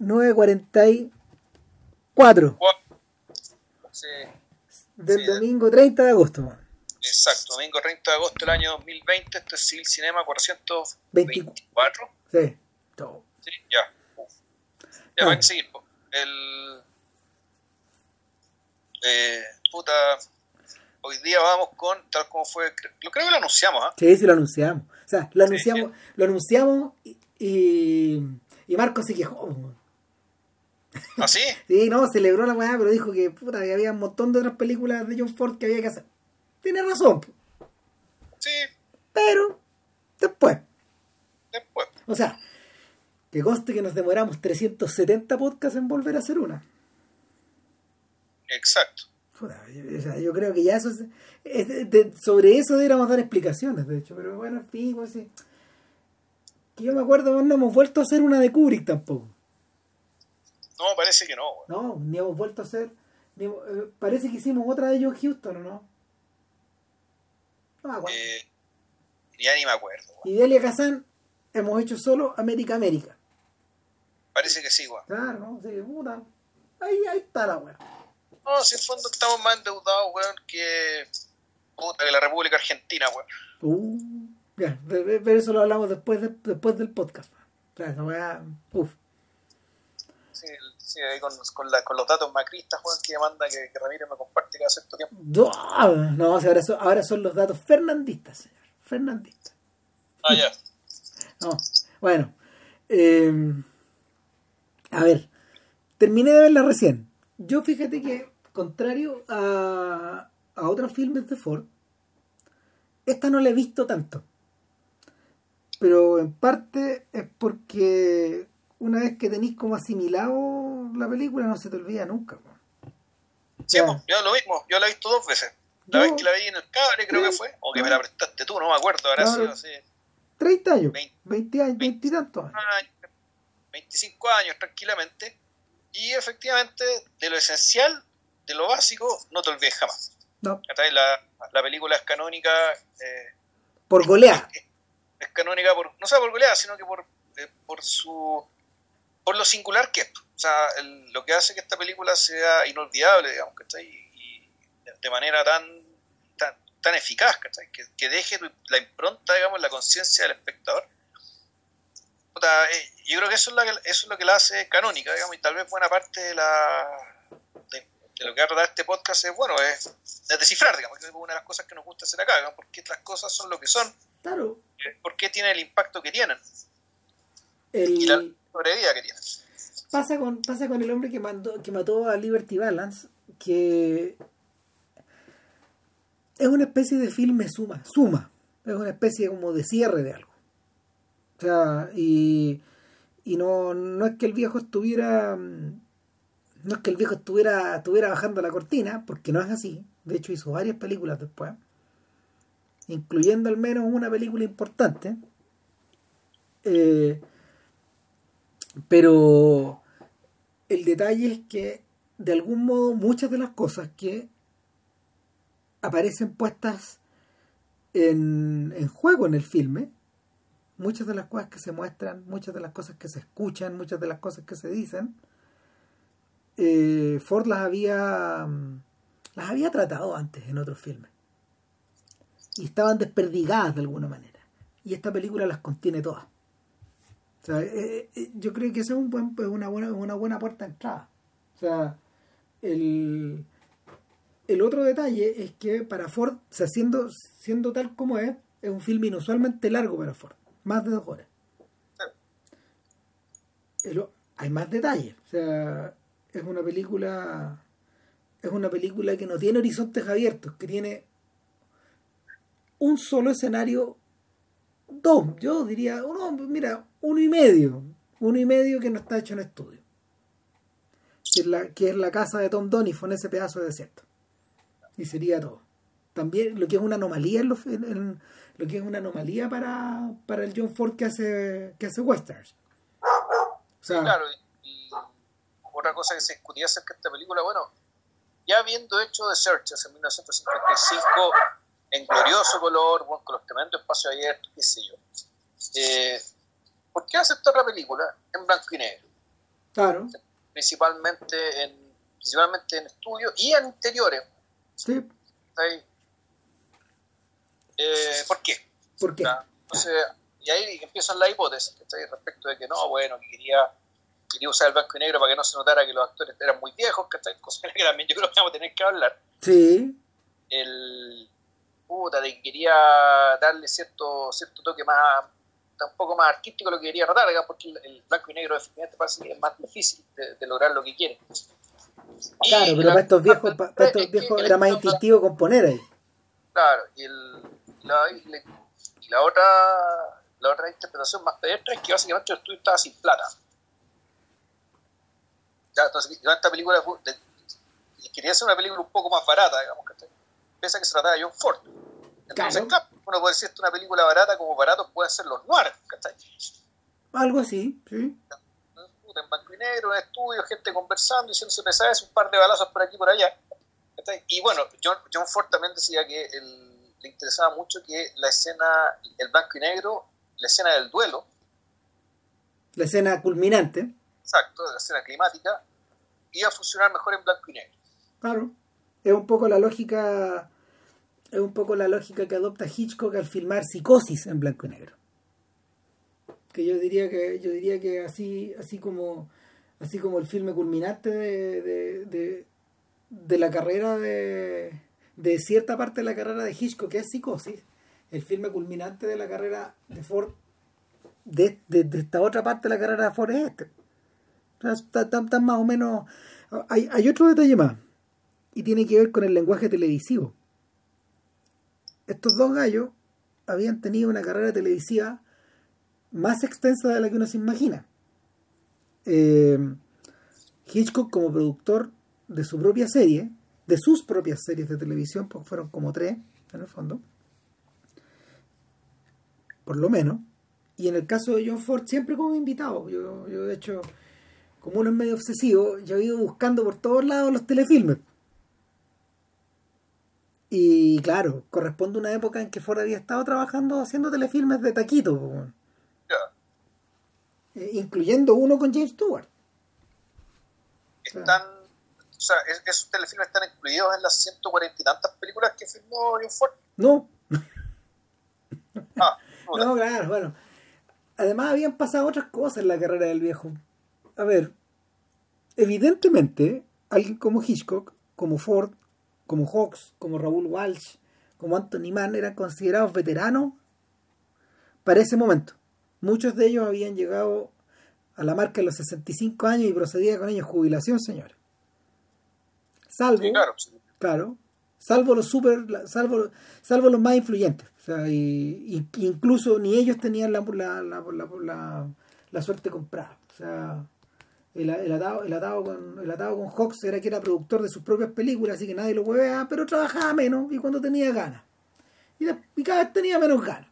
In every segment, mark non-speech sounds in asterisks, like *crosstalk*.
9.44 Sí, del Sí, domingo 30 de agosto. exacto, domingo 30 de agosto del año 2020, este es Civil Cinema 424. Sí. todo. Sí, ya. Ya, Ah. hay que seguir. El. Eh, puta. Hoy día vamos con, tal como fue, lo creo que lo anunciamos, ¿ah? Sí, sí, lo anunciamos. O sea, lo Sí, anunciamos, lo anunciamos y, y, y Marco se quejó. ¿Ah, sí? *laughs* Sí, no, celebró la weá, pero dijo que puta, que había un montón de otras películas de John Ford que había que hacer. Tiene razón. Sí, pero después. después. O sea, que conste que nos demoramos 370 podcasts en volver a hacer una. Exacto. Puta, yo, o sea, yo creo que ya eso es, es de- de- sobre eso deberíamos dar explicaciones, de hecho, pero bueno, en fin, pues sí. Que yo me acuerdo, no hemos vuelto a hacer una de Kubrick tampoco. No, parece que no, weón. No, ni hemos vuelto a hacer. ni eh, parece que hicimos otra de John Houston, ¿o no? No me acuerdo. Eh, ya ni me acuerdo, weón. Y Delia Kazan hemos hecho solo América América. Parece que sí, weón. Claro, ¿no? Sí, puta. Ahí, ahí está la weá. No, si en fondo estamos más endeudados, weón, que. Puta, que la República Argentina, weón. Uh, ya, pero eso lo hablamos después, de- después del podcast. O sea, esa weá, uf. Sí, ahí con, con, la- con los datos macristas, weón, que manda que, que Ramírez me comparte cada cierto tiempo. ¡Dua! No, ahora, son, ahora son los datos fernandistas, señor. Fernandistas. Ah, ya. *laughs* No, bueno. eh, a ver, terminé de verla recién. Yo fíjate que, contrario a, a otros filmes de Ford, esta no la he visto tanto. Pero en parte es porque una vez que tenéis como asimilado la película no se te olvida nunca. po. Sí, Ya. yo lo mismo, yo la he visto dos veces. La Yo- vez que la vi en el cable, creo Sí, que fue, o que me la prestaste tú, no me acuerdo, habrá Claro. sido hace 30 años, Veinte. 20 años, 20 y tantos años. años, 25 años tranquilamente. Y efectivamente, de lo esencial, de lo básico, no te olvides jamás. La, la película es canónica, eh, por golear. es canónica por, no solo por goleada, sino que por, eh, por su por lo singular que es. O sea, el- lo que hace que esta película sea inolvidable, digamos, ¿cachai? Y de- manera tan tan, tan eficaz, ¿cachai? Que, que deje la impronta, digamos, en la conciencia del espectador. Puta, eh, yo creo que eso es, lo que eso es lo que la hace canónica, digamos, y tal vez buena parte de la de, de lo que va a tratar este podcast es, bueno, es, es descifrar, digamos, que es una de las cosas que nos gusta hacer acá, digamos, porque las cosas son lo que son, Claro, por qué tienen el impacto que tienen y el, la sobrevida que tienen. pasa con pasa con el hombre que mandó que mató a Liberty Balance que es una especie de filme suma suma. Es una especie como de cierre de algo. O sea y y no no es que el viejo estuviera no es que el viejo estuviera estuviera bajando la cortina porque no es así. De hecho hizo varias películas después incluyendo al menos una película importante eh, pero el detalle es que de algún modo muchas de las cosas que aparecen puestas en, en juego en el filme, muchas de las cosas que se muestran, muchas de las cosas que se escuchan, muchas de las cosas que se dicen, eh, Ford las había mm, las había tratado antes en otros filmes. Y estaban desperdigadas de alguna manera. Y esta película las contiene todas eh, eh, yo creo que esa es un buen, es una, buena, una buena puerta de entrada. O sea, el, el otro detalle es que para Ford, siendo, siendo tal como es, es un filme inusualmente largo para Ford, más de dos horas. Hay más detalles, es una película es una película que no tiene horizontes abiertos, que tiene un solo escenario dos, yo diría, uno, mira, uno y medio, uno y medio que no está hecho en estudio. Que es la, que es la casa de Tom Donifo en ese pedazo de desierto. Y sería todo. También lo que es una anomalía en lo que es una anomalía para, para el John Ford que hace, que hace westerns. O Claro, y, otra cosa que se discutía acerca de esta película, bueno, ya habiendo hecho The Searchers en 1955 en glorioso color, con los tremendos espacios abiertos, qué sé yo, eh, ¿por qué hacer otra película en blanco y negro? Claro. Principalmente en, principalmente en estudios y en interiores. Sí. Eh, ¿Por qué? ¿Por qué? Entonces, y ahí empiezan las hipótesis respecto de que no, bueno, que quería, quería usar el blanco y negro para que no se notara que los actores eran muy viejos, ¿cachai? Cosa *laughs* que también yo creo que vamos a tener que hablar. Sí. El puta, de que quería darle cierto, cierto toque más, un poco más artístico lo que quería tratar, porque el, blanco y negro definitivamente parece que es más difícil de, lograr lo que quiere. Claro, pero para estos viejos, para estos viejos era más instintivo componer ahí. Claro, y, el, la, y la otra la otra interpretación más pedestre es que básicamente el estudio estaba sin plata. Ya, entonces, esta película quería hacer una película un poco más barata, digamos, que pese a que se trataba de John Ford. Entonces, claro. uno puede decir que es una película barata como baratos pueden ser los noirs, ¿cachai? Algo así, sí. En blanco y negro, en estudio, gente conversando, diciéndose pesadas, un par de balazos por aquí y por allá. Y bueno, John, John Ford también decía que el, le interesaba mucho que la escena, el blanco y negro, la escena del duelo. La escena culminante. Exacto, la escena climática, iba a funcionar mejor en blanco y negro. Claro, es un poco la lógica, es un poco la lógica que adopta Hitchcock al filmar Psicosis en blanco y negro. Que yo diría que, yo diría que así, así como, así como el filme culminante de, de, de, la carrera de, de cierta parte de la carrera de Hitchcock, que es Psicosis, el filme culminante de la carrera de Ford, de, esta otra parte de la carrera de Ford es este. Está, más o menos... Hay, hay otro detalle más, y tiene que ver con el lenguaje televisivo. Estos dos gallos habían tenido una carrera televisiva más extensa de la que uno se imagina. Eh, Hitchcock como productor de su propia serie, de sus propias series de televisión, porque fueron como tres en el fondo, por lo menos. Y en el caso de John Ford, siempre como invitado. Yo, yo de hecho, como uno es medio obsesivo, yo he ido buscando por todos lados los telefilmes. Y claro, corresponde a una época en que Ford había estado trabajando haciendo telefilmes de taquito. Eh, incluyendo uno con James Stewart. Están, o sea, esos telefilmes están incluidos en las 140 y tantas películas que filmó John Ford. No. ah. *laughs* No, claro, bueno. Además habían pasado otras cosas en la carrera del viejo. A ver, evidentemente, alguien como Hitchcock, como Ford, como Hawks, como Raúl Walsh, como Anthony Mann eran considerados veteranos para ese momento. Muchos de ellos habían llegado a la marca de los 65 años y procedía con ellos jubilación, señor. Salvo, claro, salvo los super, salvo, salvo los más influyentes. O sea, y, incluso ni ellos tenían la, la, la, la, suerte comprada. O sea, el, el, atado, el, atado con, el atado con Hawks era que era productor de sus propias películas, así que nadie lo huevea, pero trabajaba menos y cuando tenía ganas. Y, cada vez tenía menos ganas.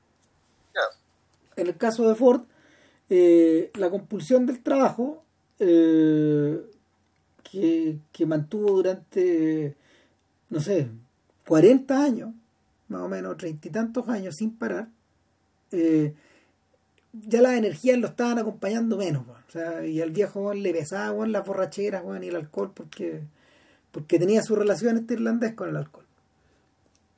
En el caso de Ford, eh, la compulsión del trabajo eh, que, que mantuvo durante, no sé, 40 años, más o menos treinta y tantos años sin parar, eh, ya las energías lo estaban acompañando menos. O sea, y al viejo le pesaba las borracheras y el alcohol porque, porque tenía su relación este irlandés con el alcohol.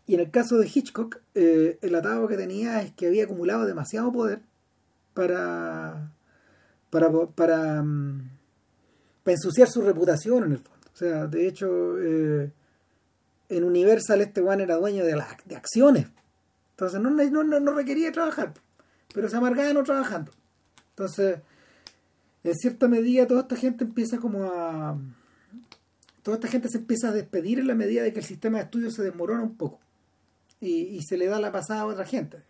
Y en el caso de Hitchcock, eh, el atado que tenía es que había acumulado demasiado poder para, para, para, mm, para ensuciar su reputación en el fondo. O sea, de hecho, eh, en Universal este Juan era dueño de, las de acciones. Entonces no, no, no, requería trabajar, pero se amargaba no trabajando. Entonces, en cierta medida toda esta gente empieza como a... Toda esta gente se empieza a despedir en la medida de que el sistema de estudio se desmorona un poco y, se le da la pasada a otra gente.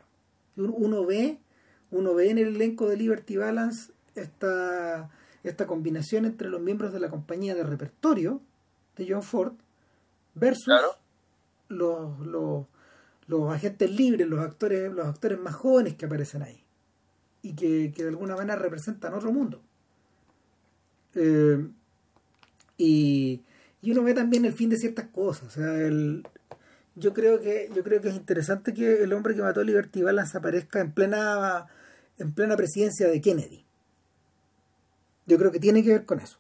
Uno ve, uno ve en el elenco de Liberty Balance esta, esta combinación entre los miembros de la compañía de repertorio de John Ford versus los, los, los, agentes libres, los actores, los actores más jóvenes que aparecen ahí y que, de alguna manera representan otro mundo. Eh, y, y, uno ve también el fin de ciertas cosas. O sea, el, yo creo que yo creo que es interesante que el hombre que mató a Liberty aparezca en plena en plena presidencia de Kennedy. Yo creo que tiene que ver con eso.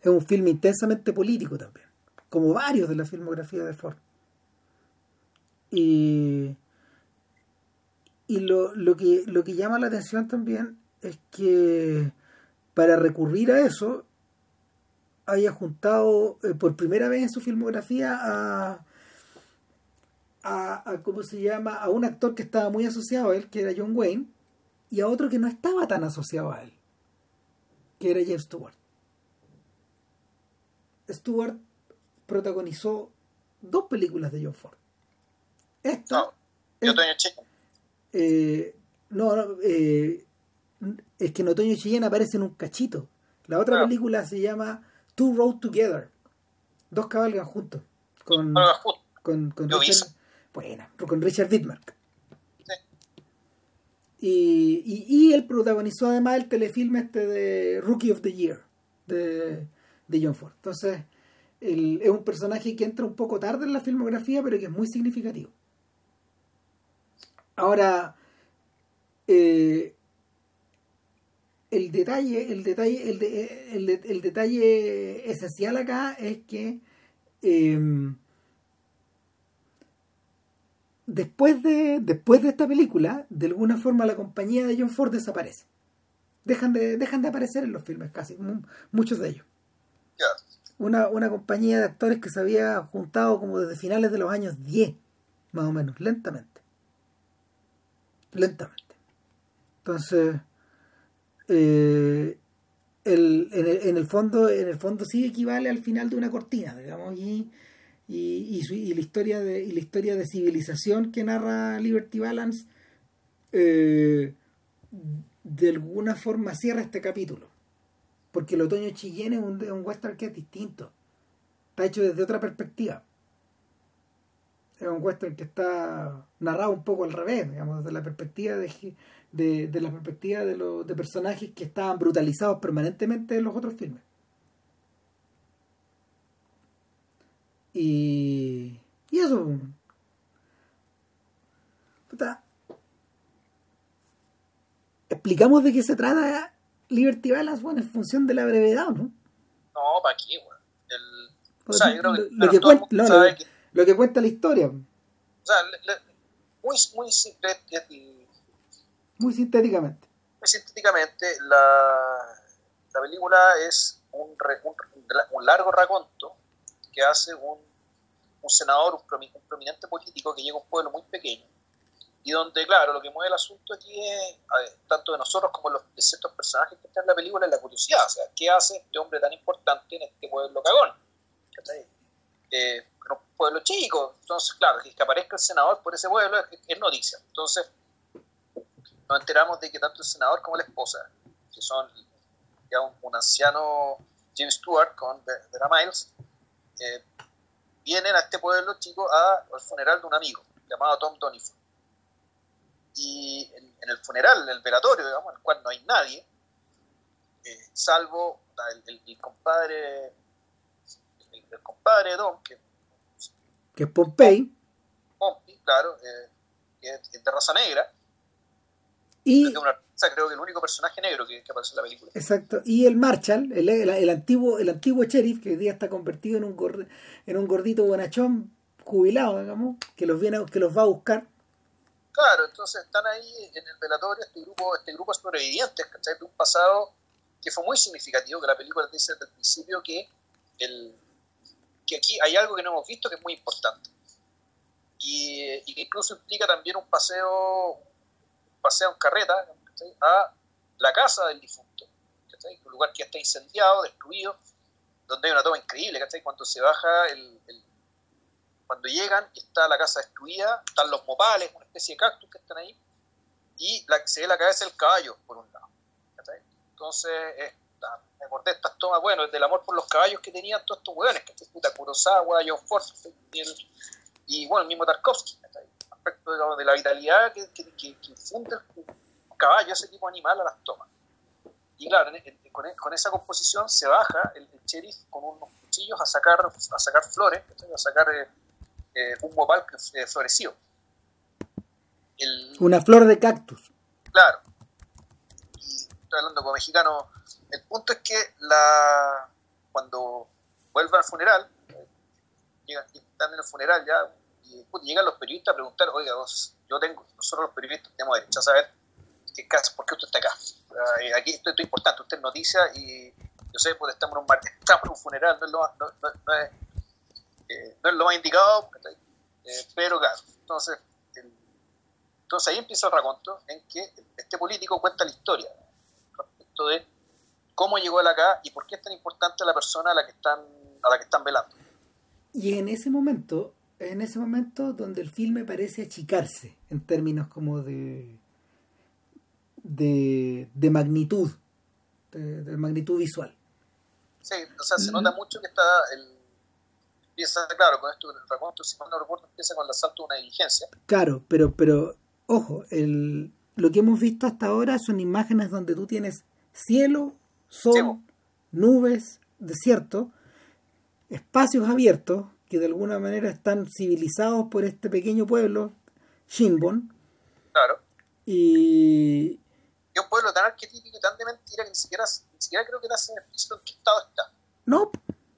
Es un filme intensamente político también, como varios de la filmografía de Ford. Y, y lo, lo, que, lo que llama la atención también es que para recurrir a eso haya juntado eh, por primera vez en su filmografía a, a, ¿cómo se llama? a un actor que estaba muy asociado a él, que era John Wayne, y a otro que no estaba tan asociado a él, que era James Stewart. Stewart protagonizó dos películas de John Ford. Esta. No, Otoño eh, no, no eh, es que en Otoño Chillén aparece en un cachito. La otra película se llama Two Road Together. Dos cabalgan juntos. Con, con, con, Richard, buena, con Richard Widmark. Y, y, y, él protagonizó además el telefilme este de Rookie of the Year de, de John Ford. Entonces, es un personaje que entra un poco tarde en la filmografía, pero que es muy significativo. Ahora, eh, el detalle, el detalle, el, el, detalle esencial acá es que em, después de después de esta película, de alguna forma la compañía de John Ford desaparece. Dejan de, dejan de aparecer en los filmes casi, muchos de ellos. Una, una compañía de actores que se había juntado como desde finales de los años 10, más o menos, lentamente. Lentamente. Entonces, eh, el, en, el, fondo en el fondo sí equivale al final de una cortina digamos y, y, y, la historia de y la historia de civilización que narra Liberty Balance eh, de alguna forma cierra este capítulo. Porque el otoño chillén es un, un western que es distinto. Está hecho desde otra perspectiva es un western que está narrado un poco al revés digamos desde la perspectiva de de, de la perspectiva de los de personajes que estaban brutalizados permanentemente en los otros filmes. Y, y eso. explicamos de qué se trata Liberty Balance, bueno, en función de la brevedad, ¿no? No, para aquí, bueno. O sea, yo creo que, lo, que cuenta, lo, que, cuenta la historia. O sea, muy, muy simple, muy sintéticamente. Muy sintéticamente, la, la película es un, un, largo raconto que hace un, un senador, un, prominente político que llega a un pueblo muy pequeño y donde, claro, lo que mueve el asunto aquí es, tanto de nosotros como los, de ciertos personajes que están en la película, es la curiosidad. O sea, ¿qué hace este hombre tan importante en este pueblo cagón? Eh, un pueblo chico. Entonces, claro, que aparezca el senador por ese pueblo es, noticia. Entonces, nos enteramos de que tanto el senador como la esposa, que son ya un, anciano James Stewart con Vera Miles, eh, vienen a este pueblo chico al funeral de un amigo llamado Tom Donifon. Y en, el funeral, en el velatorio, digamos, en el cual no hay nadie, eh, salvo el, compadre de Don, que, que es Pompey. Pompey, claro, eh, que es de raza negra, y, creo que el único personaje negro que, aparece en la película. Exacto. Y el Marshall, el, el, antiguo, el antiguo sheriff, que hoy día está convertido en un, en un gordito bonachón jubilado, digamos, que los viene, que los va a buscar. Claro, entonces están ahí en el velatorio este grupo, este grupo de sobrevivientes, De un pasado que fue muy significativo, que la película dice desde el principio que el que aquí hay algo que no hemos visto que es muy importante. Y, y que incluso implica también un paseo, pasea en carreta a la casa del difunto, un lugar que está incendiado, destruido, donde hay una toma increíble, cuando se baja, el, cuando llegan está la casa destruida, están los mopales, una especie de cactus que están ahí, y la, se ve la cabeza del caballo, por un lado. Entonces, me acordé de estas tomas, bueno, del amor por los caballos que tenían todos estos hueones, que puta Kurosawa, John Ford, y, y, bueno, el mismo Tarkovsky, de la vitalidad que, que, que, infunde el caballo, ese tipo de animal, a las tomas. Y claro, con, esa composición se baja el, sheriff con unos cuchillos a sacar, a sacar flores, a sacar eh, eh, un bopal eh, florecido. Una flor de cactus. Claro. estoy hablando como mexicano. El punto es que la cuando vuelva al funeral, llegan, están en el funeral ya, y llegan los periodistas a preguntar, oiga, yo tengo, nosotros los periodistas tenemos derecho a saber qué caso, por qué usted está acá. Eh, aquí esto, es importante, usted es noticia y yo sé, pues estamos en un, estamos en un funeral, no es lo más, no, no, es, eh, no es lo más indicado, eh, pero claro, entonces, entonces ahí empieza el raconto en que este político cuenta la historia respecto de cómo llegó él acá y por qué es tan importante la persona a la que están, a la que están velando. Y en ese momento, en ese momento donde el filme parece achicarse en términos como de de, de magnitud, de, magnitud visual. Sí, o sea, se nota mucho que está el, empieza, claro, con esto, el raconto, si mal no recuerdo, empieza con el asalto de una diligencia. Claro, pero, pero ojo, el, lo que hemos visto hasta ahora son imágenes donde tú tienes cielo, sol, nubes, desierto, espacios abiertos que de alguna manera están civilizados por este pequeño pueblo, Shinbon. Claro. Y. Es un pueblo tan arquetípico y tan de mentira que ni siquiera, ni siquiera creo que te hacen explícito en qué estado está. No,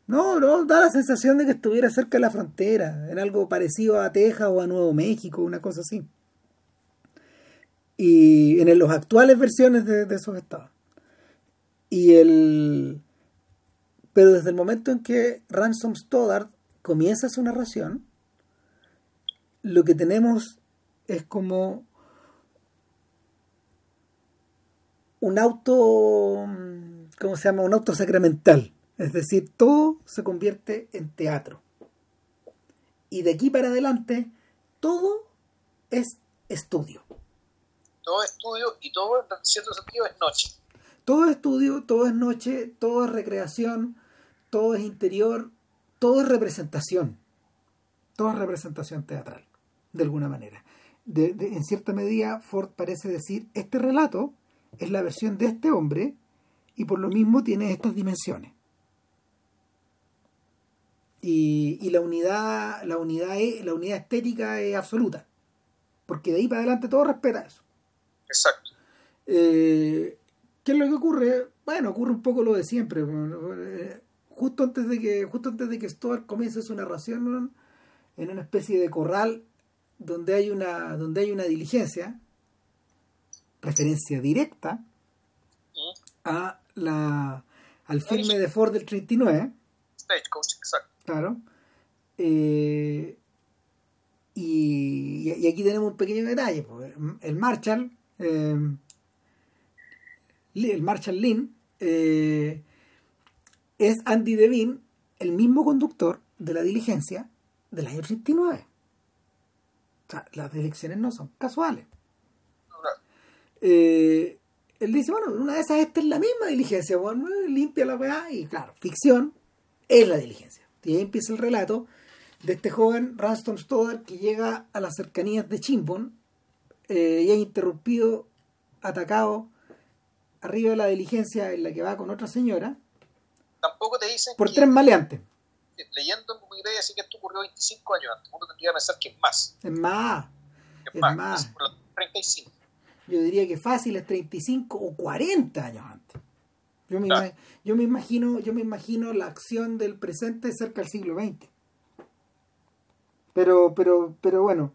no, no, da la sensación de que estuviera cerca de la frontera, en algo parecido a Texas o a Nuevo México, una cosa así. Y en las actuales versiones de, de esos estados. Y el. Pero desde el momento en que Ransom Stoddard comienza su narración, lo que tenemos es como un auto, ¿cómo se llama? Un auto sacramental. Es decir, todo se convierte en teatro. Y de aquí para adelante, todo es estudio. Todo estudio y todo, en cierto sentido, es noche. Todo es estudio, todo es noche, todo es recreación, todo es interior, todo es representación. Todo es representación teatral, de alguna manera. en cierta medida, Ford parece decir, este relato es la versión de este hombre y por lo mismo tiene estas dimensiones. Y, la unidad, la unidad la unidad estética es absoluta. Porque de ahí para adelante todo respeta eso. Exacto. Eh, ¿Qué es lo que ocurre? Bueno, ocurre un poco lo de siempre. Justo antes de que, justo antes de que Stuart comience su narración, en una especie de corral donde hay una, donde hay una diligencia, referencia directa a la al filme de Ford del 39. Stagecoach, exacto. Claro. Eh, y, y, aquí tenemos un pequeño detalle. El Marshall, eh, el Marshall Lynn, eh, es Andy Devine, el mismo conductor de la diligencia del año 39. O sea, las elecciones no son casuales. Eh, él dice, bueno, una de esas esta es la misma diligencia, bueno, limpia la weá, y claro, ficción es la diligencia. Y ahí empieza el relato de este joven Ranston Stoddard que llega a las cercanías de Chimpon eh, y es interrumpido, atacado arriba de la diligencia en la que va con otra señora. Tampoco te dicen. Por tres maleantes. Leyendo en Wikipedia dice que esto ocurrió 25 años antes. Uno tendría que pensar que es más. Es más. Es, más. más. Por los 35 yo diría que fácil es 35 o 40 años antes. Yo me, yo me imagino, yo me imagino la acción del presente cerca del siglo XX. Pero, pero, pero bueno,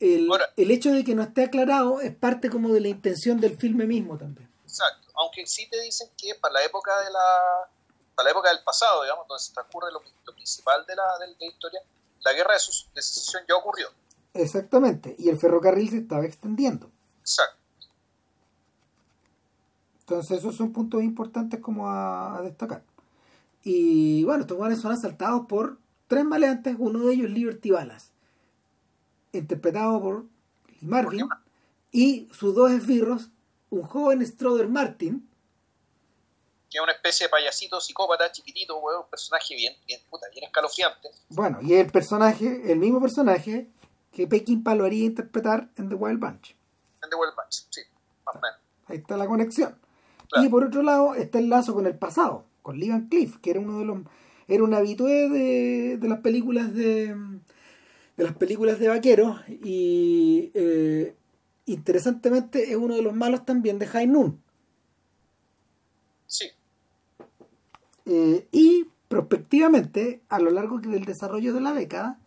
el, el hecho de que no esté aclarado es parte como de la intención del filme mismo también. Exacto, aunque sí te dicen que para la época de la para la época del pasado, digamos, donde se transcurre lo, principal de la, de la historia, la guerra de, de secesión ya ocurrió. Exactamente, y el ferrocarril se estaba extendiendo. Exacto. Entonces esos son puntos importantes como a, destacar. Y bueno, estos guanes son asaltados por tres maleantes, uno de ellos Liberty Balas, interpretado por Marvin, y sus dos esbirros, un joven Stroder Martin, que es una especie de payasito psicópata chiquitito, un personaje bien, bien, puta, bien escalofriante. Bueno, y el personaje, el mismo personaje que Peckinpah lo haría interpretar en The Wild Bunch. En The Wild Bunch, sí, más o menos. Ahí está la conexión. Y por otro lado está el lazo con el pasado, con Lee Van Cliff, que era uno de los era un habitué de, de las películas de de las películas de vaqueros y eh, interesantemente es uno de los malos también de High Noon. Sí. Eh, y prospectivamente, a lo largo del desarrollo de la década,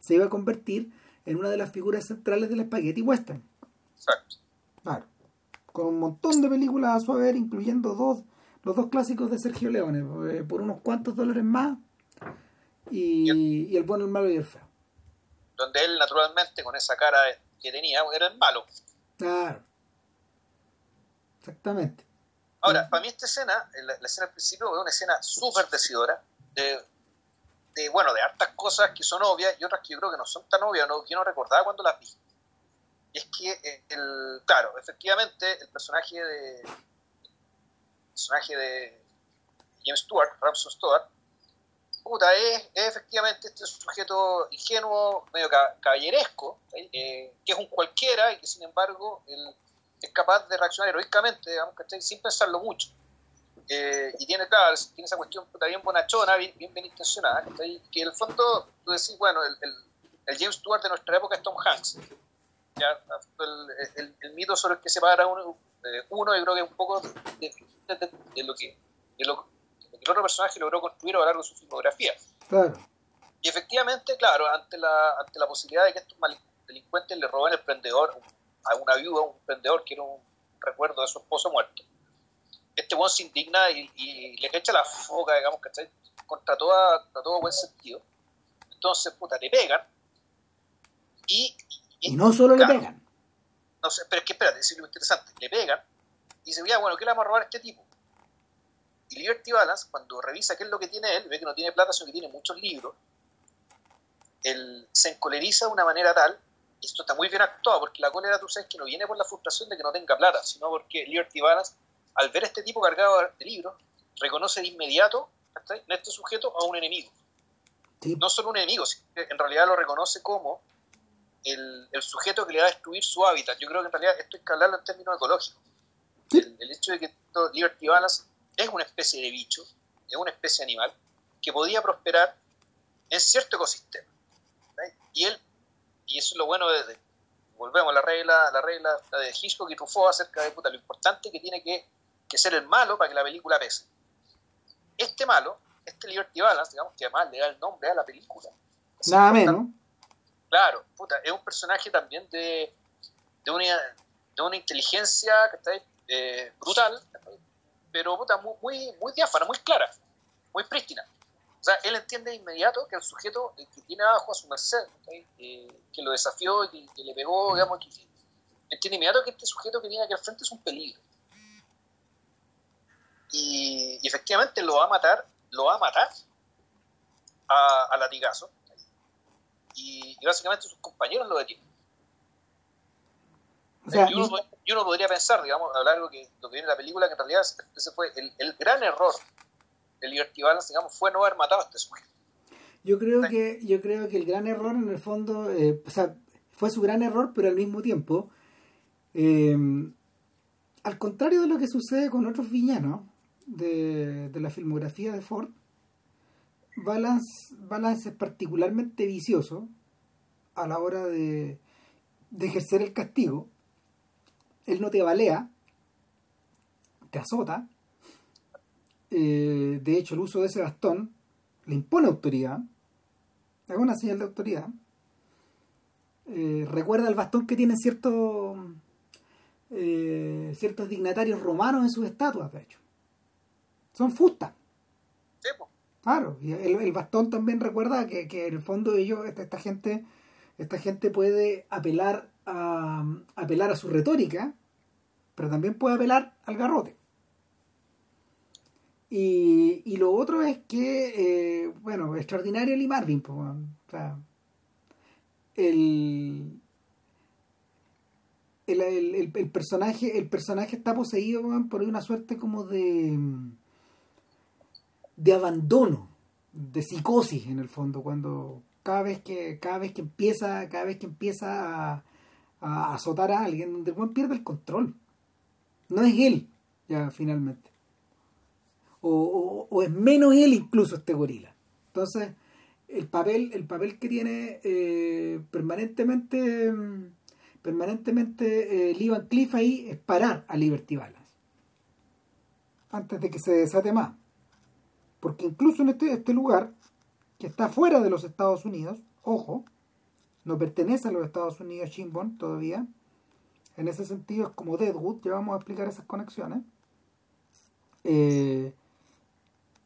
se iba a convertir en una de las figuras centrales del spaghetti western. Exacto. Claro. Con un montón de películas a su haber, incluyendo dos, los dos clásicos de Sergio Leone, eh, por unos cuantos dólares más, y, y El bueno, el malo y el feo. Donde él, naturalmente, con esa cara que tenía, era el malo. Claro. Exactamente. Ahora, para mí esta escena, la, escena al principio, es una escena súper decidora de, de, bueno, de hartas cosas que son obvias y otras que yo creo que no son tan obvias, no, que no recordaba cuando las vi. Y es que, eh, el, claro, efectivamente, el personaje de, el personaje de James Stewart, Ramson Stewart, puta, es, efectivamente este sujeto ingenuo, medio caballeresco, eh, que es un cualquiera y que sin embargo el, es capaz de reaccionar heroicamente, digamos, sin pensarlo mucho. Eh, y tiene, claro, tiene esa cuestión puta, bien bonachona, bien, bien, bien intencionada, que en el fondo tú decís, bueno, el, el, James Stewart de nuestra época es Tom Hanks. ¿ya? El, el, mito sobre el que se para uno, eh, uno yo creo que es un poco de lo, que el otro personaje logró construir a lo largo de su filmografía. Claro. Y efectivamente, claro, ante la, ante la posibilidad de que estos delincuentes le roben el prendedor, a una viuda, un vendedor que era un recuerdo de su esposo muerto. Este buen se indigna y, le echa la foca, digamos, ¿cachai? Contra, toda, todo buen sentido. Entonces, puta, le pegan. Y, y, no solo le pegan. No sé, pero es que espérate, es lo interesante. Le pegan y dice, ya, bueno, ¿qué le vamos a robar a este tipo? Y Liberty Balance, cuando revisa qué es lo que tiene él, ve que no tiene plata, sino que tiene muchos libros, él se encoleriza de una manera tal esto está muy bien actuado, porque la cólera tú sabes que no viene por la frustración de que no tenga plata, sino porque Liberty Balance, al ver a este tipo cargado de libros, reconoce de inmediato en este sujeto a un enemigo. No solo un enemigo, sino que en realidad lo reconoce como el, sujeto que le va a destruir su hábitat. Yo creo que en realidad esto hay que hablarlo en términos ecológicos. El, el, hecho de que Liberty Balance es una especie de bicho, es una especie animal, que podía prosperar en cierto ecosistema. Y él y eso es lo bueno de, volvemos a la regla, la regla de Hitchcock y Truffaut acerca de puta, lo importante que tiene que, ser el malo para que la película pese. Este malo, este Liberty Balance, digamos que además le da el nombre a la película. Nada menos. Claro, puta, es un personaje también de, de, una, de una inteligencia eh, brutal, pero puta, muy, muy, muy diáfana, muy clara, muy prístina. O sea, él entiende de inmediato que el sujeto que tiene abajo a su merced, eh, que lo desafió, que, que le pegó, digamos, que, entiende inmediato que este sujeto que tiene aquí al frente es un peligro. Y, efectivamente lo va a matar, lo va a matar a, latigazo. Y, básicamente sus compañeros lo detienen. Y, uno, podría pensar, digamos, a lo largo que lo que viene la película, que en realidad ese fue el, el gran error el Liberty Balance, digamos, fue no haber matado a este sujeto. Yo creo que, yo creo que el gran error en el fondo, eh, o sea, fue su gran error, pero al mismo tiempo, eh, al contrario de lo que sucede con otros villanos de, la filmografía de Ford, Balance, Balance es particularmente vicioso a la hora de, de ejercer el castigo. Él no te balea, te azota, eh, de hecho, el uso de ese bastón le impone autoridad, es una señal de autoridad. Eh, recuerda el bastón que tienen ciertos eh, ciertos dignatarios romanos en sus estatuas, de hecho. Son fustas. Claro, y el, bastón también recuerda que, en el fondo ellos, esta, esta, gente, esta gente puede apelar a apelar a su retórica, pero también puede apelar al garrote. Y, y lo otro es que, eh, bueno, extraordinario Lee Marvin, o sea, el, el, el, personaje el personaje está poseído por una suerte como de de abandono de psicosis en el fondo cuando cada vez que cada vez que empieza cada vez que empieza a, a azotar a alguien donde el pierde el control no es él ya finalmente o, es menos él incluso este gorila. Entonces, el papel, el papel que tiene eh, permanentemente permanentemente eh, Lee Cliff ahí es parar a Liberty Balance antes de que se desate más. Porque incluso en este, este lugar, que está fuera de los Estados Unidos, ojo, no pertenece a los Estados Unidos Shinbon todavía, en ese sentido es como Deadwood, ya vamos a explicar esas conexiones. Eh,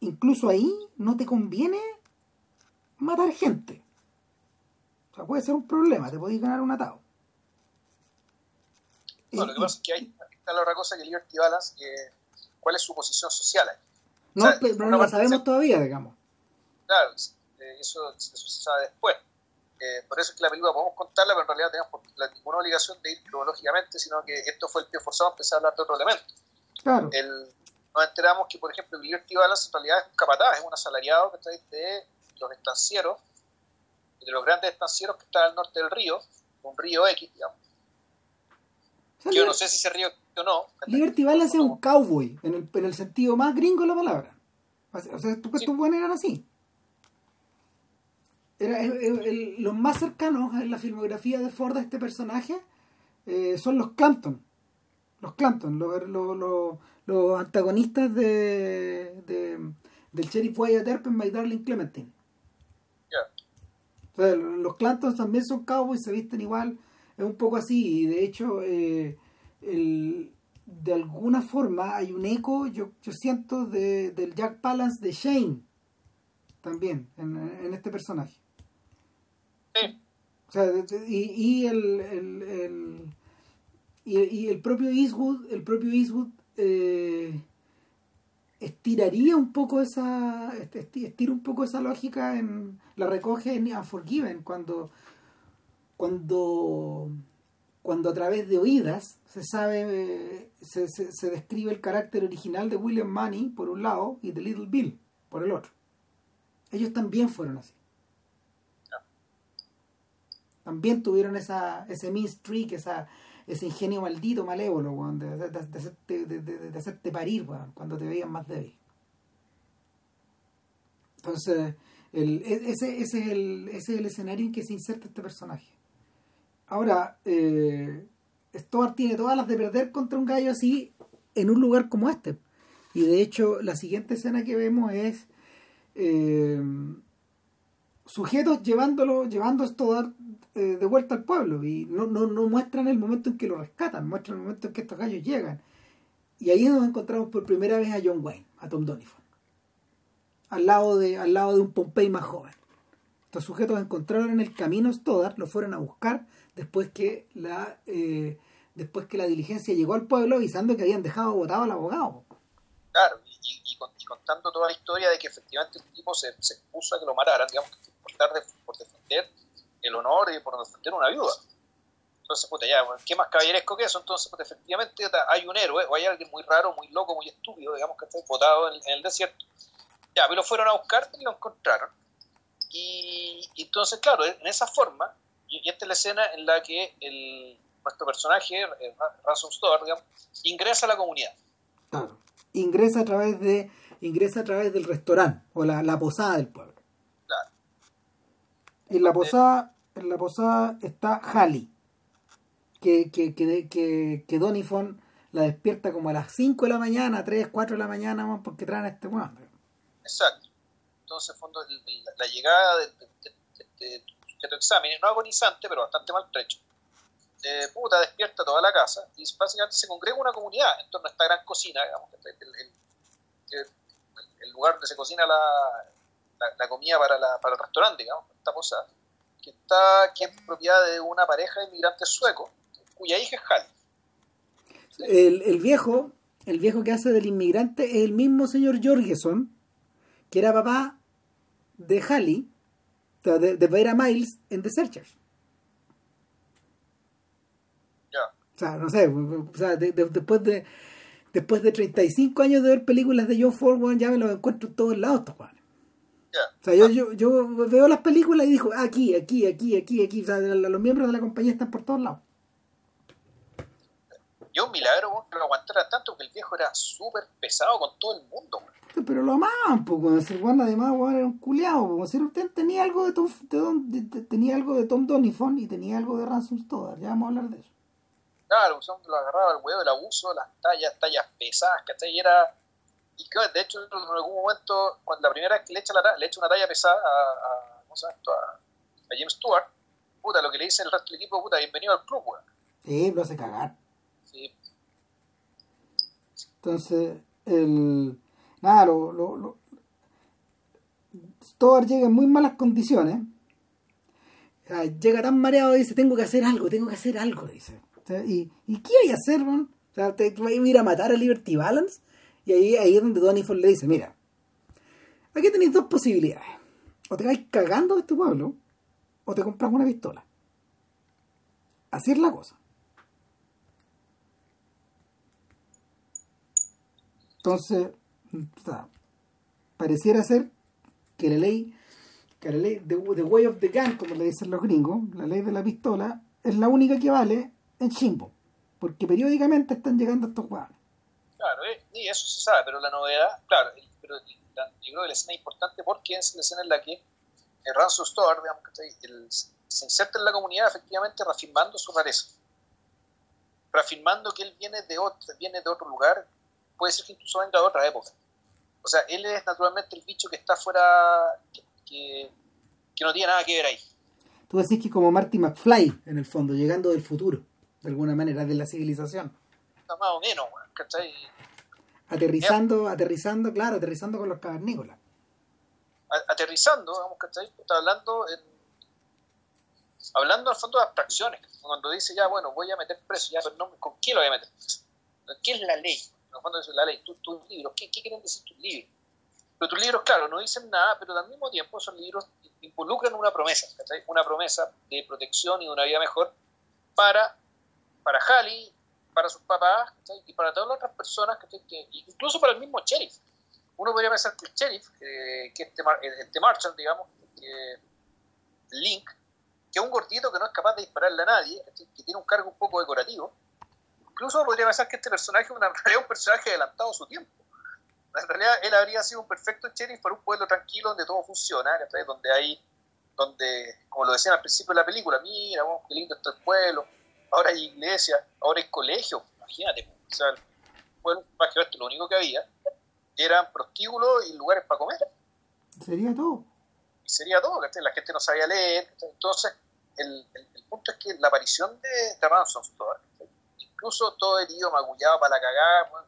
incluso ahí no te conviene matar gente. O sea, puede ser un problema, te podéis ganar un atado. Bueno, lo que pasa es que hay está la otra cosa que Liberty Balance, cuál es su posición social ahí. No, pero no lo sabemos todavía, digamos. Claro, eh, eso, eso se sabe después. Eh, por eso es que la película podemos contarla, pero en realidad tenemos la, ninguna obligación de ir cronológicamente, sino que esto fue el pie forzado a empezar a hablar de otro elemento. Claro. El, nos enteramos que, por ejemplo, Liberty Balance en realidad es un capataz, es un asalariado que está de los estancieros, de los grandes estancieros que están al norte del río, un río X, digamos. Yo no sé si ese río o no. Liberty Balance es un cowboy, en el, en el sentido más gringo de la palabra. O sea, tú, sí. eran así. Era, los más cercanos en la filmografía de Ford a este personaje eh, son los Clampton. Los Clampton, los, los, los, antagonistas de, de, del sheriff Wyatt Earp en My Darling Clementine. O sea, los Clampton también son cowboys, se visten igual, es un poco así. Y de hecho, eh, el, de alguna forma hay un eco, yo, yo siento, de, del Jack Palance de Shane también en, en este personaje. Y, el, el, el y, el propio Eastwood, el propio Eastwood eh, estiraría un poco esa estira un poco esa lógica en la recoge en Unforgiven cuando cuando cuando a través de oídas se sabe se, se, se, describe el carácter original de William Money por un lado y de Little Bill por el otro. Ellos también fueron así también tuvieron esa ese streak esa ese ingenio maldito, malévolo, weón, de, de, de, hacerte, de, parir, cuando te veían más débil. Entonces, el, ese, ese, es el, ese es el escenario en que se inserta este personaje. Ahora, eh, Stuart tiene todas las de perder contra un gallo así en un lugar como este. Y de hecho, la siguiente escena que vemos es eh, sujetos llevándolo, llevando a Stuart eh, de vuelta al pueblo y no, no, no muestran el momento en que lo rescatan, muestran el momento en que estos gallos llegan. Y ahí nos encontramos por primera vez a John Wayne, a Tom Donifon, al lado de, al lado de un Pompey más joven. Estos sujetos encontraron en el camino Stoddard, lo fueron a buscar después que la eh, después que la diligencia llegó al pueblo avisando que habían dejado votado al abogado. Claro, y, contando toda la historia de que efectivamente el tipo se, se puso a que lo mataran, digamos, por, por defender el honor y por defender una viuda. Entonces, puta, ya, ¿qué más caballeresco que eso? Entonces, pues, efectivamente hay un héroe o hay alguien muy raro, muy loco, muy estúpido, digamos, que está votado en, en, el desierto. Ya, pero lo fueron a buscar y lo encontraron. Y, y entonces, claro, en esa forma, y, y, esta es la escena en la que el, nuestro personaje, eh, Ransom Store, digamos, ingresa a la comunidad. Claro. Ingresa a través de ingresa a través del restaurante o la, la posada del pueblo. Claro. En la posada en la posada está Halley, que, que, que, que, que Donifon la despierta como a las 5 de la mañana, 3, 4 de la mañana, porque traen a este weón. Exacto. Entonces, fondo, la, llegada de, de, tu examen, no agonizante, pero bastante maltrecho, eh, puta, despierta toda la casa y básicamente se congrega una comunidad en torno a esta gran cocina, digamos, el lugar donde se cocina la, la, la comida para, la, para el restaurante, digamos, esta posada que está que es propiedad de una pareja de inmigrantes suecos cuya hija es. ¿Sí? El, el, viejo, el viejo que hace del inmigrante es el mismo señor Jorgeson, que era papá de Halley, de, de Vera Miles en The Searchers. Ya. O sea, no sé, o sea, de, de, después de después de 35 años de ver películas de John Ford, ya me los encuentro en todos lados, estos o sea, yo, yo, yo, veo las películas y digo, aquí, aquí, aquí, aquí, aquí. O sea, los miembros de la compañía están por todos lados. Yo un milagro que lo aguantara tanto que el viejo era súper pesado con todo el mundo. Pero lo amaban, pues, Juan además bueno, era un culiado. Pues, usted tenía algo de Tom, de, de, tenía algo de Tom Donifon y tenía algo de Ransom Stoddard. Ya vamos a hablar de eso. Claro, lo agarraba el huevo, el abuso, las tallas, tallas pesadas, ¿cachai? Y era y que de hecho en algún momento, cuando la primera vez que le echa, la, le echa una talla pesada a, ¿cómo se llama esto? a, James Stewart, puta, lo que le dice el resto del equipo, puta, bienvenido al club, weón. Sí, lo hace cagar. Sí. Entonces, el. Nada, lo, lo, lo... Stewart llega en muy malas condiciones. llega tan mareado y dice, tengo que hacer algo, tengo que hacer algo, dice. ¿y, ¿y, qué hay a hacer, man? O sea, te vas a ir a matar a Liberty Balance. Y ahí, ahí es donde Donny Ford le dice, mira, aquí tenéis dos posibilidades. O te vais cagando de este pueblo, o te compras una pistola. Así es la cosa. Entonces, pareciera ser que la ley, que la ley, the, way of the gun, como le dicen los gringos, la ley de la pistola, es la única que vale en Chimbo. Porque periódicamente están llegando estos jugadores. Claro, eh, eso se sabe, pero la novedad, claro, pero la, yo creo que la escena es importante porque es la escena en la que el Ransom Store, el, se inserta en la comunidad efectivamente reafirmando su rareza, reafirmando que él viene de otro, viene de otro lugar, puede ser que incluso venga de otra época. O sea, él es naturalmente el bicho que está fuera, que, que, no tiene nada que ver ahí. Tú decís que como Marty McFly, en el fondo, llegando del futuro, de alguna manera, de la civilización. Más o menos, ¿cachai? Aterrizando, aterrizando, claro, aterrizando con los cavernícolas. Aterrizando, vamos, ¿cachai? Está hablando en hablando al fondo de abstracciones, cuando dice ya, bueno, voy a meter preso, ya, pero no, ¿con qué lo voy a meter preso? ¿Qué es la ley? En el fondo es la ley, tus libros, ¿qué, quieren decir tus libros? Pero tus libros, claro, no dicen nada, pero al mismo tiempo esos libros involucran una promesa, ¿cachai? Una promesa de protección y de una vida mejor para, para Halley, para sus papás, y para todas las otras personas, que, incluso para el mismo sheriff. Uno podría pensar que el sheriff, eh, que este, este Marshall, digamos, que Link, que un gordito que no es capaz de dispararle a nadie, que tiene un cargo un poco decorativo, incluso podría pensar que este personaje es *laughs* un personaje adelantado a su tiempo. En realidad él habría sido un perfecto sheriff para un pueblo tranquilo donde todo funciona, donde hay, donde, como lo decían al principio de la película, mira, qué lindo está el pueblo, ahora hay iglesia, ahora hay colegio, imagínate, o sea, el pueblo, más que esto, lo único que había eran prostíbulos y lugares para comer. Sería todo. Y sería todo, la gente no sabía leer, entonces el, el, punto es que la aparición de, de incluso todo herido, magullado para la cagada,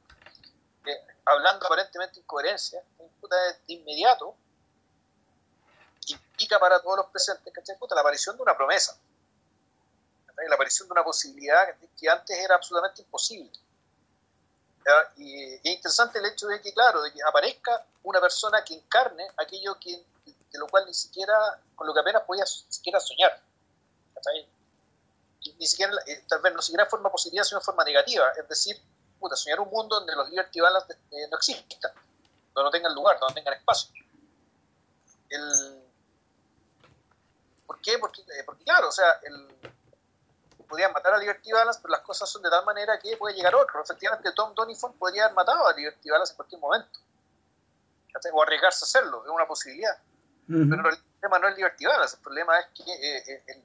hablando aparentemente incoherencia, de inmediato, implica para todos los presentes la aparición de una promesa, la aparición de una posibilidad que antes era absolutamente imposible. Y es interesante el hecho de que, claro, de que aparezca una persona que encarne aquello que, de lo cual ni siquiera, con lo que apenas podía siquiera soñar ni siquiera, eh, tal vez no siquiera en forma positiva, sino en forma negativa. Es decir, puta, soñar un mundo donde los Liberty Balance eh, no existan, donde no tengan lugar, donde no tengan espacio. El... ¿Por qué? Porque, eh, porque claro, o sea, el... podrían matar a Liberty Balance, pero las cosas son de tal manera que puede llegar otro. Efectivamente, Tom Donifon podría haber matado a Liberty Balance en cualquier momento. O arriesgarse a hacerlo, es una posibilidad. Pero el problema no es Liberty Balance, el problema es que el,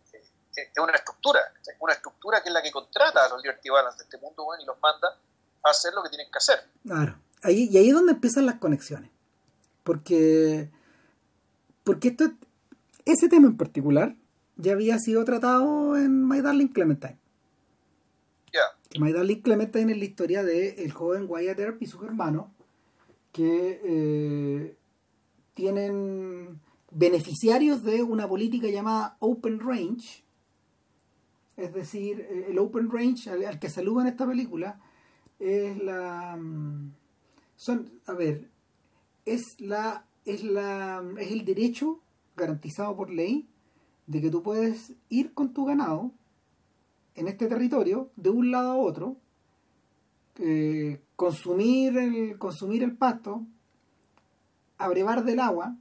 es una estructura, una estructura que es la que contrata a los Liberty Balance de este mundo bueno, y los manda a hacer lo que tienen que hacer. Claro, ahí, y ahí es donde empiezan las conexiones. Porque, porque esto, ese tema en particular ya había sido tratado en My Darling Clementine. Yeah. My Darling Clementine es la historia de el joven Wyatt Earp y sus hermanos que eh, tienen beneficiarios de una política llamada Open Range, es decir, eh, el open range al, que saluda en esta película es la mm, son, a ver, es la es la es el derecho garantizado por ley de que tú puedes ir con tu ganado en este territorio de un lado a otro eh, consumir el consumir el pasto abrevar del agua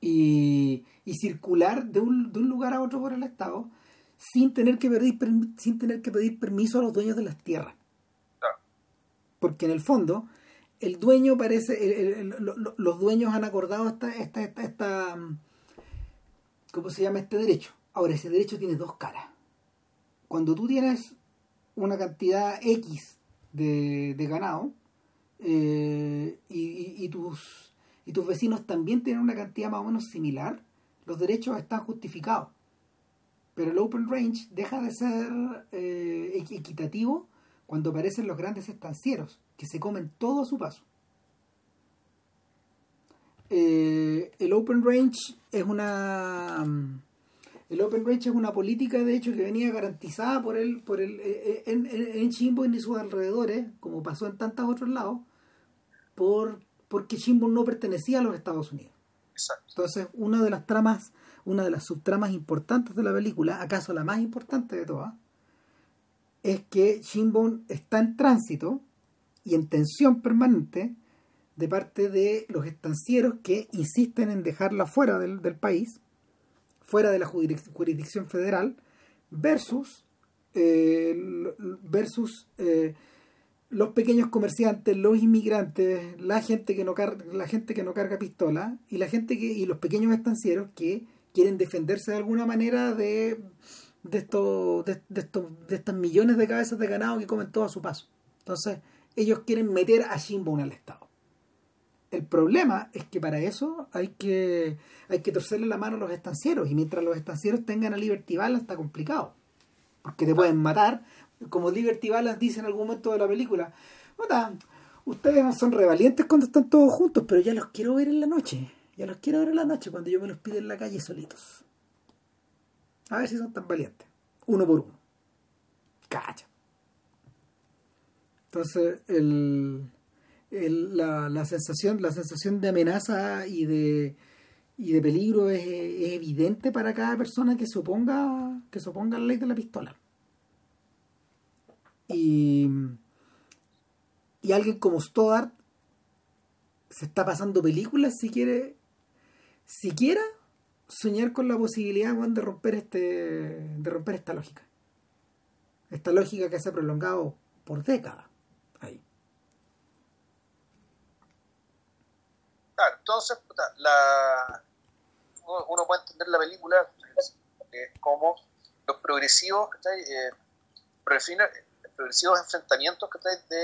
y, y circular de un, de un lugar a otro por el estado sin tener que pedir, sin tener que pedir permiso a los dueños de las tierras. Porque en el fondo, el dueño parece, los dueños han acordado esta, esta, esta, esta, ¿cómo se llama este derecho? Ahora, ese derecho tiene dos caras. Cuando tú tienes una cantidad X de, ganado, eh, y, tus, y tus vecinos también tienen una cantidad más o menos similar, los derechos están justificados. Pero el Open Range deja de ser eh, equitativo cuando aparecen los grandes estancieros, que se comen todo a su paso. Eh, el Open Range es una el Open Range es una política de hecho que venía garantizada por el por el eh, en, en, Chimbo y en sus alrededores como pasó en tantos otros lados por porque Chimbo no pertenecía a los Estados Unidos. Entonces una de las tramas una de las subtramas importantes de la película acaso la más importante de todas es que Shinbone está en tránsito y en tensión permanente de parte de los estancieros que insisten en dejarla fuera del, país, fuera de la jurisdicción federal, versus, eh, versus eh, los pequeños comerciantes, los inmigrantes, la gente que no carga, la gente que no carga pistola y la gente que y los pequeños estancieros que quieren defenderse de alguna manera de de estos de, estos de estas millones de cabezas de ganado que comen todo a su paso. Entonces, ellos quieren meter a Shinbone al Estado. El problema es que para eso hay que, hay que torcerle la mano a los estancieros y mientras los estancieros tengan a Liberty Balance está complicado. Porque te pueden matar, como Liberty Balance dice en algún momento de la película. ustedes son revalientes cuando están todos juntos, pero ya los quiero ver en la noche. Ya los quiero ver en la noche cuando yo me los pido en la calle solitos. A ver si son tan valientes. Uno por uno. Cacha. Entonces, el la, sensación, la sensación de amenaza y de, y de peligro es, evidente para cada persona que se oponga, que se a la ley de la pistola. Y, y alguien como Stoddard se está pasando películas si quiere siquiera soñar con la posibilidad de romper este de romper esta lógica esta lógica que se ha prolongado por décadas ahí entonces, la, uno puede entender la película como los progresivos, eh, progresivos enfrentamientos de,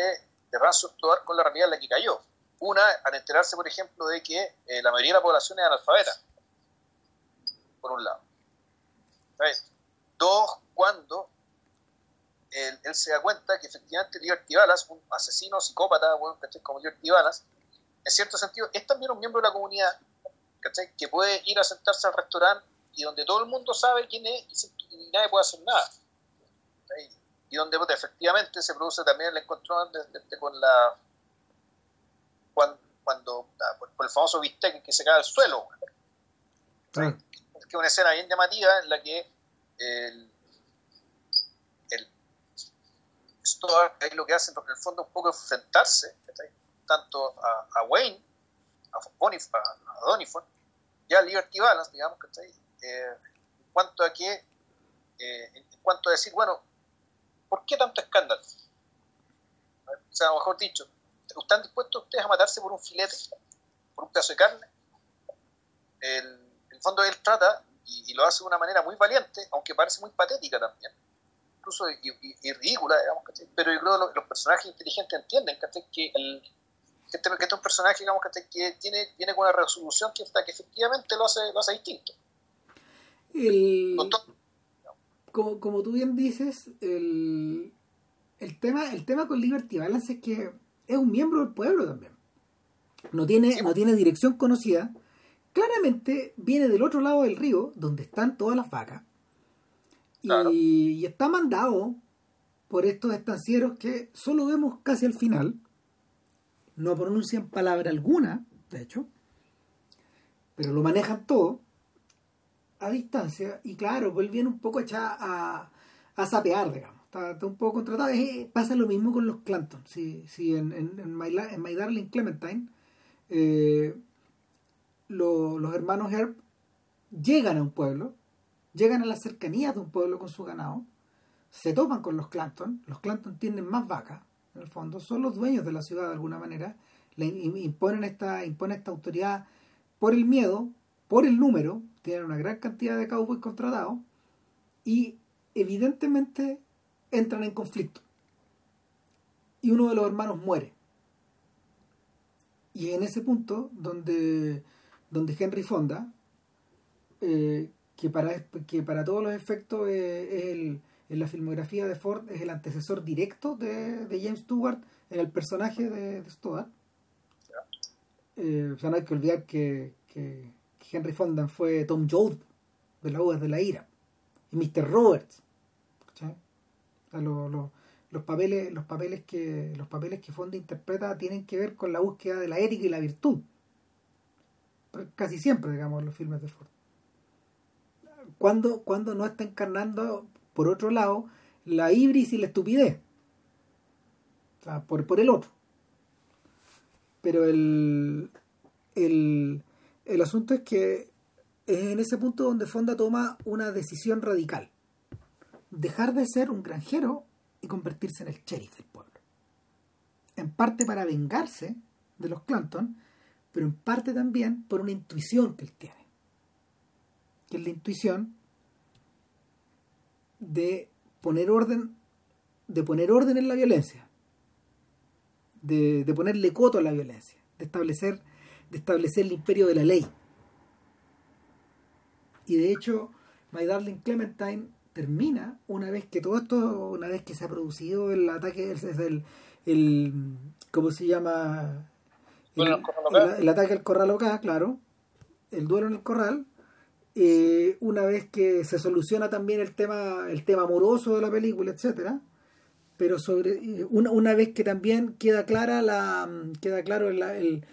de Ransom actuar con la realidad en la que cayó. Una, al enterarse, por ejemplo, de que eh, la mayoría de la población es analfabeta, por un lado. Dos, cuando él, se da cuenta que efectivamente Liberty Balas, un asesino psicópata como Liberty Balas, en cierto sentido, es también un miembro de la comunidad que puede ir a sentarse al restaurante y donde todo el mundo sabe quién es y, nadie puede hacer nada. Y donde pues, efectivamente se produce también el encontrón con la. Cuando, ah, por, el famoso bistec que se cae al suelo. Que es una escena bien llamativa en la que el, el lo que hacen, porque en el fondo un poco enfrentarse tanto a, Wayne, a, Bonif a, Donifon, y a Liberty Balance, digamos, que eh, en cuanto a que, eh, en cuanto a decir, bueno, ¿por qué tanto escándalo? O sea, mejor dicho, ¿están dispuestos ustedes a matarse por un filete, por un pedazo de carne? El, el fondo él trata, y, lo hace de una manera muy valiente, aunque parece muy patética también, incluso y, ridícula, digamos, pero yo creo los, personajes inteligentes entienden que el, que este, que este es un personaje digamos, que, tiene, viene con una resolución que, que efectivamente lo hace, lo hace distinto. como, como tú bien dices, el, el, tema, el tema con Liberty Balance es que es un miembro del pueblo también. No tiene, no tiene dirección conocida. Claramente viene del otro lado del río, donde están todas las vacas. Y, y, está mandado por estos estancieros que solo vemos casi al final no pronuncian palabra alguna, de hecho, pero lo manejan todo a distancia y claro, vuelven un poco a, a, a sapear, digamos. Está, un poco contratado. pasa lo mismo con los Clanton. Si, si en, en, My, Darling Clementine eh, los hermanos Herb llegan a un pueblo, llegan a las cercanías de un pueblo con su ganado, se topan con los Clanton, los Clanton tienen más vacas, en el fondo, son los dueños de la ciudad de alguna manera, le imponen esta, imponen esta autoridad por el miedo, por el número, tienen una gran cantidad de cowboys contratados y evidentemente entran en conflicto. Y uno de los hermanos muere. y en ese punto donde, donde Henry Fonda, eh, que, para, que para todos los efectos es, el, en la filmografía de Ford es el antecesor directo de, James Stewart en el personaje de, de eh, o sea, no hay que olvidar que, que, Henry Fonda fue Tom Joad de las Uvas de la Ira y Mr. Roberts. los papeles, los papeles que los papeles que Fonda interpreta tienen que ver con la búsqueda de la ética y la virtud. Casi siempre, digamos, los filmes de Ford. Cuando, cuando no está encarnando, por otro lado, la ibris y la estupidez. O sea, por, por el otro. Pero el, el, el asunto es que es en ese punto donde Fonda toma una decisión radical. Dejar de ser un granjero y convertirse en el sheriff del pueblo. En parte para vengarse de los Clanton, pero en parte también por una intuición que él tiene. Que es la intuición de poner orden, de poner orden en la violencia, de, de ponerle coto a la violencia, de establecer, de establecer el imperio de la ley. Y de hecho, My Darling Clementine termina una vez que todo esto, una vez que se ha producido el ataque, es el, el ¿cómo se llama? El, el, ataque al corral acá, claro, el duelo en el corral, eh, una vez que se soluciona también el tema, el tema amoroso de la película, etcétera, pero sobre eh, una, una vez que también queda clara la queda claro el,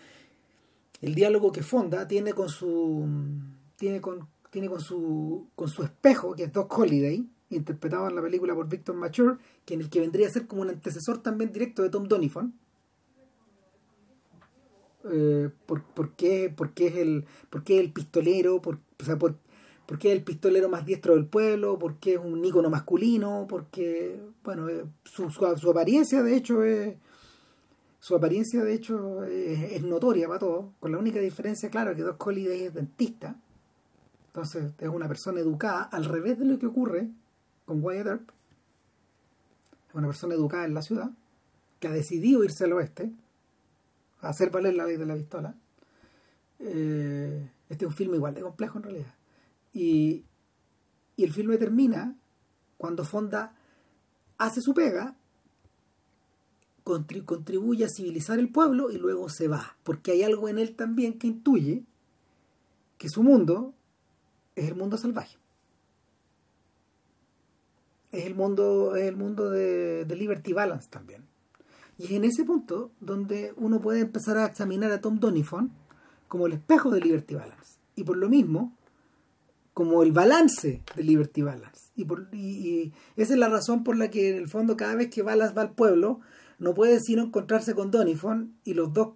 el, diálogo que Fonda tiene con su tiene con tiene con su, con su espejo, que es Doc Holiday, interpretado en la película por Victor Mature, que que vendría a ser como un antecesor también directo de Tom Donifon. Eh, por, qué, es el, el pistolero, por, o sea, qué es el pistolero más diestro del pueblo, por qué es un ícono masculino, porque, bueno, eh, su, su, apariencia de hecho es, su apariencia de hecho es, notoria para todos, con la única diferencia, claro, que Doc Holiday es dentista, entonces es una persona educada, al revés de lo que ocurre con Wyatt Earp. Es una persona educada en la ciudad, que ha decidido irse al oeste, hacer valer la ley de la pistola. Eh, este es un filme igual de complejo en realidad. Y, y el filme termina cuando Fonda hace su pega, contribuye a civilizar el pueblo y luego se va, porque hay algo en él también que intuye que su mundo es el mundo salvaje. Es el mundo, es el mundo de, Liberty Balance también. Y es en ese punto donde uno puede empezar a examinar a Tom Donifon como el espejo de Liberty Balance. Y por lo mismo, como el balance de Liberty Balance. Y, por, y, esa es la razón por la que en el fondo cada vez que Balance va al pueblo, no puede sino encontrarse con Donifon y los dos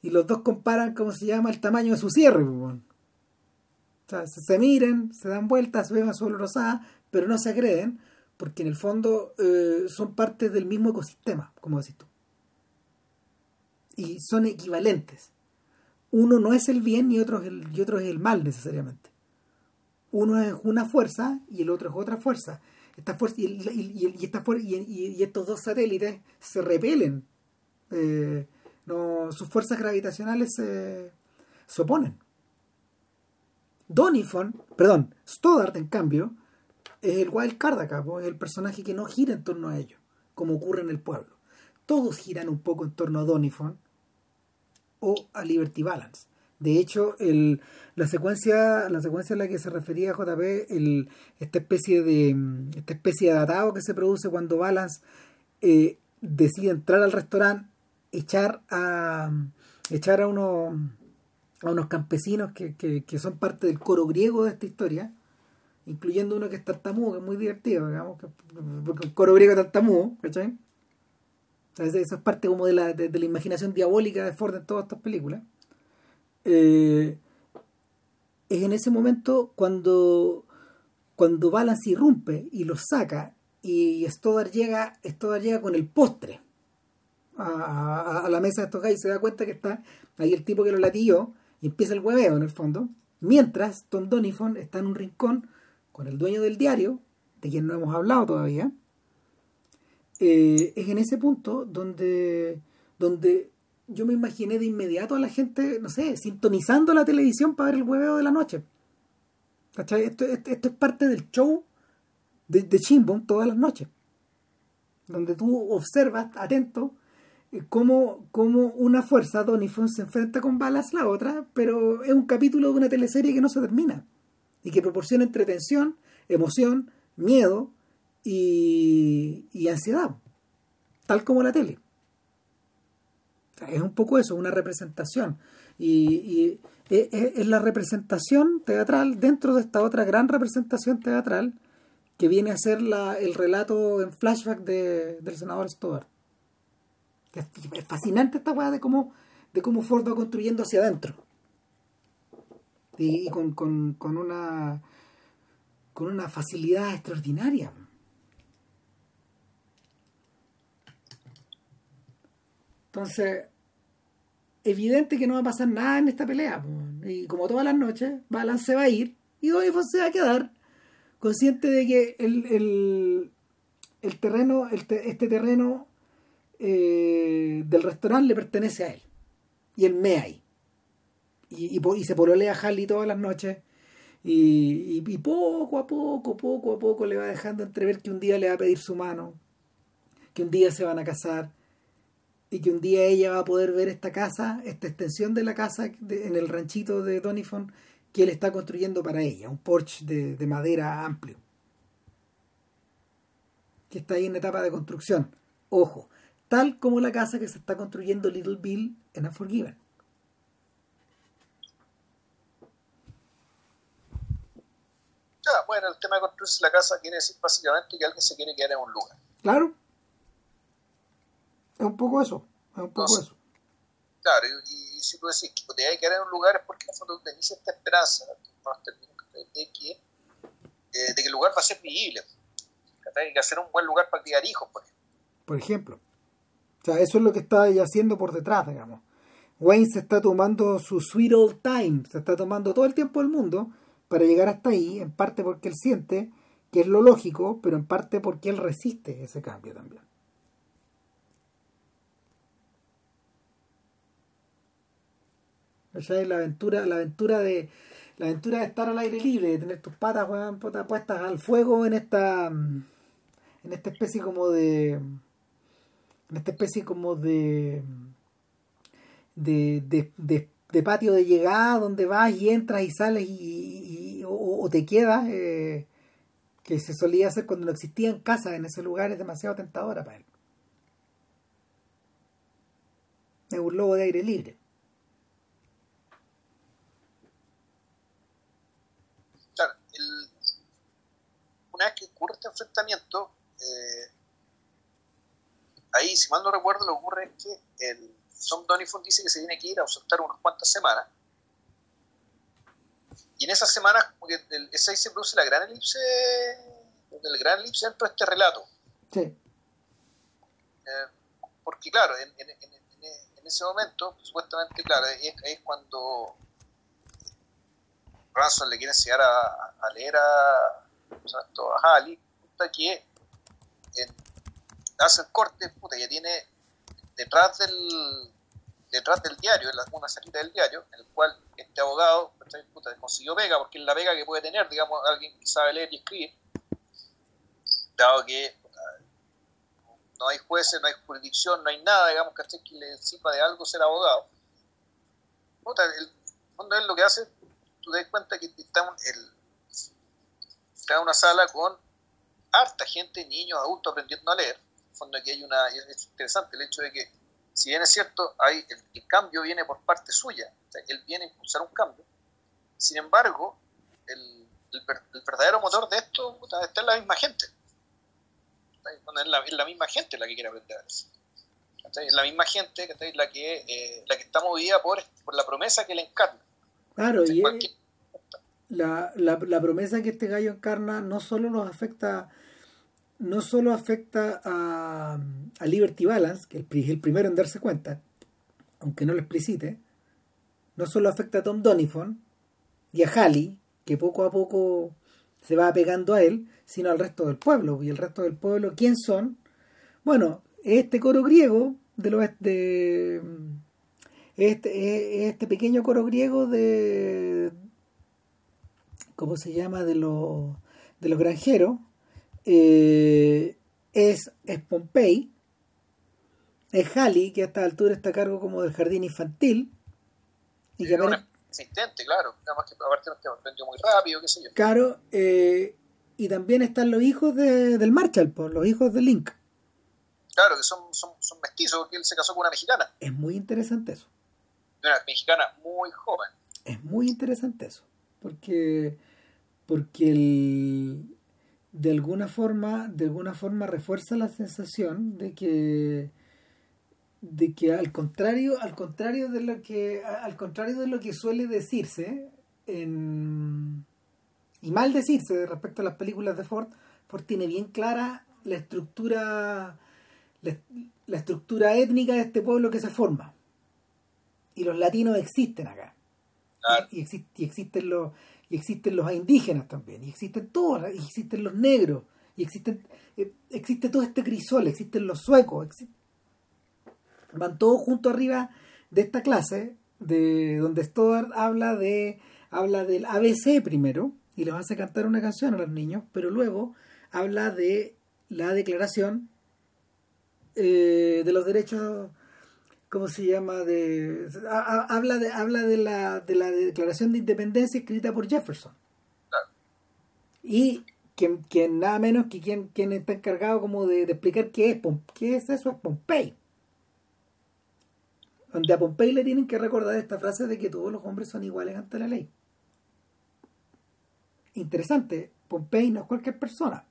y los dos comparan cómo se llama el tamaño de su cierre. Pues, o sea, se, miren, se dan vueltas, se ven a su rosada, pero no se agreden, porque en el fondo eh, son parte del mismo ecosistema, como decís tú. Y son equivalentes. Uno no es el bien y otro es el, y otro es el mal necesariamente. Uno es una fuerza y el otro es otra fuerza. Esta fuerza y, y, y, estos dos satélites se repelen. Eh, no, sus fuerzas gravitacionales se, oponen. Donifon, perdón, Stoddard, en cambio, es el wild card acá, es el personaje que no gira en torno a ellos, como ocurre en el pueblo. Todos giran un poco en torno a Donifon o a Liberty Balance. De hecho, el, la secuencia, la secuencia en la que se refería a JP, el, esta especie de esta especie de atado que se produce cuando Balance eh, decide entrar al restaurante, echar a echar a uno a unos campesinos que, que, son parte del coro griego de esta historia, incluyendo uno que es tartamudo, que es muy divertido, digamos, porque el coro griego es tartamudo, ¿cachai? Eso es parte como de la, de, la imaginación diabólica de Ford en todas estas películas. Eh, es en ese momento cuando, cuando Balance irrumpe y los saca y Stoddard llega, Stoddard llega con el postre a, la mesa de estos guys y se da cuenta que está ahí el tipo que lo latilló y empieza el hueveo en el fondo, mientras Tom Donifon está en un rincón con el dueño del diario, de quien no hemos hablado todavía, eh, es en ese punto donde, donde yo me imaginé de inmediato a la gente, no sé, sintonizando la televisión para ver el hueveo de la noche. ¿Cachai? Esto, esto, es parte del show de, de todas las noches. Donde tú observas, atento, eh, cómo, cómo una fuerza, Donifon, se enfrenta con balas la otra, pero es un capítulo de una teleserie que no se termina. Y que proporciona entretención, emoción, miedo y, ansiedad. Tal como la tele. Es un poco eso, una representación. Y, y es, es, la representación teatral dentro de esta otra gran representación teatral que viene a ser el relato en flashback de, del senador Stoddard. Es, es fascinante esta weá de cómo, de cómo Ford va construyendo hacia adentro. Y, y con, con, con, una con una facilidad extraordinaria. Entonces, evidente que no va a pasar nada en esta pelea. Y como todas las noches, Balance se va a ir y Donifon se va a quedar consciente de que el, el, el terreno, el te, este terreno eh, del restaurante le pertenece a él. Y él me ahí. Y, y, y, se pololea a Harley todas las noches. Y, y, poco a poco, poco a poco le va dejando entrever que un día le va a pedir su mano. Que un día se van a casar y que un día ella va a poder ver esta casa, esta extensión de la casa de, en el ranchito de Donifon que él está construyendo para ella, un porche de, de, madera amplio, que está ahí en etapa de construcción. Ojo, tal como la casa que se está construyendo Little Bill en Unforgiven. Ya, bueno, el tema de construirse la casa quiere decir básicamente que alguien se quiere quedar en un lugar. Claro, es un poco eso. Es un poco eso. Claro, y, y, si tú decís que te hay que quedar en un lugar es porque en el fondo tenés esta esperanza de que, eh, de que el lugar va a ser vivible. Hay que hacer un buen lugar para criar hijos, por ejemplo. Por ejemplo. O sea, eso es lo que está haciendo por detrás, digamos. Wayne se está tomando su sweet old time, se está tomando todo el tiempo del mundo para llegar hasta ahí, en parte porque él siente que es lo lógico, pero en parte porque él resiste ese cambio también. ¿Cachai? La aventura, la aventura de la aventura de estar al aire libre, de tener tus patas weón, puestas al fuego en esta en esta especie como de en esta especie como de de, de, de, patio de llegada donde vas y entras y sales y, o, te quedas eh, que se solía hacer cuando no existían casas en ese lugar es demasiado tentadora para él es un lobo de aire libre una vez que ocurre este enfrentamiento, eh, ahí, si mal no recuerdo, lo que ocurre es que el Tom Donifon dice que se tiene que ir a ausentar unas cuantas semanas. Y en esas semanas, como que el, esa ahí se produce la gran elipse, el gran elipse dentro de este relato. Sí. Eh, porque, claro, en, en, en, en, ese momento, supuestamente, claro, es, es cuando Ransom le quiere enseñar a, a leer a, a Halley, puta que en, hace el corte, puta, ya tiene detrás del detrás del diario, en la, una salida del diario, en el cual este abogado consiguió pega, porque es la pega que puede tener, digamos, alguien que sabe leer y escribir, dado que no hay jueces, no hay jurisdicción, no hay nada, digamos, que le sirva de algo ser abogado. Puta, el fondo es lo que hace, tú te das cuenta que está el, está en una sala con harta gente, niños, adultos aprendiendo a leer. En el fondo aquí hay una, es interesante el hecho de que, si bien es cierto, hay, el, el cambio viene por parte suya, o sea, él viene a impulsar un cambio, sin embargo, el, el, el verdadero motor de esto está en la misma gente. Es la, es la misma gente la que quiere aprender a. Es la misma gente la que, eh, la que está movida por, por la promesa que le encarna. Claro, y la, la, la, promesa que este gallo encarna no solo nos afecta no solo afecta a, a Liberty Balance, que es el primero en darse cuenta, aunque no lo explicite, no solo afecta a Tom Donifon y a Halley, que poco a poco se va pegando a él, sino al resto del pueblo. Y el resto del pueblo, ¿quién son? Bueno, este coro griego de, los, de, este, este pequeño coro griego de. ¿Cómo se llama? De, los de los granjeros. Eh, es, es Pompey. Es Halley, que a esta altura está a cargo como del jardín infantil. Y que aparte, insistente, claro. Nada más que aparte nos aprendió muy rápido, qué sé yo. Claro, eh, y también están los hijos de, del Marshall, por los hijos de Link. Claro, que son, son, son mestizos, porque él se casó con una mexicana. Es muy interesante eso una mexicana muy joven. Es muy interesante eso, porque, porque el, de alguna forma, de alguna forma refuerza la sensación de que de que al contrario, al contrario de lo que al contrario de lo que suele decirse en, y mal decirse respecto a las películas de Ford, Ford tiene bien clara la estructura la estructura étnica de este pueblo que se forma y los latinos existen acá. Y, los y existen los indígenas también, y existen todos, y existen los negros, y existen eh, existe todo este crisol, existen los suecos, van todos juntos arriba de esta clase de donde Stoddard habla de habla del ABC primero y les hace cantar una canción a los niños, pero luego habla de la declaración eh, de los derechos ¿cómo se llama? De, habla de, habla de la, de la Declaración de Independencia escrita por Jefferson. Y quien, nada menos que quien, quien está encargado como de, explicar qué es, qué es eso, es Pompey. Donde a Pompey le tienen que recordar esta frase de que todos los hombres son iguales ante la ley. Interesante, Pompey no es cualquier persona.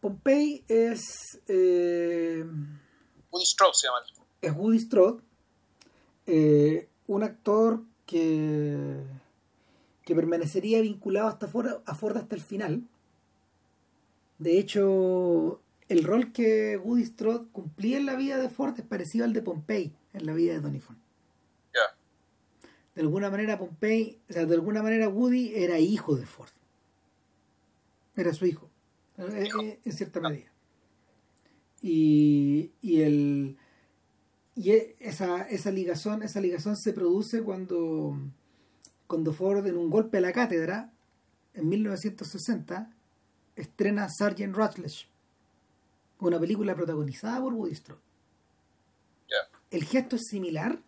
Pompey es... Eh, Woody Strode se llama. Es Woody Strode, eh, un actor que, que permanecería vinculado hasta a Ford hasta el final. De hecho, el rol que Woody Strode cumplía en la vida de Ford es parecido al de Pompey en la vida de Donny Ford. De alguna manera Pompey, o sea, de alguna manera Woody era hijo de Ford. Era su hijo, eh, eh, en cierta medida y, y el y e, esa, esa ligazón esa ligazón se produce cuando cuando Ford en un golpe a la cátedra en 1960 estrena Sergeant Rutledge una película protagonizada por Woody Strode. El gesto es similar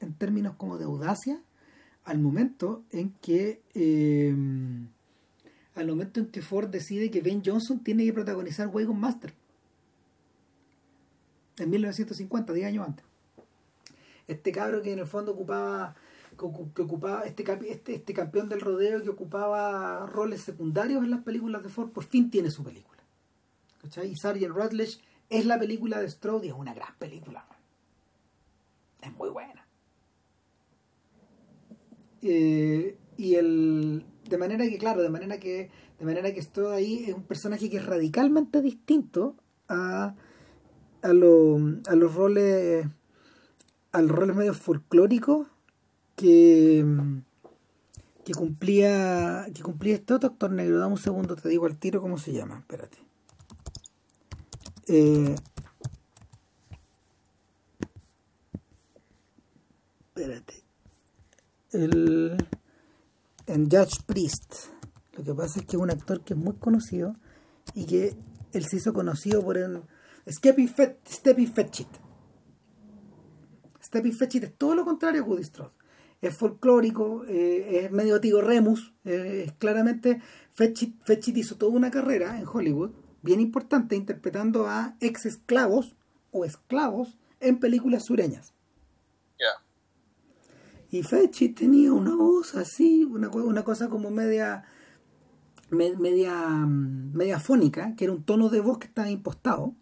en términos como de audacia al momento en que eh, al momento en que Ford decide que Ben Johnson tiene que protagonizar Wagon Master en 1950, 10 años antes. Este cabro que en el fondo ocupaba que, ocupaba este, este, este campeón del rodeo que ocupaba roles secundarios en las películas de Ford, por fin tiene su película. ¿Cachai? Y Sargent Rutledge es la película de Strode y es una gran película. Es muy buena. Eh, y el de manera que claro de manera que de manera que Strode ahí es un personaje que es radicalmente distinto a a, a los roles a los roles medio folclóricos que que cumplía que cumplía este otro actor negro. Dame un segundo te digo al tiro cómo se llama espérate. Eh, espérate. El en Judge Priest. Lo que pasa es que es un actor que es muy conocido y que él se hizo conocido por el Steppy, Fetchit. Steppy Fetchit es todo lo contrario a Woody Strode. Es folclórico, eh, es medio tío Remus. Eh, es claramente, Fetchit, Fetchit hizo toda una carrera en Hollywood, bien importante, interpretando a ex esclavos o esclavos en películas sureñas. Y Fetchit tenía una voz así, una, una cosa como media, media, media fónica, que era un tono de voz que estaba impostado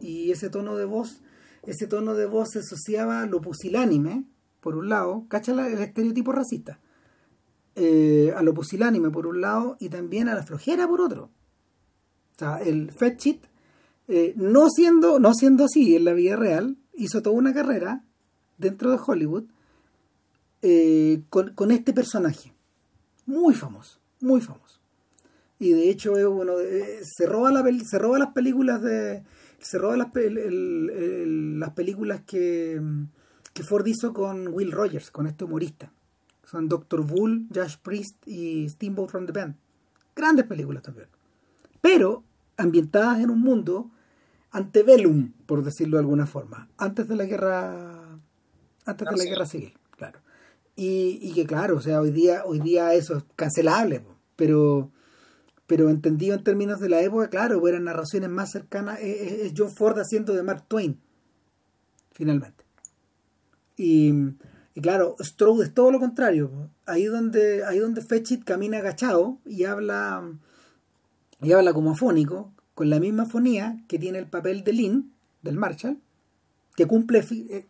y ese tono de voz, ese tono de voz se asociaba a lo pusilánime, por un lado, ¿cacha el estereotipo racista? Eh, a lo pusilánime por un lado y también a la flojera por otro. O sea, el Fetchit, eh, no, siendo, no siendo así en la vida real, hizo toda una carrera dentro de Hollywood eh, con, con, este personaje. Muy famoso, muy famoso y de hecho bueno, eh, se roba la se roba las películas de se roba las, las películas que, que Ford hizo con Will Rogers, con este humorista. Son Doctor Bull, Josh Priest y Steamboat from the Band. Grandes películas también. Pero ambientadas en un mundo antebellum, por decirlo de alguna forma, antes de la guerra antes de la guerra civil, claro. Y, y, que claro, o sea, hoy día hoy día eso es cancelable, pero pero entendido en términos de la época, claro, pues eran narraciones más cercanas, es, John Ford haciendo de Mark Twain, finalmente. Y, claro, Strode es todo lo contrario. Ahí donde, ahí donde Fetchit camina agachado y habla, y habla como afónico, con la misma fonía que tiene el papel de Lynn, del Marshall, que cumple, eh,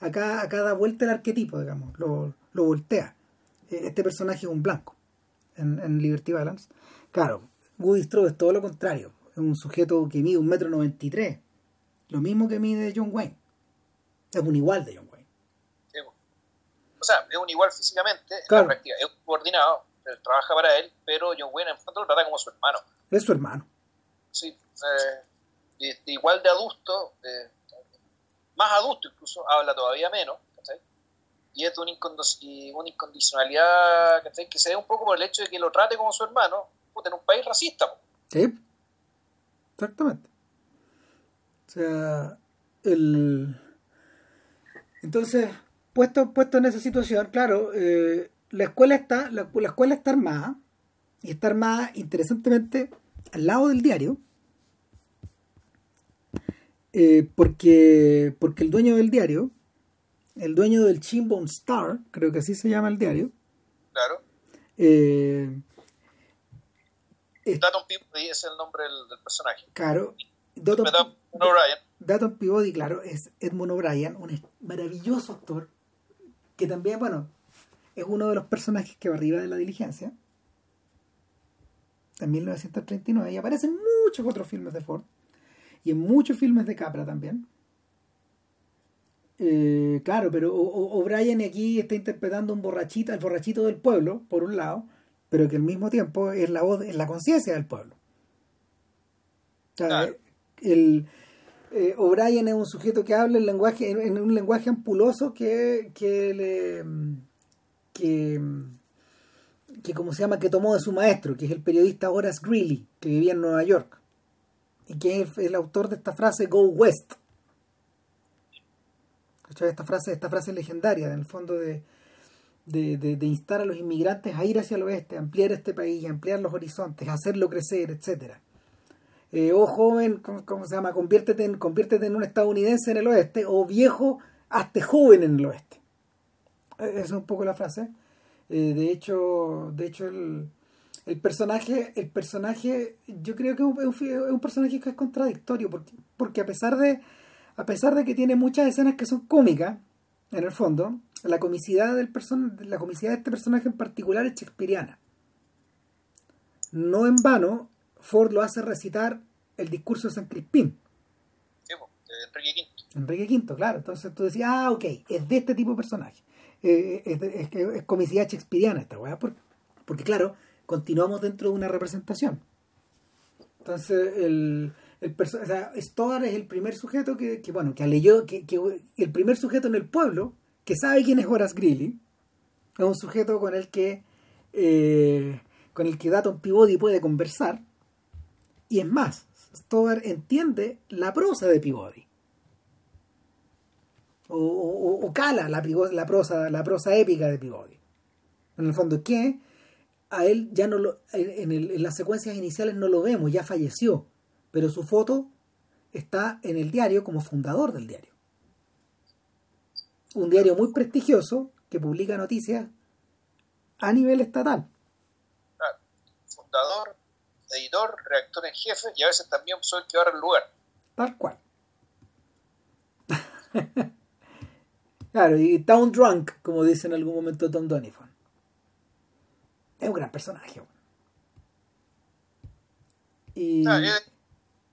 a, cada, a cada vuelta el arquetipo, digamos, lo, lo voltea. Este personaje es un blanco en, en Liberty Balance. Claro, Woody Strode es todo lo contrario. Es un sujeto que mide un metro noventa y tres. Lo mismo que mide John Wayne. Es un igual de John Wayne. O sea, es un igual físicamente, en práctica. Es un coordinado, trabaja para él, pero John Wayne en fondo lo trata como su hermano. Es su hermano. Sí, eh, igual de adusto, más adusto incluso, habla todavía menos, y es de una, incondicionalidad que se ve un poco por el hecho de que lo trate como su hermano, en un país racista. Sí, exactamente. O sea, el... Entonces, puesto, puesto en esa situación, claro, eh, la escuela está, la, escuela está armada, y está armada interesantemente al lado del diario, eh, porque, porque el dueño del diario, el dueño del Chimbone Star, creo que así se llama el diario, claro. Eh, Daton Peabody es el nombre del, personaje. Claro. Daton, O'Brien. Daton Peabody, claro, es Edmund O'Brien, un maravilloso actor que también, bueno, es uno de los personajes que va arriba de la diligencia. En 1939 y aparece en muchos otros filmes de Ford y en muchos filmes de Capra también. Eh, claro, pero O'Brien aquí está interpretando un borrachito, el borrachito del pueblo, por un lado, pero que al mismo tiempo es la voz, es la conciencia del pueblo. el, eh, O'Brien es un sujeto que habla en, lenguaje, en, un lenguaje ampuloso que, que le que, que como se llama que tomó de su maestro, que es el periodista Horace Greeley, que vivía en Nueva York, y que es el autor de esta frase Go West. Esta frase, esta frase legendaria, en el fondo de de, de, instar a los inmigrantes a ir hacia el oeste, ampliar este país, ampliar los horizontes, hacerlo crecer, etcétera. Eh, oh joven, ¿cómo, se llama? Conviértete en, conviértete en un estadounidense en el oeste, o viejo, hazte joven en el oeste. E, esa es un poco la frase. Eh, de hecho, de hecho el, el, personaje, el personaje, yo creo que es un, personaje que es contradictorio, porque, porque a pesar de, a pesar de que tiene muchas escenas que son cómicas, en el fondo, la comicidad, del la comicidad de este personaje en particular es shakespeariana. No en vano, Ford lo hace recitar el discurso de San Crispín. Sí, Enrique V. Enrique V, claro. Entonces tú decías, ah, ok, es de este tipo de personaje. Eh, es, es, es, comicidad shakespeariana esta weá, porque, porque, claro, continuamos dentro de una representación. Entonces, el, el o sea, Stoddard es el primer sujeto que, que bueno, que aleyó, que, que, el primer sujeto en el pueblo que sabe quién es Horace Greeley, es un sujeto con el que eh, con el que Peabody puede conversar, y es más, Stoddard entiende la prosa de Peabody. O, cala la, la, prosa, la prosa épica de Peabody. En el fondo, que a él ya no lo, en las secuencias iniciales no lo vemos, ya falleció, pero su foto está en el diario como fundador del diario un diario muy prestigioso que publica noticias a nivel estatal. Fundador, editor, redactor en jefe y a veces también soy el que va el lugar. Tal cual. *laughs* claro, y Town Drunk, como dice en algún momento Tom Donifon. Es un gran personaje. Y... Claro,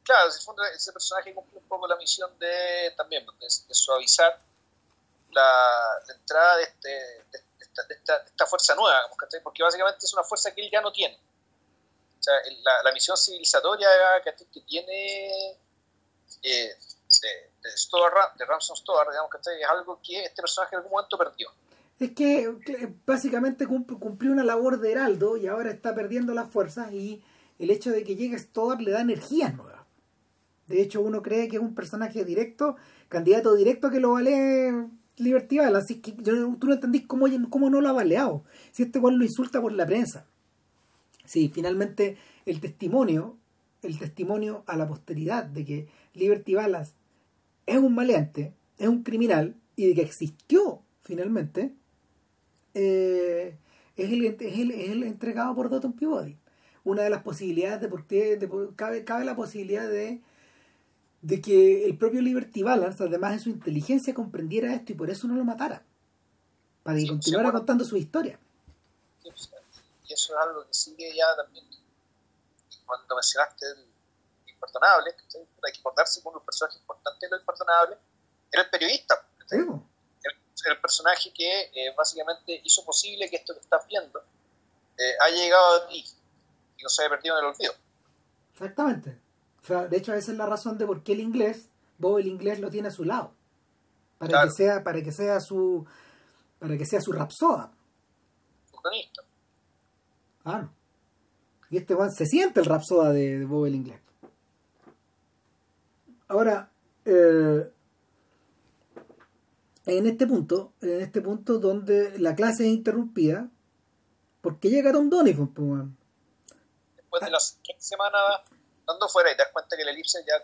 claro ese personaje cumple un poco la misión de también de suavizar la, entrada de, este, de, esta, fuerza nueva, porque básicamente es una fuerza que él ya no tiene. O sea, la, misión civilizatoria que tiene eh, de, Stoddard, de Ramson Stoddard, digamos, que es algo que este personaje en algún momento perdió. Es que, básicamente cumplió una labor de heraldo y ahora está perdiendo las fuerzas y el hecho de que llegue Stoddard le da energías nuevas. De hecho, uno cree que es un personaje directo, candidato directo que lo vale Liberty Balance. Así que tú no entendís cómo, cómo no lo ha baleado. Si este cual lo insulta por la prensa. Sí, finalmente el testimonio, el testimonio a la posteridad de que Liberty Balance es un maleante, es un criminal y de que existió finalmente, eh, es, el, es, el, es, el, entregado por Dotton Peabody. Una de las posibilidades de por qué de, cabe, cabe la posibilidad de, de que el propio Liberty Balance, además de su inteligencia, comprendiera esto y por eso no lo matara. Para que continuara contando su historia. Y eso es algo que sigue ya también. Cuando mencionaste el imperdonable, hay que acordarse con un personaje importante de lo imperdonable, era el periodista. El, el, personaje que eh, básicamente hizo posible que esto que estás viendo eh, haya llegado a ti y no se haya perdido en el olvido. Exactamente. Sea, de hecho, esa es la razón de por qué el inglés, vos el inglés lo tiene a su lado. Para que sea, para que sea su, para que sea su rapsoda. Ah, no. Y este Juan se siente el rapsoda de, de Bob el inglés. Ahora, eh, en este punto, en este punto donde la clase es interrumpida, porque llega Tom Donovan, Después de las tres semanas dando fuera y te das cuenta que la elipse ya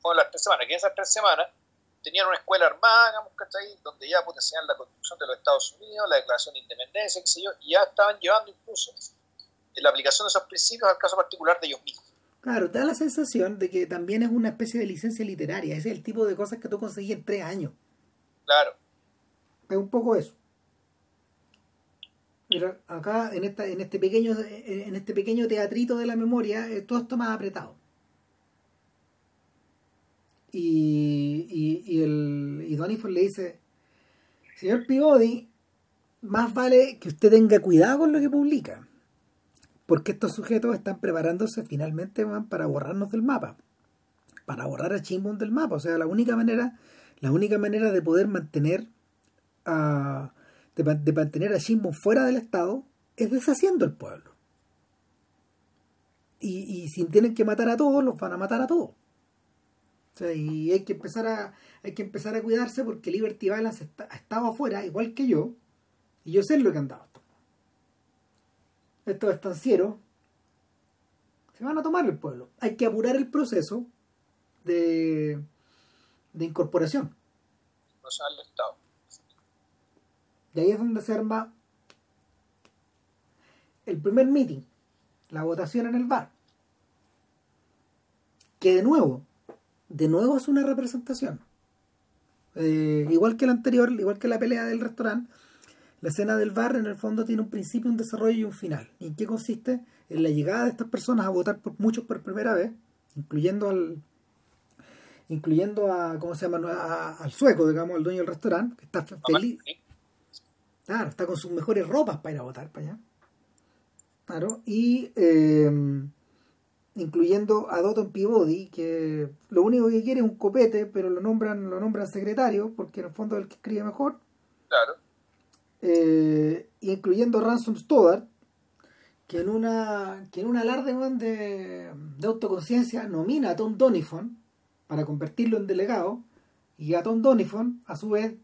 fue las tres semanas, que en esas tres semanas tenían una escuela armada, digamos, ahí Donde ya potenciaban la constitución de los Estados Unidos, la declaración de independencia, qué sé yo, y ya estaban llevando incluso la aplicación de esos principios al caso particular de ellos mismos. Claro, da la sensación de que también es una especie de licencia literaria. Ese es el tipo de cosas que tú conseguís en tres años. Claro. Es un poco eso. Pero acá, en, esta, en, este pequeño, en este pequeño teatrito de la memoria, eh, todo esto más apretado. Y, y, el, y le dice, señor Pivodi, más vale que usted tenga cuidado con lo que publica porque estos sujetos están preparándose finalmente para borrarnos del mapa, para borrar a Chimbun del mapa. O sea, la única manera, la única manera de poder mantener a, de, mantener a Chimbun fuera del Estado es deshaciendo el pueblo. Y, y si tienen que matar a todos, los van a matar a todos. O sea, y hay que empezar a, hay que empezar a cuidarse porque Liberty Balance ha estado afuera, igual que yo, y yo sé lo que han dado estos estancieros se van a tomar el pueblo. Hay que apurar el proceso de, de incorporación. Estado. Y ahí es donde se arma el primer meeting, la votación en el bar. Que de nuevo, de nuevo es una representación. Eh, igual que la anterior, igual que la pelea del restaurante, la escena del bar en el fondo tiene un principio, un desarrollo y un final. ¿Y en qué consiste? En la llegada de estas personas a votar por muchos por primera vez, incluyendo al incluyendo a ¿cómo se llama? al sueco, digamos, al dueño del restaurante, que está feliz. Claro, está con sus mejores ropas para ir a votar para allá. Claro, y eh, incluyendo a Dotton Peabody, que lo único que quiere es un copete, pero lo nombran, lo nombran secretario, porque en el fondo es el que escribe mejor. Claro eh, incluyendo Ransom Stoddard, que en una que en un alarde de, de autoconciencia nomina a Tom Donifon para convertirlo en delegado y a Tom Donifon a su vez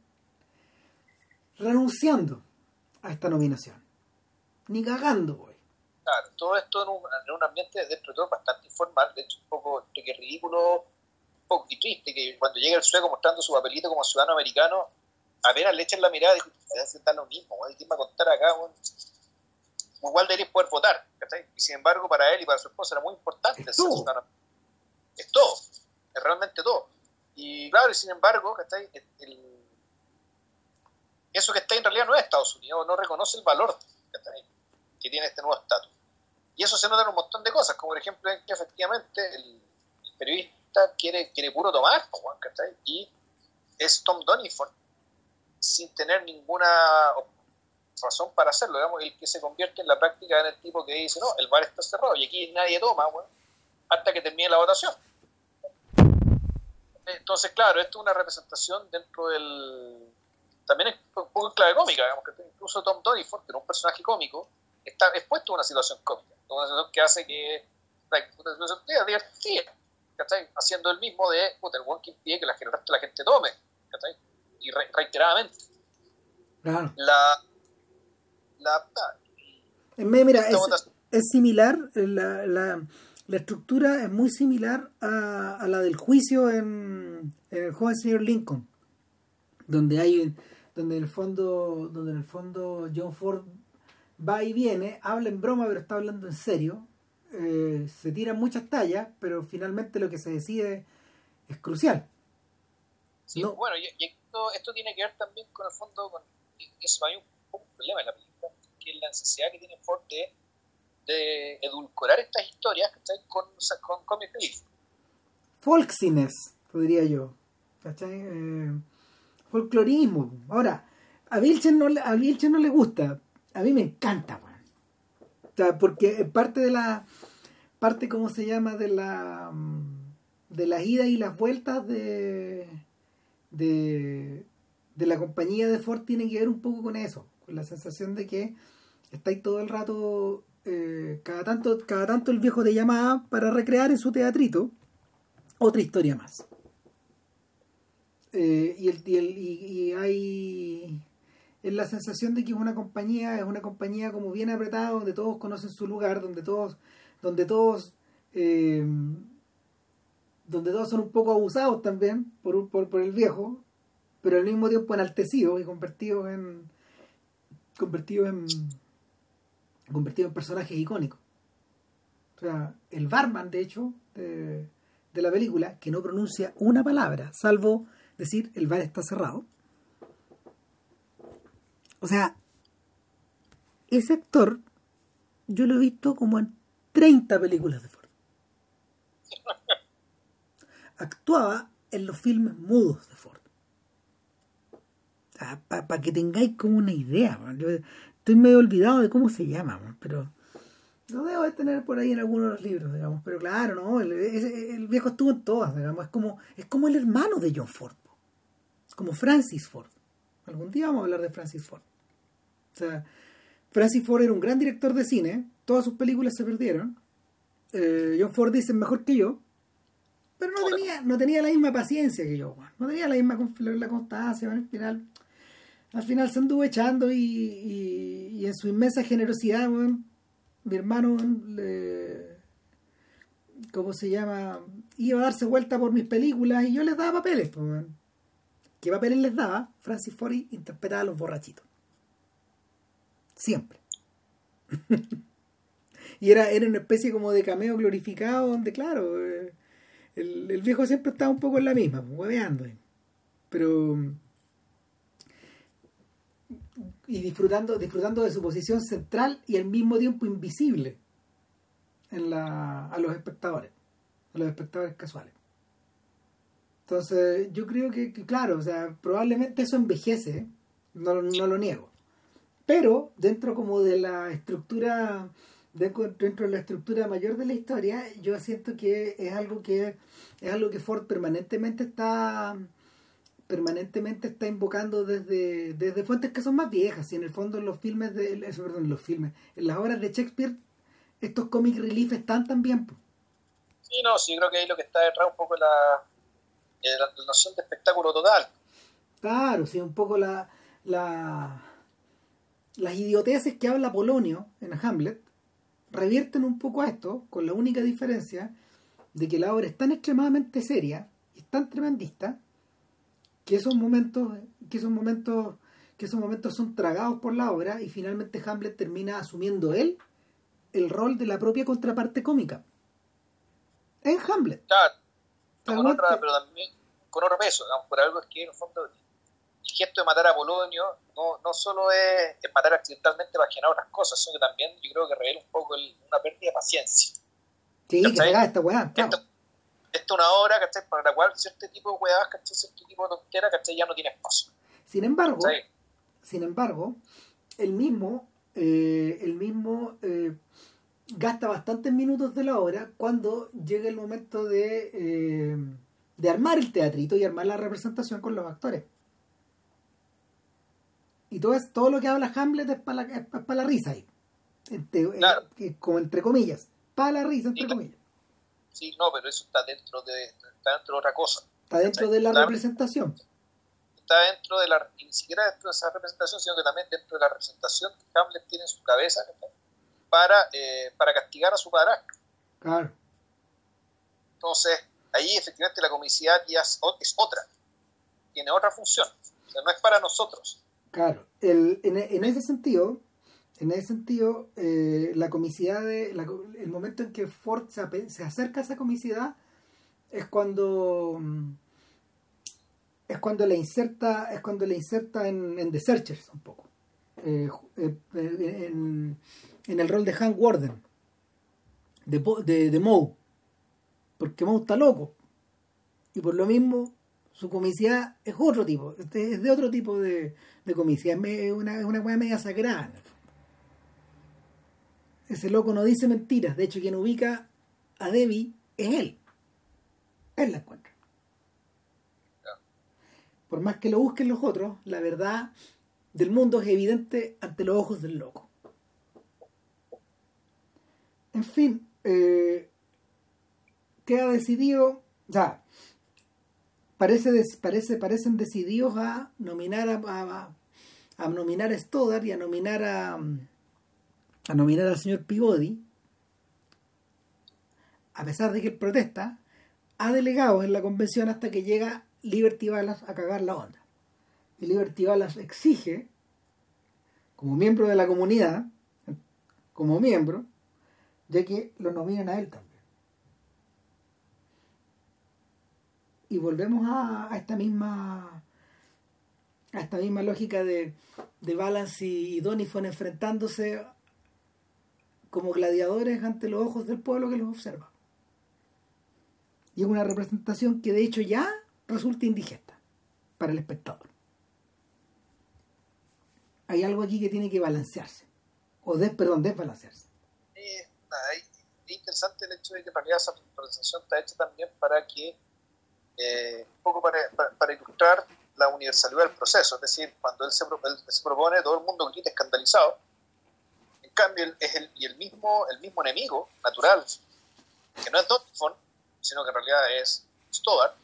renunciando a esta nominación. Ni cagando güey. Claro todo esto en un, en un, ambiente dentro de todo bastante informal. De hecho un poco que ridículo un poco triste que cuando llega el sueco mostrando su papelito como ciudadano americano apenas le echan la mirada y está lo mismo, ¿quién va a contar acá? Igual debería poder votar, Y sin embargo, para él y para su esposa era muy importante es todo. Es todo, es realmente todo. Y claro, y sin embargo, El, eso que está en realidad no es Estados Unidos, no reconoce el valor que tiene este nuevo estatus. Y eso se nota en un montón de cosas, como por ejemplo que efectivamente el, periodista quiere, quiere puro tomar, y es Tom Donifon sin tener ninguna razón para hacerlo, digamos, el que se convierte en la práctica en el tipo que dice, no, el bar está cerrado y aquí nadie toma, hasta que termine la votación. entonces, claro, esto es una representación dentro del... También es un poco en clave cómica, digamos, que incluso Tom Doddiford, que era un personaje cómico, está expuesto a una situación cómica, una situación que hace que una situación divertida, ¿cachai? Haciendo el mismo de, puta, el one que impide que la, la gente tome, ¿cachai? Y reiteradamente. Claro. La... la, mira, es, es, similar, la, la, la, estructura es muy similar a, a la del juicio en, en, el joven señor Lincoln, donde hay, donde en el fondo, donde en el fondo John Ford va y viene, habla en broma pero está hablando en serio, eh, se tiran muchas tallas, pero finalmente lo que se decide es crucial. Sí, bueno, y, esto, esto, tiene que ver también con el fondo, con eso hay un, un problema en la película, que es la necesidad que tiene Ford de, de edulcorar estas historias con, con comic relief. Folksiness, podría yo. ¿Cachai? Eh, folclorismo. Ahora, a Vilchen no, a no le gusta, a mí me encanta, porque parte de la parte cómo se llama de la de las idas y las vueltas de de, la compañía de Ford tiene que ver un poco con eso, con la sensación de que estáis todo el rato eh, cada tanto cada tanto el viejo te llamaba para recrear en su teatrito otra historia más eh, y, el, y, el, y hay es la sensación de que es una compañía, es una compañía como bien apretada, donde todos conocen su lugar, donde todos, donde todos, eh, donde todos son un poco abusados también por, por, por el viejo, pero al mismo tiempo enaltecidos y convertidos en convertidos en convertidos en personajes icónicos. O sea, el barman, de hecho, de, de la película, que no pronuncia una palabra, salvo decir el bar está cerrado o sea, ese actor yo lo he visto como en 30 películas de Ford. Actuaba en los filmes mudos de Ford. Para que tengáis como una idea. Yo estoy medio olvidado de cómo se llama, pero lo debo de tener por ahí en algunos de los libros, digamos. Pero claro, no, el, viejo estuvo en todas, digamos. Es como, es como el hermano de John Ford. Como Francis Ford. Algún día vamos a hablar de Francis Ford. O sea, Francis Ford era un gran director de cine, todas sus películas se perdieron. Eh, John Ford dice mejor que yo, pero no tenía, no tenía la misma paciencia que yo, no tenía la misma constancia, al final, al final se anduvo echando y, en su inmensa generosidad, mi hermano, le, ¿cómo se llama? Iba a darse vuelta por mis películas y yo les daba papeles. ¿Qué papeles les daba? Francis Ford interpretaba a los borrachitos. Siempre. *laughs* y era, era una especie como de cameo glorificado donde, claro, eh, el, viejo siempre estaba un poco en la misma, hueveando. Pero... Y disfrutando, disfrutando de su posición central y al mismo tiempo invisible en la, a los espectadores, a los espectadores casuales. Entonces, yo creo que, claro, o sea, probablemente eso envejece, no, no lo niego. Pero dentro como de la estructura dentro de la estructura mayor de la historia yo siento que es algo que es algo que Ford permanentemente está permanentemente está invocando desde, desde fuentes que son más viejas. Y en el fondo en los filmes de perdón, en los filmes en las obras de Shakespeare estos comic relief están también sí no sí creo que ahí lo que está detrás un poco la, la, noción de espectáculo total claro sí un poco la la las idioteces que habla Polonio en Hamlet revierten un poco a esto, con la única diferencia de que la obra es tan extremadamente seria y tan tremendista que esos momentos, que esos momentos, que esos momentos son tragados por la obra y finalmente Hamlet termina asumiendo él el rol de la propia contraparte cómica. En Hamlet. Claro, pero también con otro peso, por algo es que en el fondo el gesto de matar a Polonio no, no solo es, matar accidentalmente para generar otras cosas, sino que también yo creo que revela un poco una pérdida de paciencia. Sí, que se esta weá, Esto, es una obra, ¿cachai? Para la cual cierto tipo de weá, ¿cachai? Cierto tipo de tontera, ¿cachai? Ya no tiene espacio. Sin embargo, sin embargo, el mismo, eh, el mismo eh, gasta bastantes minutos de la obra cuando llega el momento de, eh, de armar el teatrito y armar la representación con los actores. Y todo, es, todo lo que habla Hamlet es para la, para la risa ahí. Entre, Claro. eh, como entre comillas. Para la risa, entre Sí, comillas. Sí, no, pero eso está dentro de, está dentro de otra cosa. Está dentro de la representación. Está dentro de la, y ni siquiera dentro de esa representación, sino que también dentro de la representación que Hamlet tiene en su cabeza. Para, eh, para castigar a su padrastro. Claro. Entonces, ahí efectivamente la comicidad ya es, otra, tiene otra función, o sea, no es para nosotros. Claro, el, en, en ese sentido, en ese sentido, eh, la comicidad de, la co- el momento en que Ford se, se acerca a esa comicidad es cuando mm, es cuando la inserta, es cuando la inserta en, en The Searchers un poco, eh, eh, en, en el rol de Hank Warden, de, de, de Moe, porque Moe está loco y por lo mismo su comicidad es otro tipo, este es de otro tipo de, de comicidad, es una, es una media sagrada. Ese loco no dice mentiras, de hecho quien ubica a Debbie es él. Él la encuentra. Por más que lo busquen los otros, la verdad del mundo es evidente ante los ojos del loco. En fin, eh, queda decidido, o sea, parece, parece, parecen decididos a nominar a, a, a nominar a Stoddard y a nominar a, a nominar al señor Peabody, a pesar de que él protesta, ha delegado en la convención hasta que llega Liberty Ballas a cagar la onda. Y Liberty Ballas exige, como miembro de la comunidad, como miembro, de que lo nominen a él también. Y volvemos a, esta misma a esta misma lógica de, de Balance y, Donifon enfrentándose como gladiadores ante los ojos del pueblo que los observa. Y es una representación que de hecho ya resulta indigesta para el espectador. Hay algo aquí que tiene que balancearse, o des, perdón, desbalancearse. Y, y- es interesante el hecho de que en realidad esa presentación está hecha también para que, eh, un poco para, para, para ilustrar la universalidad del proceso, es decir, cuando él se, él se propone, todo el mundo grita escandalizado, en cambio él es el, y el mismo, el mismo enemigo natural, que no es Dotfon, sino que en realidad es Stoddard,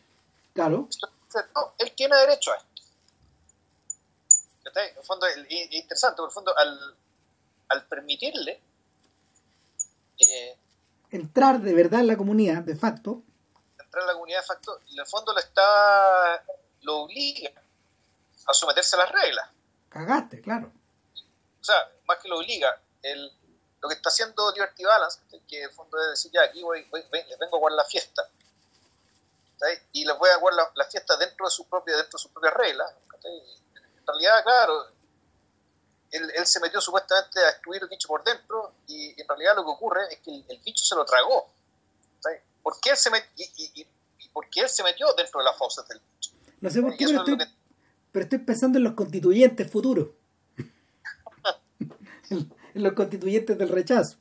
Claro, no, él tiene derecho a esto. En el fondo, y interesante, porque en el fondo, al, al permitirle eh, entrar de verdad en la comunidad, de facto, entrar a la comunidad de facto, en el fondo lo está lo obliga a someterse a las reglas. cagaste, claro. O sea, más que lo obliga, el, lo que está haciendo Liberty Balance, que en el fondo es decir, ya aquí voy, voy- les vengo a jugar la fiesta, y les voy a jugar la, la fiesta dentro de sus propias dentro de sus propias reglas. En realidad, claro, él, él se metió supuestamente a destruir el bicho por dentro, y en realidad lo que ocurre es que el, el bicho se lo tragó. ¿cachai? ¿Por qué él se met- y, y- y- y por qué él se metió dentro de las fauces del bicho? No sé por qué, eso pero es estoy, que- pero estoy pensando en los constituyentes futuros. *laughs* en, en los constituyentes del rechazo.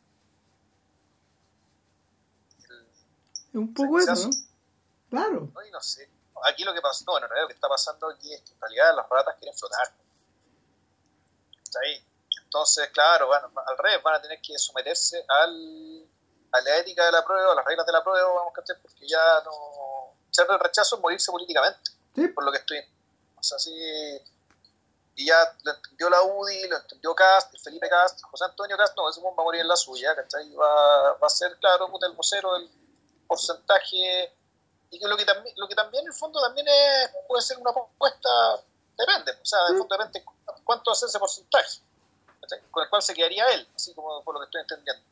Es un poco eso, rechazo. ¿no? Claro. No, y no sé. Aquí lo que pasa, no, en realidad lo que está pasando aquí es que en realidad las ratas quieren flotar. Está ahí. Entonces, claro, van, al revés, van a tener que someterse al, a la ética de la prueba, a las reglas de la prueba, vamos a porque ya no. Ser del rechazo es morirse políticamente, Sí, por lo que estoy. O sea, sí. Y ya lo entendió la UDI, lo entendió Cast, el Felipe Cast, José Antonio Cast, no, ese va a morir en la suya, ¿cachai? Va, va a ser, claro, el vocero del porcentaje y que lo que también lo que también en el fondo también es, puede ser una propuesta depende o sea en el fondo depende cuánto es ese porcentaje con el cual se quedaría él así como por lo que estoy entendiendo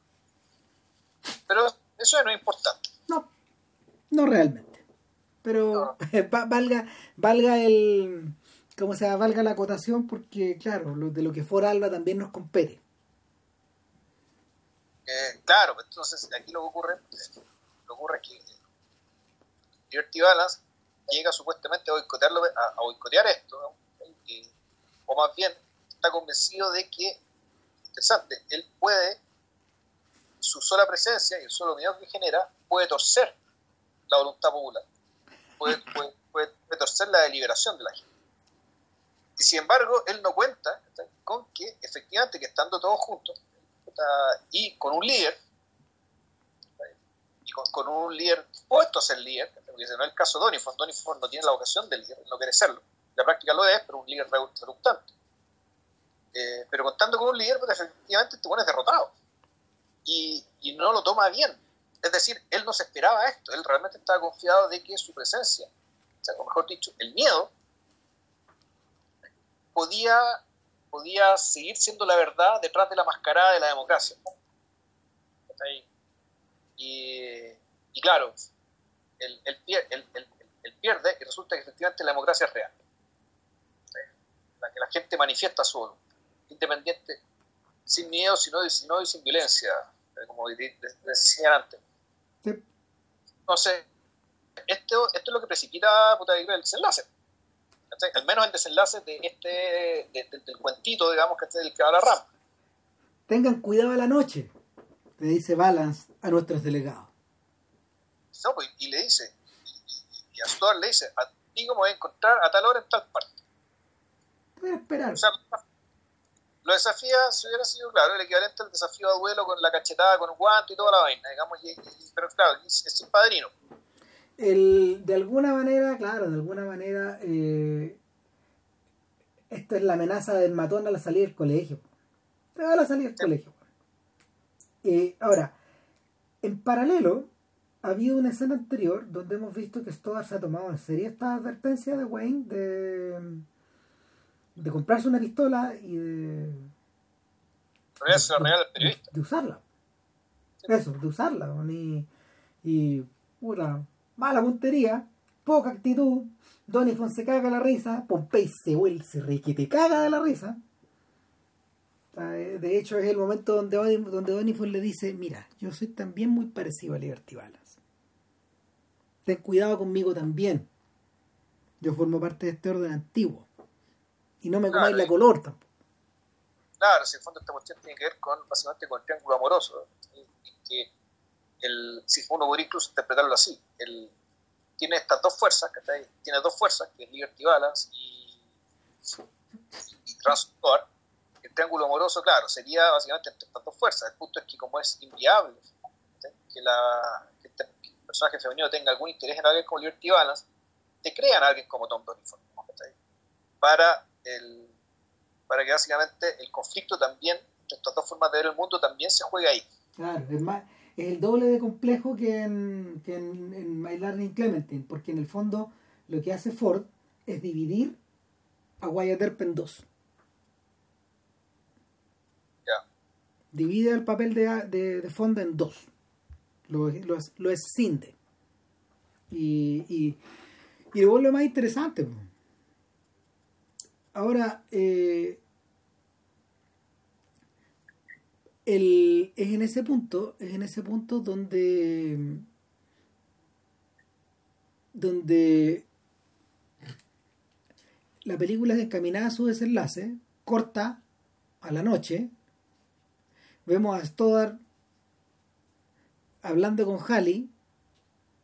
pero eso no es importante no. No realmente. Pero *laughs* va- valga, valga el. ¿Cómo se llama? Valga la acotación porque, claro, lo, de lo que fuera Alba también nos compete. Eh, claro entonces aquí lo que ocurre lo que ocurre es que Liberty Balance llega supuestamente a boicotearlo a, a boicotear esto o más bien está convencido de que interesante él puede su sola presencia y el solo miedo que genera puede torcer la voluntad popular puede, *laughs* puede, torcer la deliberación de la gente. Y sin embargo, él no cuenta con que efectivamente que estando todos juntos y con un líder, y con, un líder puesto a ser líder, porque no es el caso de Donifon, Donifon no tiene la vocación del líder, no quiere serlo. La práctica lo es, pero un líder reluctante. Eh, pero contando con un líder, pues efectivamente este es derrotado. Y, y no lo toma bien. Es decir, él no se esperaba esto, él realmente estaba confiado de que su presencia, o mejor dicho, el miedo, podía, podía seguir siendo la verdad detrás de la mascarada de la democracia. Y, y claro, él, pierde y resulta que efectivamente la democracia es real. La que la gente manifiesta su voluntad, independiente, sin miedo, sino, sino y sin violencia, como decía antes. Entonces, esto, esto es lo que precipita puta, el desenlace. Al menos el desenlace de este, del cuentito, digamos, que este es el que va a la rampa. Tengan cuidado a la noche, le dice Balance a nuestros delegados. No, pues, y le dice, y, a Stuart le dice, a ti como voy a encontrar a tal hora en tal parte. Voy a esperar. lo desafía, si hubiera sido, claro, el equivalente al desafío a duelo con la cachetada, con un guante y toda la vaina, digamos, pero claro, es, es sin padrino. El, de alguna manera, claro, de alguna manera, eh, esto es la amenaza del matón a la salida del colegio. A la salida del colegio. Eh, ahora, en paralelo, ha habido una escena anterior donde hemos visto que Stoddard se ha tomado en serio esta advertencia de Wayne de, de comprarse una pistola y de. De, usarla. Eso, de usarla. Y, y mala puntería, poca actitud. Donifon se caga la risa, Pompey se vuelve, se re que te caga de la risa. De hecho, es el momento donde, donde Donifon le dice: Mira, yo soy también muy parecido a Liberty Balance. Ten cuidado conmigo también. Yo formo parte de este orden antiguo. Y no me comáis la color tampoco. Claro, si en el fondo esta cuestión tiene que ver con básicamente con el triángulo amoroso. Que el, si uno podría incluso interpretarlo así, el, tiene estas dos fuerzas, tiene dos fuerzas, que es Liberty Balance y, y El triángulo amoroso, claro, sería básicamente entre estas dos fuerzas. El punto es que como es inviable que, la, este, el personaje femenino tenga algún interés en alguien como Liberty Balance, te crean a alguien como Tom Donifon, para, el, para que básicamente el conflicto también, entre estas dos formas de ver el mundo, también se juegue ahí. Claro, es más es el doble de complejo que en, que en, en My Learning Clementine, porque en el fondo lo que hace Ford es dividir a Wyatt Earp en dos. Divide el papel de, de, de Fonda en dos. Lo, lo, lo escinde. Y, y, y lo vuelve más interesante. Ahora, eh, el, es en ese punto, es en ese punto donde donde la película es encaminada a su desenlace, corta a la noche, vemos a Stoddard hablando con Halley,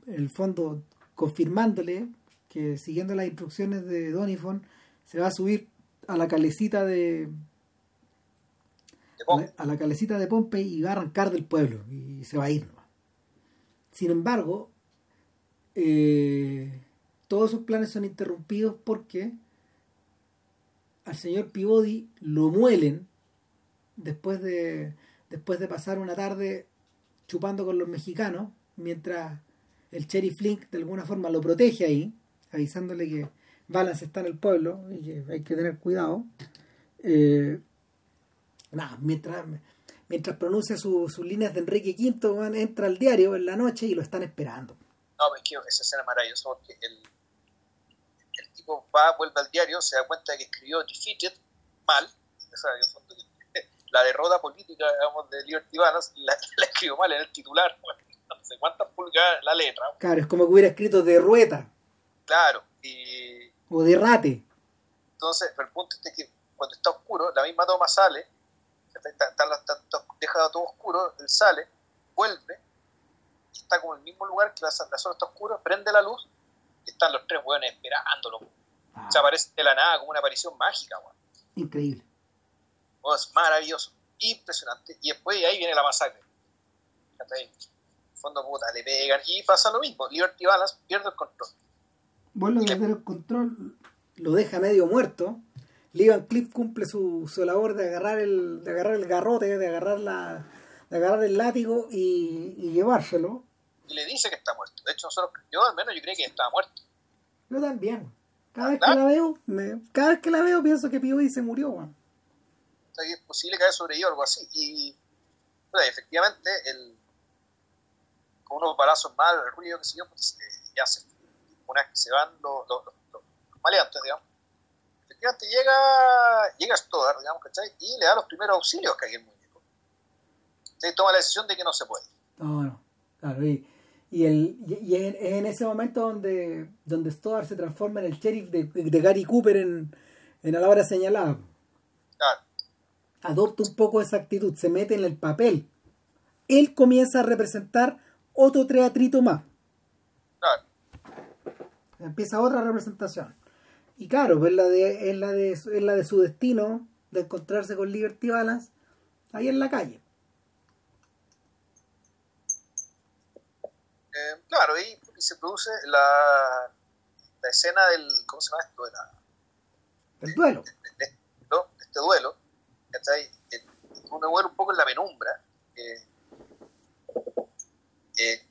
en el fondo confirmándole que siguiendo las instrucciones de Donifon se va a subir a la calecita de, a la, calecita de Pompey y va a arrancar del pueblo y se va a ir. Sin embargo, eh, todos sus planes son interrumpidos porque al señor Pivodi lo muelen después de, después de pasar una tarde chupando con los mexicanos, mientras el Cherry Flink de alguna forma lo protege ahí, avisándole que Balance está en el pueblo y que hay que tener cuidado. Eh, nada, mientras, mientras pronuncia sus líneas de Enrique V, entra al diario en la noche y lo están esperando. No, es que esa escena es maravillosa porque el, el tipo va, vuelve al diario, se da cuenta de que escribió defeated mal, o sea, *laughs* la derrota política digamos, de Liberty Balance la, *laughs* la, escribió mal en el titular, no sé cuántas pulgadas la letra. Claro, es como que hubiera escrito de rueta. Claro, y... O de rate. Entonces, el punto es que cuando está oscuro, la misma toma sale deja todo oscuro, él sale, vuelve, y está como en el mismo lugar que la, zona está oscura, prende la luz, están los tres weones esperándolo. Ah. Se aparece de la nada como una aparición mágica, weón. Increíble. Oh, es maravilloso, impresionante. Y después ahí viene la masacre. En fondo puta, le pegan y pasa lo mismo. Liberty Balance pierde el control. Vuelve a perder el control, lo deja medio muerto. Levan Cliff cumple su, su labor de agarrar el, de agarrar el garrote, de agarrar la, de agarrar el látigo y, y llevárselo. Y le dice que está muerto. De hecho, nosotros, yo al menos yo creí que estaba muerto. Yo también. Cada vez que la veo, cada vez que la veo pienso que Pío se murió, O sea, que es posible que haya sobrevivido algo así. Y efectivamente, el, con unos balazos mal, el ruido que se dio, pues, eh, ya se, una vez que se van los, los, los, maleantes, digamos, efectivamente llega, llega Stoddard, digamos, ¿cachai? Y le da los primeros auxilios que hay en el muñeco. Entonces toma la decisión de que no se puede. No, no, claro, y y, el, y es en ese momento donde, donde Stoddard se transforma en el sheriff de, de Gary Cooper en, en a la hora señalada. Adopta un poco esa actitud, se mete en el papel. Él comienza a representar otro teatrito más. Empieza otra representación. Y claro, pues la de, es, la de, es la de su destino de encontrarse con Liberty Balance ahí en la calle. Eh, claro, y, se produce la, la, escena del, ¿cómo se llama esto? De la, el duelo. De, este duelo, ¿cachai? Uno vuelve un poco en la penumbra. Eh, eh,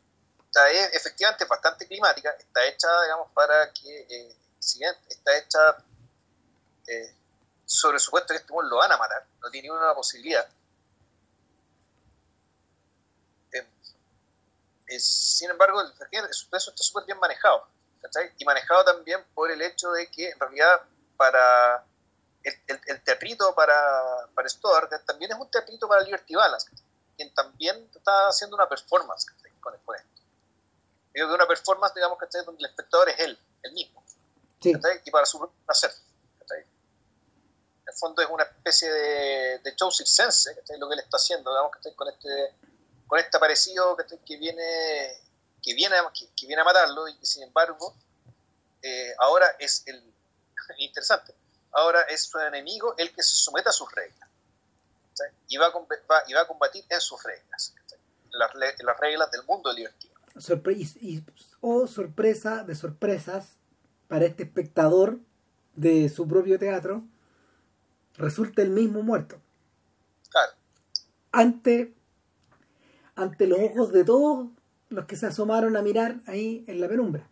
es efectivamente bastante climática, está hecha, digamos, para que, eh, si bien está hecha eh, sobre supuesto que este mundo lo van a matar, no tiene ninguna posibilidad, sin embargo, el, suspenso está súper bien manejado. Y manejado también por el hecho de que en realidad para el, el, teatrito para, para Stoddard también es un teatrito para Liberty Balance, quien también está haciendo una performance con, con esto. Que una performance, digamos, que donde el espectador es él, el mismo. Y para su placer. En el fondo es una especie de, de show circense, lo que él está haciendo, digamos, que con este con este aparecido que, viene que viene que, viene a matarlo y que sin embargo eh, ahora es el *laughs* interesante ahora es su enemigo el que se somete a sus reglas y va, a, combatir en sus reglas las, las, reglas del mundo y, oh sorpresa de sorpresas para este espectador de su propio teatro resulta el mismo muerto claro ante ante los ojos de todos los que se asomaron a mirar ahí en la penumbra.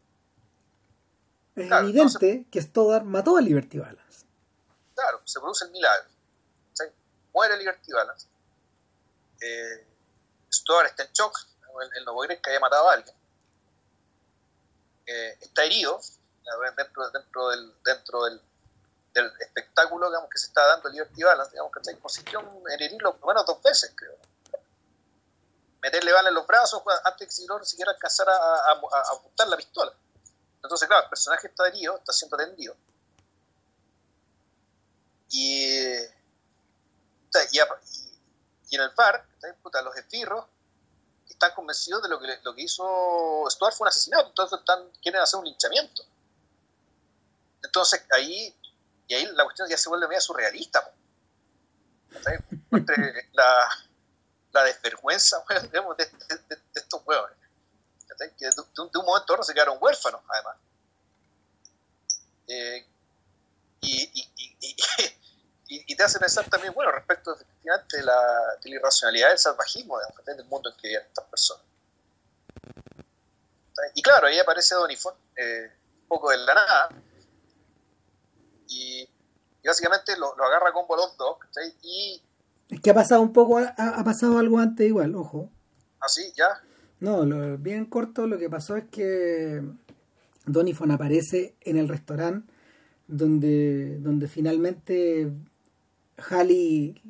Es evidente que Stoddard mató a Liberty Balance. Claro, se produce el milagro. muere Liberty Balance. Eh, Stoddard está en shock. Él, puede creer que haya matado a alguien. Eh, está herido dentro, del, dentro del, espectáculo que se está dando Liberty Balance. Digamos que consistió en herirlo por lo menos dos veces, creo meterle bala en los brazos pues, antes que no siquiera alcanzar a, apuntar la pistola. Entonces, claro, el personaje está herido, está siendo atendido. Y, y, en el bar, los esbirros están convencidos de lo que, lo que hizo Stuart fue un asesinato, entonces están, quieren hacer un linchamiento. Entonces ahí, y ahí la cuestión ya se vuelve medio surrealista. Entre la, la desvergüenza *laughs* de, estos huevos. Que de, un momento a otro se quedaron huérfanos, además. Eh, y, y, *laughs* te hace pensar también, bueno, respecto efectivamente de la, de la irracionalidad del salvajismo del mundo en que viven estas personas. Y claro, ahí aparece Donifon, eh, un poco de la nada, y, básicamente lo, lo agarra con los dos, y es que ha pasado un poco, ha, pasado algo antes igual, ojo. ¿Ah, sí? ¿Ya? No, lo, bien corto, lo que pasó es que Donifon aparece en el restaurante donde, donde finalmente Halley,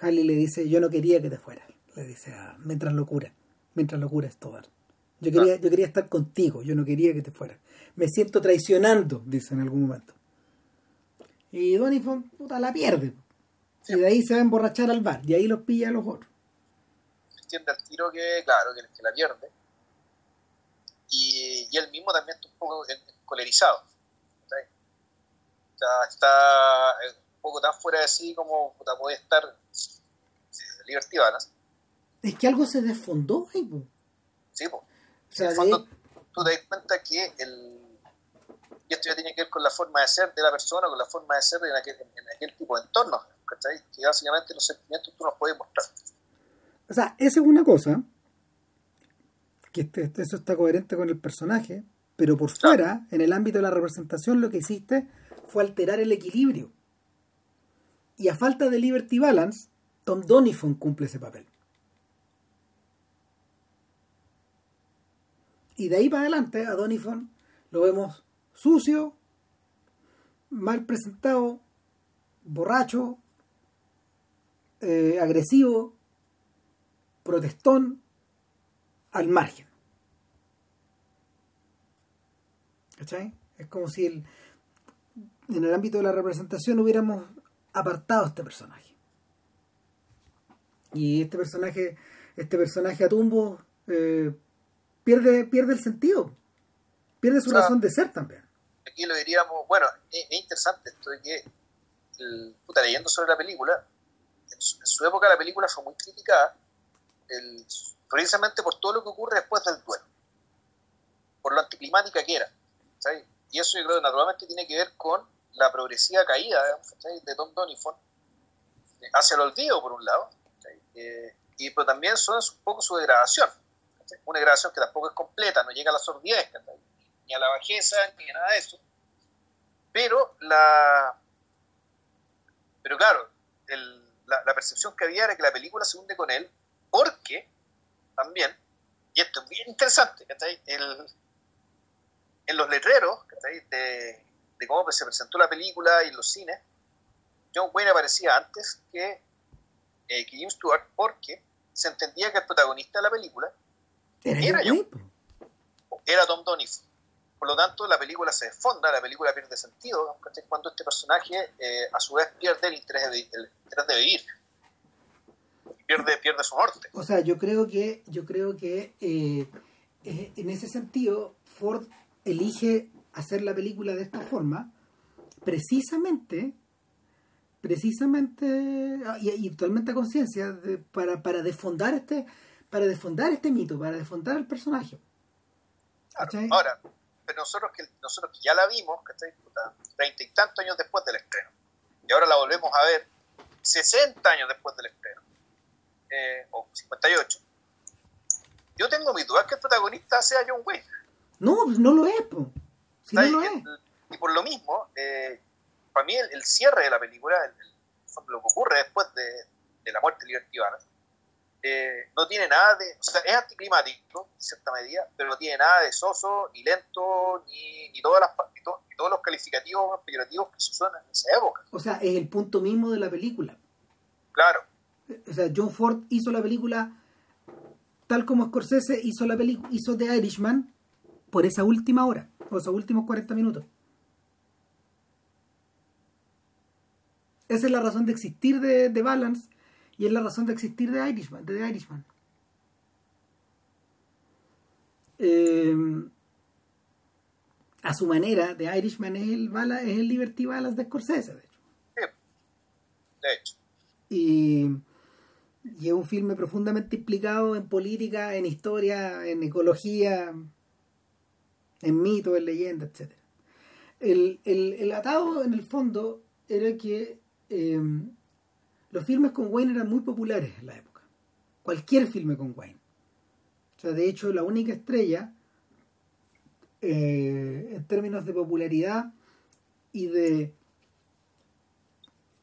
Halley le dice, yo no quería que te fueras, le dice, mientras locura, mientras locura es todo. Yo quería, yo quería estar contigo, yo no quería que te fueras. Me siento traicionando, dice en algún momento. Y Donifon, puta, la pierde. Y de ahí se va a emborrachar al bar, y ahí los pilla a los otros. Entiende el tiro que, claro, que, que la pierde. Y, y él mismo también está un poco encolerizado. O sea, está un poco tan fuera de sí como puede estar Liberty Balance. Es que algo se desfondó ahí, Sí, pues. O sea, fondo, tú te das cuenta que el, y esto ya tiene que ver con la forma de ser de la persona, con la forma de ser en aquel, en aquel tipo de entorno, ¿cachai? Que básicamente los sentimientos tú nos puedes mostrar. O sea, esa es una cosa, que este, eso está coherente con el personaje, pero por fuera, en el ámbito de la representación, lo que hiciste fue alterar el equilibrio. Y a falta de Liberty Balance, Tom Donifon cumple ese papel. Y de ahí para adelante a Donifon lo vemos sucio, mal presentado, borracho, eh, agresivo, protestón, al margen. ¿Cachai? Es como si el, en el ámbito de la representación hubiéramos apartado este personaje. Y este personaje, este personaje a tumbo eh, pierde, pierde el sentido, pierde su razón de ser también. Aquí lo diríamos, bueno, es, interesante esto de que, puta, leyendo sobre la película, en su, época la película fue muy criticada, precisamente por todo lo que ocurre después del duelo, por lo anticlimática que era. Y eso yo creo que naturalmente tiene que ver con la progresiva caída de Tom Donifon hacia el olvido, por un lado, eh, y pero también son un poco su degradación. Una degradación que tampoco es completa, no llega a la sordidez, ni a la bajeza, ni a nada de eso. Pero la. Pero claro, la, percepción que había era que la película se hunde con él, porque también, y esto es bien interesante, el, en los letreros de, de cómo se presentó la película y los cines, John Wayne aparecía antes que eh, que Jim Stewart porque se entendía que el protagonista de la película era, era Tom Donif. Por lo tanto, la película se desfonda, la película pierde sentido cuando este personaje eh, a su vez pierde el interés de, el interés de vivir. Pierde, pierde su norte. O sea, yo creo que, yo creo que eh, en ese sentido Ford elige hacer la película de esta forma precisamente precisamente ah, y, totalmente a conciencia para, para desfondar este para desfondar este mito para desfondar el personaje. Ahora pero nosotros que nosotros que ya la vimos treinta y tantos años después del estreno. Y ahora la volvemos a ver 60 años después del estreno. Eh, o 58 yo tengo mi duda que el protagonista sea John Wayne. No pues no lo es Si no lo es. y por lo mismo eh, para mí el, cierre de la película, lo que ocurre después de, la muerte de Liberty eh, no tiene nada de, o sea, es anticlimático en cierta medida, pero no tiene nada de soso, ni lento, ni, ni todas las, todos los calificativos peyorativos que se usan en esa época. O sea, es el punto mismo de la película. Claro. O sea, John Ford hizo la película tal como Scorsese hizo la hizo The Irishman por esa última hora, o esos últimos 40 minutos. Esa es la razón de existir de, Balance y es la razón de existir de Irishman. De Irishman. Eh, a su manera, de Irishman es el, bala, es el Liberty Balance de Scorsese, de hecho. De hecho. Y, y, es un filme profundamente implicado en política, en historia, en ecología, en mito, en leyenda, etc. El, el, el atado, en el fondo, era que Em, los filmes con Wayne eran muy populares en la época. Cualquier filme con Wayne. O sea, de hecho, la única estrella eh, en términos de popularidad y de,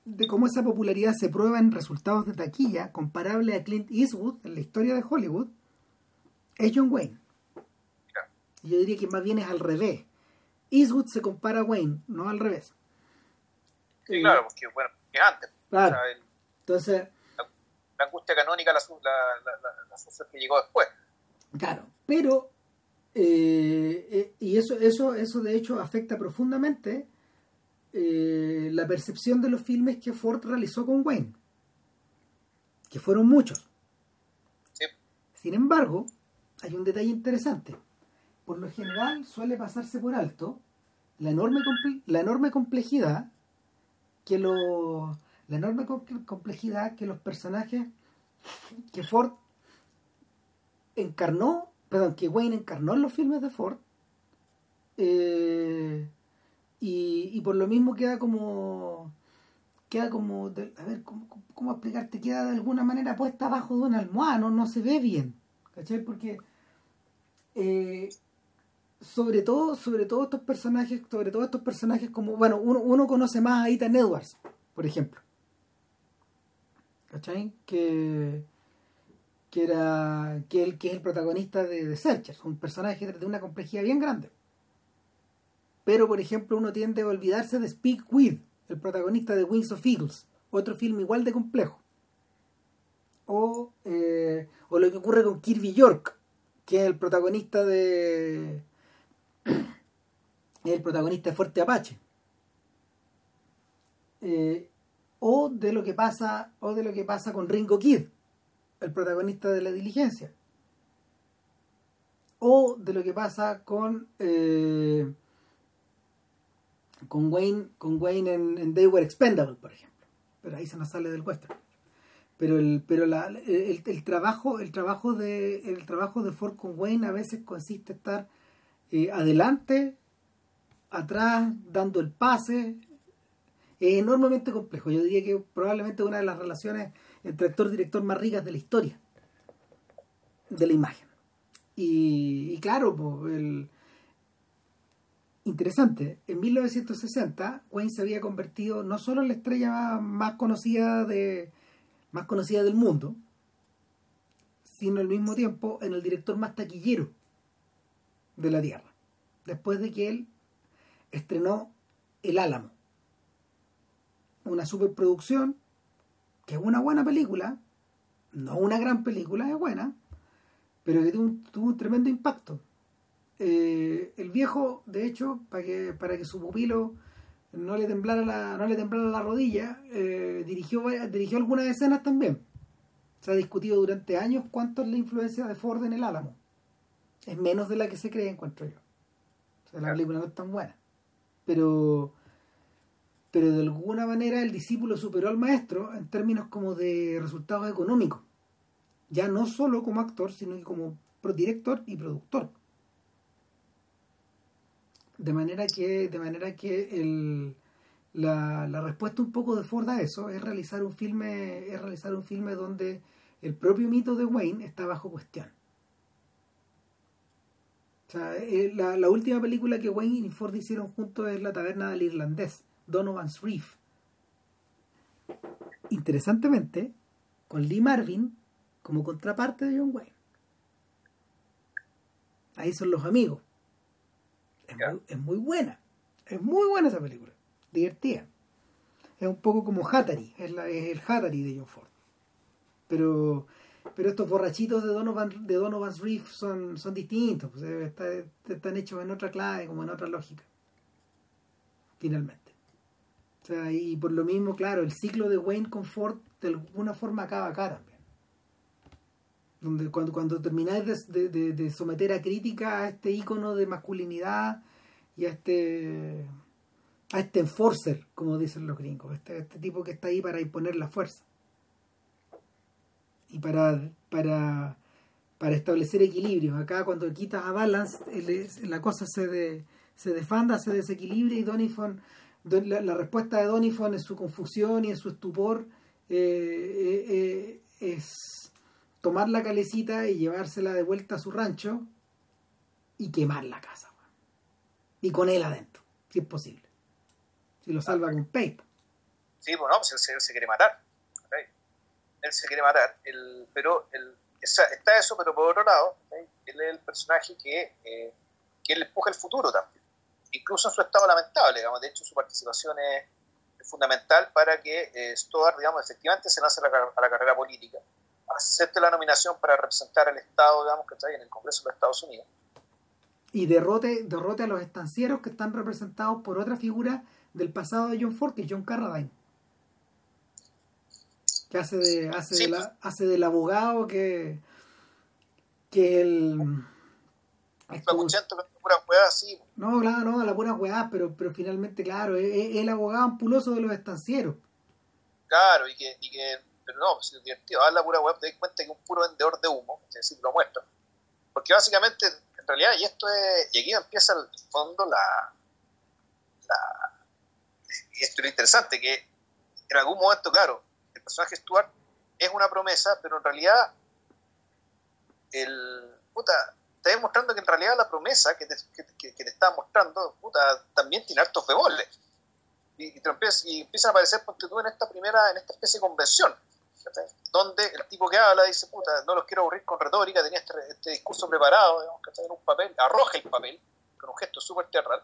de cómo esa popularidad se prueba en resultados de taquilla comparable a Clint Eastwood en la historia de Hollywood, es John Wayne. Yo diría que más bien es al revés. Eastwood se compara a Wayne, no al revés. Sí, claro, porque bueno, antes. Claro. Entonces. La, angustia canónica la, la, la, que llegó después. Claro, pero. Eh, eh, y eso, eso, eso de hecho afecta profundamente eh, la percepción de los filmes que Ford realizó con Wayne, que fueron muchos. Sí. Sin embargo, hay un detalle interesante. Por lo general suele pasarse por alto la enorme, la enorme complejidad que lo, la enorme complejidad que los personajes que Ford encarnó, perdón, que Wayne encarnó en los filmes de Ford, eh, y, por lo mismo queda como, queda como, a ver, ¿cómo, explicarte? Queda de alguna manera puesta abajo de una almohada, no, se ve bien, ¿cachai? Porque eh, sobre todo, sobre todo estos personajes, sobre todo estos personajes como, bueno, uno, uno conoce más a Ethan Edwards, por ejemplo. ¿Cachai? Que, que era que, el, que es el protagonista de, de Searchers, un personaje de una complejidad bien grande. Pero, por ejemplo, uno tiende a olvidarse de Speak With, el protagonista de Wings of Eagles, otro film igual de complejo. O, eh, o lo que ocurre con Kirby York, que es el protagonista de el protagonista de Fuerte Apache. Eh, o de lo que pasa o de lo que pasa con Ringo Kid, el protagonista de la diligencia. O de lo que pasa con eh, con Wayne, con Wayne en, They Were Expendable, por ejemplo. Pero ahí se nos sale del western. Pero el, pero la, el, trabajo, el trabajo de, el trabajo de Ford con Wayne a veces consiste en estar eh, adelante, atrás, dando el pase. Es enormemente complejo. Yo diría que probablemente una de las relaciones entre actor-director más ricas de la historia de la imagen. Y, claro, el, interesante, en 1960 Wayne se había convertido no solo en la estrella más, conocida de más conocida del mundo, sino al mismo tiempo en el director más taquillero de la Tierra, después de que él estrenó El Álamo, una superproducción que es una buena película, no una gran película, es buena, pero que tuvo un tremendo impacto eh, el viejo, de hecho, para que, para que su pupilo no le temblara la, no le temblara la rodilla, eh, dirigió, dirigió algunas escenas también. Se ha discutido durante años cuánto es la influencia de Ford en el Álamo. Es menos de la que se cree, encuentro yo. O sea, la película no es tan buena. Pero, pero de alguna manera el discípulo superó al maestro en términos como de resultados económicos. Ya no solo como actor, sino como director y productor. De manera que, de manera que el, la, la, respuesta un poco de Ford a eso es realizar un filme, es realizar un filme donde el propio mito de Wayne está bajo cuestión. O sea, eh, la, la, última película que Wayne y Ford hicieron juntos es La taberna del irlandés, Donovan's Reef. Interesantemente, con Lee Marvin como contraparte de John Wayne. Ahí son los amigos. Es muy, buena. Es muy buena esa película. Divertida. Es un poco como Hatari. Es, el Hatari de John Ford. Pero, pero estos borrachitos de Donovan, de Donovan's Reef son, son distintos. Pues, eh, están hechos en otra clave, como en otra lógica. Finalmente. O sea, y por lo mismo, claro, el ciclo de Wayne con Ford de alguna forma acaba acá también donde cuando, cuando termináis de, de, someter a crítica a este icono de masculinidad y a este a este enforcer, como dicen los gringos, este, este tipo que está ahí para imponer la fuerza para, para, para establecer equilibrios. Acá cuando quitas a Balance, la cosa se, de, se desfanda, se desequilibra y Donifon, la, respuesta de Donifon en su confusión y en su estupor eh, eh, eh, es tomar la calecita y llevársela de vuelta a su rancho y quemar la casa. Y con él adentro, si es posible. Si lo salva con paper. Sí, bueno, pues él, se quiere matar. Él se quiere matar. El, pero el, está eso, pero por otro lado, él es el personaje que, eh, que él empuja el futuro también. Incluso en su estado lamentable, digamos. De hecho, su participación es, fundamental para que eh, digamos, efectivamente se lance a la carrera política acepte la nominación para representar al Estado, digamos, que está en el Congreso de los Estados Unidos. Y derrote, derrote a los estancieros que están representados por otra figura del pasado de John Ford, que es John Carradine. Que hace, de, hace, la, hace del abogado que, que el Flacuchento con pura weá así. No, claro, no, la pura weá, pero, pero finalmente, claro, es, el abogado ampuloso de los estancieros. Claro, y que, y que pero no, pues es divertido. Haz la pura web, te das cuenta que es un puro vendedor de humo, es decir, lo muestra. Porque básicamente, en realidad, y esto es, y aquí empieza el fondo la, la y esto es lo interesante, que en algún momento, claro, personaje Stuart es una promesa, pero en realidad el puta te demostrando que en realidad la promesa que te, que, te está mostrando puta, también tiene hartos bemoles y, y, y empiezan a aparecer porque tú en esta primera en esta especie de convención donde el tipo que habla dice, puta, no los quiero aburrir con retórica, tenía este, este discurso preparado, digamos, que en un papel, arroja el papel, con un gesto súper teatral,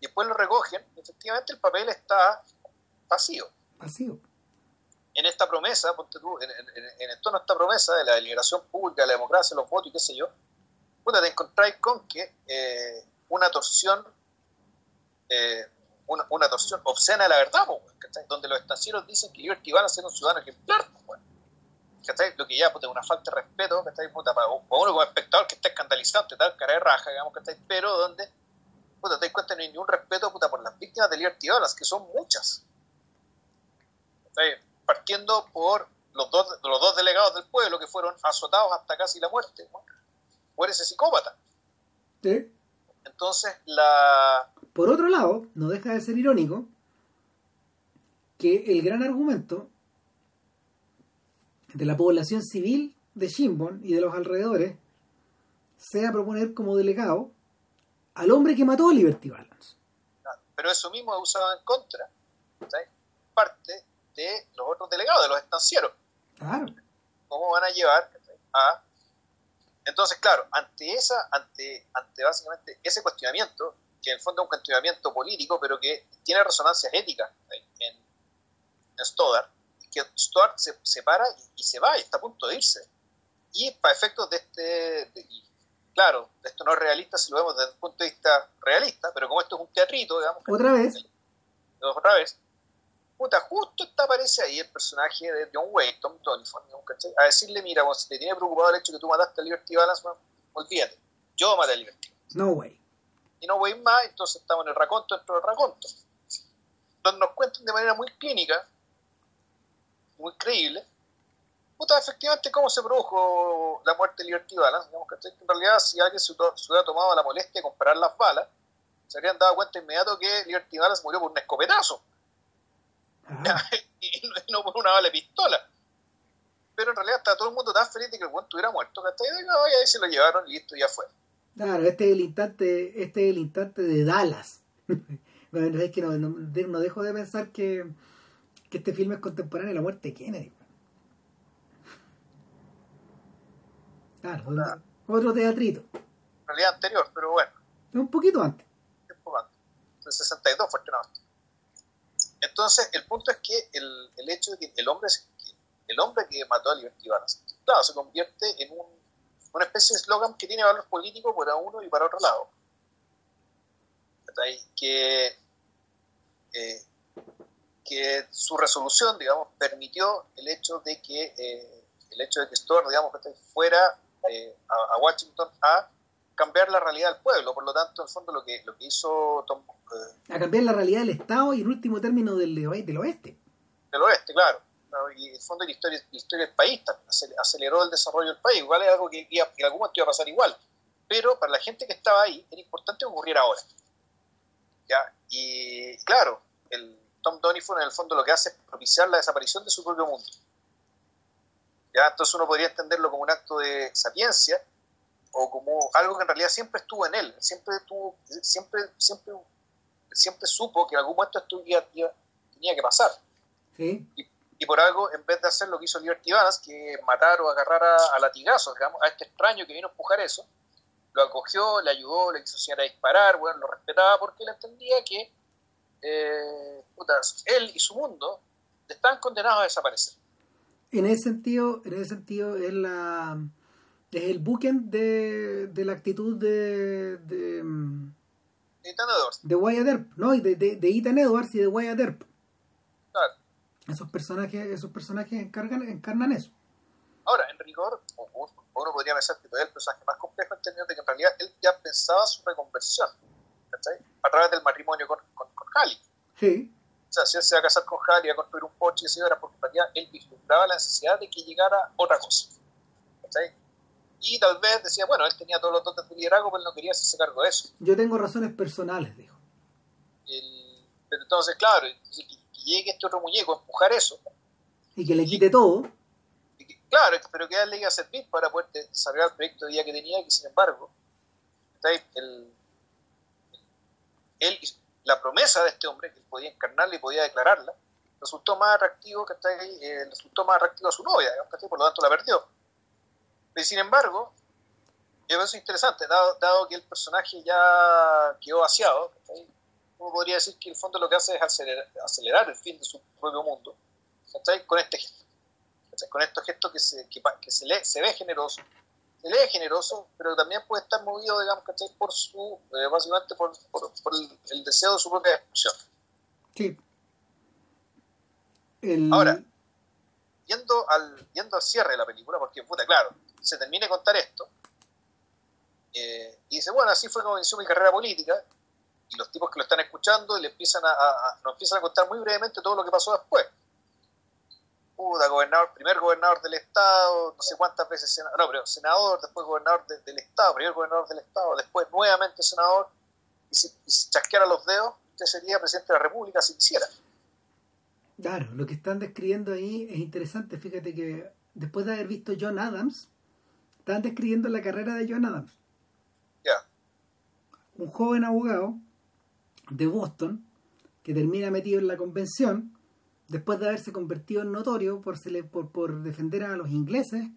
y después lo recogen, y efectivamente el papel está vacío. Vacío. En esta promesa, ponte tú, en, en, en, torno a esta promesa de la liberación pública, la democracia, los votos y qué sé yo, puta, te encontráis con que eh, una torsión eh, una, torsión obscena de la verdad, donde los estancieros dicen que Liberty van a un ciudadano ejemplar. Lo que ya es una falta de respeto puta, para, uno como espectador que está escandalizante, tal, cara de raja, digamos, pero donde puta, te das cuenta no hay ningún respeto puta, por las víctimas de Liberty Balance, que son muchas. Partiendo por los dos, los dos delegados del pueblo que fueron azotados hasta casi la muerte por ese psicópata. ¿Sí? Entonces, la, por otro lado, no deja de ser irónico que el gran argumento de la población civil de Shimbon y de los alrededores sea proponer como delegado al hombre que mató a Liberty Balance. Pero eso mismo es usado en contra, parte de los otros delegados, de los estancieros. Claro. ¿Cómo van a llevar a... Entonces, claro, ante esa, ante, ante básicamente ese cuestionamiento, que en el fondo es un cuestionamiento político, pero que tiene resonancias éticas en, en Stoddard, que Stoddard se, se para y, se va y está a punto de irse. Y para efectos de este, claro, esto no es realista si lo vemos desde un punto de vista realista, pero como esto es un teatrito, digamos. Otra vez. Otra vez. Puta, justo está, aparece ahí el personaje de John Wayne, Tom Donifon, a decirle, mira, si te tiene preocupado el hecho que tú mataste a Liberty Balance, olvídate, yo maté a Liberty. No way y no voy más, entonces estamos en el raconto dentro del raconto. Donde nos cuentan de manera muy clínica, muy creíble, puta, efectivamente cómo se produjo la muerte de Liberty Balance. Digamos que en realidad si alguien se, hubiera tomado la molestia de comparar las balas, se habrían dado cuenta inmediato que Liberty Balance murió por un escopetazo. *laughs* Y, no, por una bala de pistola. Pero en realidad está todo el mundo tan feliz de que el buen estuviera muerto, que hasta ahí se lo llevaron y listo, ya fue. Claro, este es el instante, este es el instante de Dallas. *laughs* bueno, es que no, no, dejo de pensar que, que, este filme es contemporáneo de la muerte de Kennedy. Claro, otro teatrito. En realidad anterior, pero bueno. Un poquito antes. Un poco antes. En 62 fue estrenado. Entonces, el punto es que el, el hecho de que el hombre, el hombre que mató a Liberty Balance, claro, se convierte en un una especie de eslogan que tiene valor político para uno y para otro lado. Que, eh, que su resolución, digamos, permitió el hecho de que eh, el hecho de que Store, digamos, fuera eh, a, Washington a cambiar la realidad del pueblo. Por lo tanto, en el fondo, lo que, lo que hizo Tom, a cambiar la realidad del Estado y, en último término, del, del oeste. Del oeste, claro y en el fondo la historia, la historia del país aceleró el desarrollo del país, igual es algo que, que en algún momento iba a pasar igual, pero para la gente que estaba ahí era importante que ocurriera ahora. ¿ya? Y claro, el Tom Donifon en el fondo lo que hace es propiciar la desaparición de su propio mundo. ¿ya? Entonces uno podría entenderlo como un acto de sapiencia o como algo que en realidad siempre estuvo en él, siempre tuvo, siempre, siempre, siempre supo que en algún momento esto tenía que pasar. ¿Sí? y por algo, en vez de hacer lo que hizo Liberty Balance, que matar o agarrar a, latigazos, digamos, a este extraño que vino a empujar eso, lo acogió, le ayudó, le quiso enseñar a disparar, bueno, lo respetaba porque él entendía que eh, él y su mundo están condenados a desaparecer. En ese sentido, en ese sentido es la es el buquen de, de la actitud de de, Ethan Edwards. de Wyatt Earp, no, de, de, de Ethan Edwards y de Wyatt Earp. Claro esos personajes, esos personajes encargan, encarnan eso. Ahora, en en rigor, uno podría pensar que todavía el personaje más complejo en términos de que en realidad él ya pensaba su reconversión, ¿cachai? A través del matrimonio con, con, con Halley. Sí. O sea, si él se va a casar con Halley, a construir un coche, y era porque en realidad él vislumbraba la necesidad de que llegara otra cosa. ¿cachai? Y tal vez decía, bueno, él tenía todos los dotes de liderazgo, pero él no quería hacerse cargo de eso. Yo tengo razones personales, dijo. El, pero entonces, claro, que, que llegue este otro muñeco a empujar eso. Y que le quite todo. y que- claro, pero que a él le iba a servir para poder desarrollar el proyecto de día que tenía, que sin embargo, ¿cachai? el, él, la promesa de este hombre, que él podía encarnarla y podía declararla, resultó más atractivo que eh, resultó más atractivo a su novia, por lo tanto la perdió. Pero sin embargo, yo eso es interesante, dado, dado que el personaje ya quedó vaciado, uno podría decir que en el fondo lo que hace es acelerar, acelerar el fin de su propio mundo, ¿cachai? con este gesto, ¿cachai? con estos gestos que se, que, se, lee, se ve generoso, se lee generoso, pero también puede estar movido, digamos, ¿cachai? por su, eh, básicamente por, por, por el, el deseo de su propia destrucción. Sí. El- Ahora, yendo al, yendo al cierre de la película, porque puta, claro, se termina de contar esto, eh, y dice, bueno, así fue como inició mi carrera política, y los tipos que lo están escuchando le empiezan a, a- nos empiezan a contar muy brevemente todo lo que pasó después. Puta, gobernador, primer gobernador del estado, no sé cuántas veces senador, después gobernador de- del estado, primer gobernador del estado, después nuevamente senador, y si, y si chasqueara los dedos, usted sería presidente de la república si quisiera. Claro, lo que están describiendo ahí es interesante. Fíjate que después de haber visto John Adams, están describiendo la carrera de John Adams. Ya, Un joven abogado de Boston que termina metido en la convención después de haberse convertido en notorio por, defender a los ingleses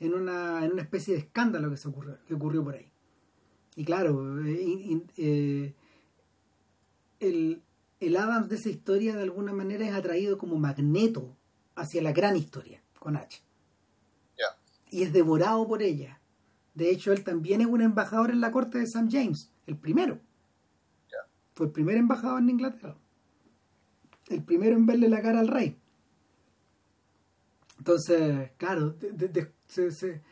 en una, en una especie de escándalo que, se ocurrió, que ocurrió por ahí. Y claro, eh, in- in- eh, el, el Adams de esa historia de alguna manera es atraído como magneto hacia la gran historia, con H. Y es devorado por ella. De hecho, él también es un embajador en la corte de St. James, el primero. Fue el primer embajador en Inglaterra. El primero en verle la cara al rey. Entonces, claro, de- de- de- se- se-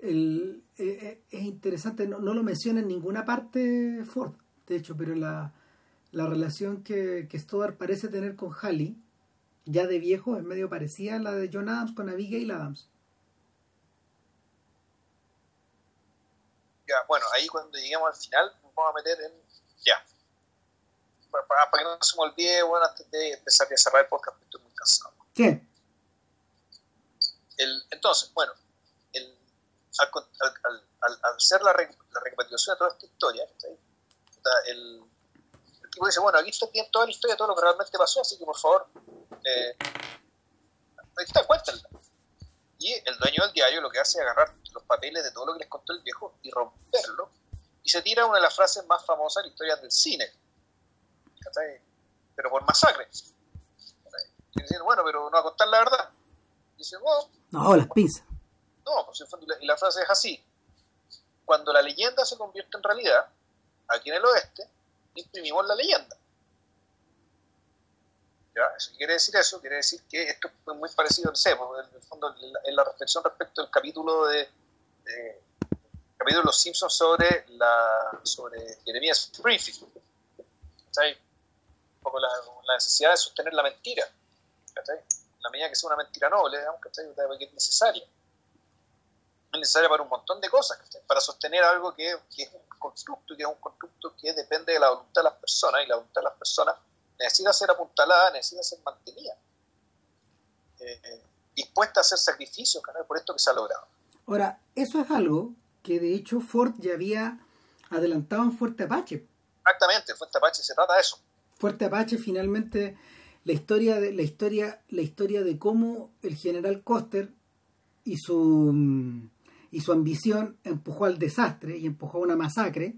el- eh, eh, es interesante, no, no lo menciona en ninguna parte Ford, de hecho, pero la, la relación que, que Stoddard parece tener con Halley, ya de viejo, es medio parecida a la de John Adams con Abigail Adams. Bueno, ahí cuando lleguemos al final nos vamos a meter en... Ya. Para, para- para que no se me olvide, bueno, antes de empezar a cerrar el podcast, estoy muy cansado. Sí, El, entonces, bueno, el, al, al, al, al- hacer la, re- la recapitulación de toda esta historia, el, el tipo dice, bueno, aquí está bien toda la historia, todo lo que realmente pasó, así que por favor, eh, ahí está, cuéntenla. Y el dueño del diario lo que hace es agarrar los papeles de todo lo que les contó el viejo y romperlo, y se tira una de las frases más famosas de la historia del cine, pero por masacre. dicen, bueno, pero no a contar la verdad. Y dice, bueno, no, las pinzas. no, pues y la frase es así. Cuando la leyenda se convierte en realidad, aquí en el oeste, imprimimos la leyenda. ¿Ya? Eso ¿qué quiere decir eso? Quiere decir que esto es muy parecido, no sé, pues, en el fondo, en la, reflexión respecto al capítulo de, capítulo de los Simpsons sobre la sobre Jeremías Springfield. ¿Cachai? Un poco la, necesidad de sostener la mentira. ¿cachai? La medida que sea una mentira noble, ¿cachai? que es necesaria es necesaria para un montón de cosas, ¿cachai? para sostener algo que, es un constructo que es un constructo que depende de la voluntad de las personas y la voluntad de las personas necesita ser apuntalada, necesita ser mantenida, eh, dispuesta a hacer sacrificios ¿cachai? por esto que se ha logrado. Ahora, eso es algo que de hecho Ford ya había adelantado en Fuerte Apache. Exactamente, Fuente Apache se trata de eso. Fuerte Apache finalmente la historia de la historia la historia de cómo el general Coster y su y su ambición empujó al desastre y empujó a una masacre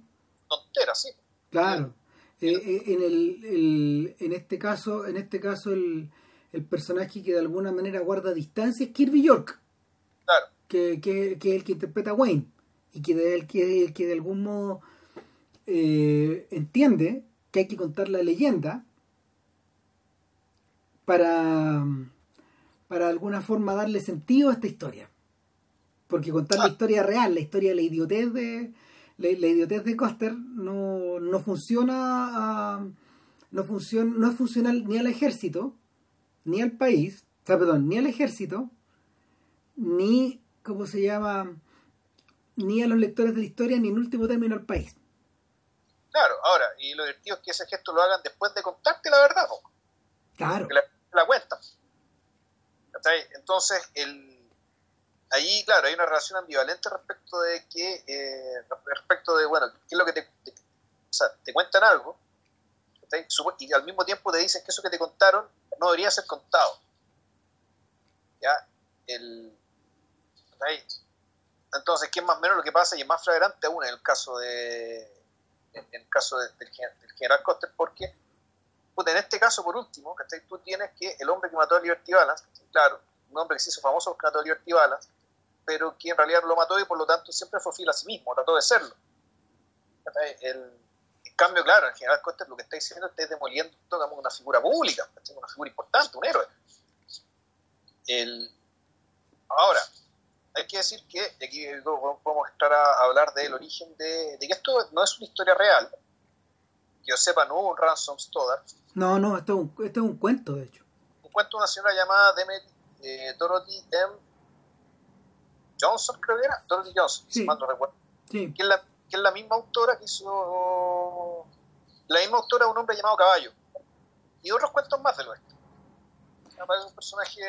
Tontera, sí. claro Eh, eh, en el, el- en este caso en este caso el, el personaje que de alguna manera guarda distancia es Kirby York Claro, que, que, que es el que interpreta a Wayne y que de, el que, que de algún modo eh, entiende que hay que contar la leyenda para para de alguna forma darle sentido a esta historia. Porque contar la historia real, la historia de la idiotez de la, idiotez de Coster no, no funciona no funciona no es funcional ni al ejército ni al país, o sea, perdón, ni al ejército ni cómo se llama ni a los lectores de la historia ni en último término al país. Claro, ahora, y lo divertido es que ese gesto lo hagan después de contarte la verdad, ¿no? Claro. La, la. Entonces, el, ahí, claro, hay una relación ambivalente respecto de que, eh, respecto de, bueno, qué es lo que te, o sea, te cuentan algo, y al mismo tiempo te dicen que eso que te contaron no debería ser contado. ¿Ya? El, entonces, ¿qué es más o menos lo que pasa? Y es más flagrante aún en el caso de en el caso del, general Coster, porque en este caso, por último, tú tienes que el hombre que mató a Liberty Balance, claro, un hombre que se hizo famoso porque mató a Liberty Balance, pero que en realidad lo mató y por lo tanto siempre fue fiel a sí mismo, trató de serlo. El, en cambio, claro, el general Coster lo que está diciendo es que está demoliendo digamos, una figura pública, una figura importante, un héroe. El, ahora, hay que decir que, aquí podemos entrar a hablar del origen de, que esto no es una historia real. Que yo sepa, no hubo un Ransom Stoddard. No, no, esto es, un, esto es un cuento, de hecho. Un cuento de una señora llamada eh, Dorothy M. Johnson, creo que era. Dorothy Johnson, si mal no recuerdo. Que, es la, que es la misma autora que hizo. La misma autora de un hombre llamado Caballo. Y otros cuentos más del oeste. Me parece un personaje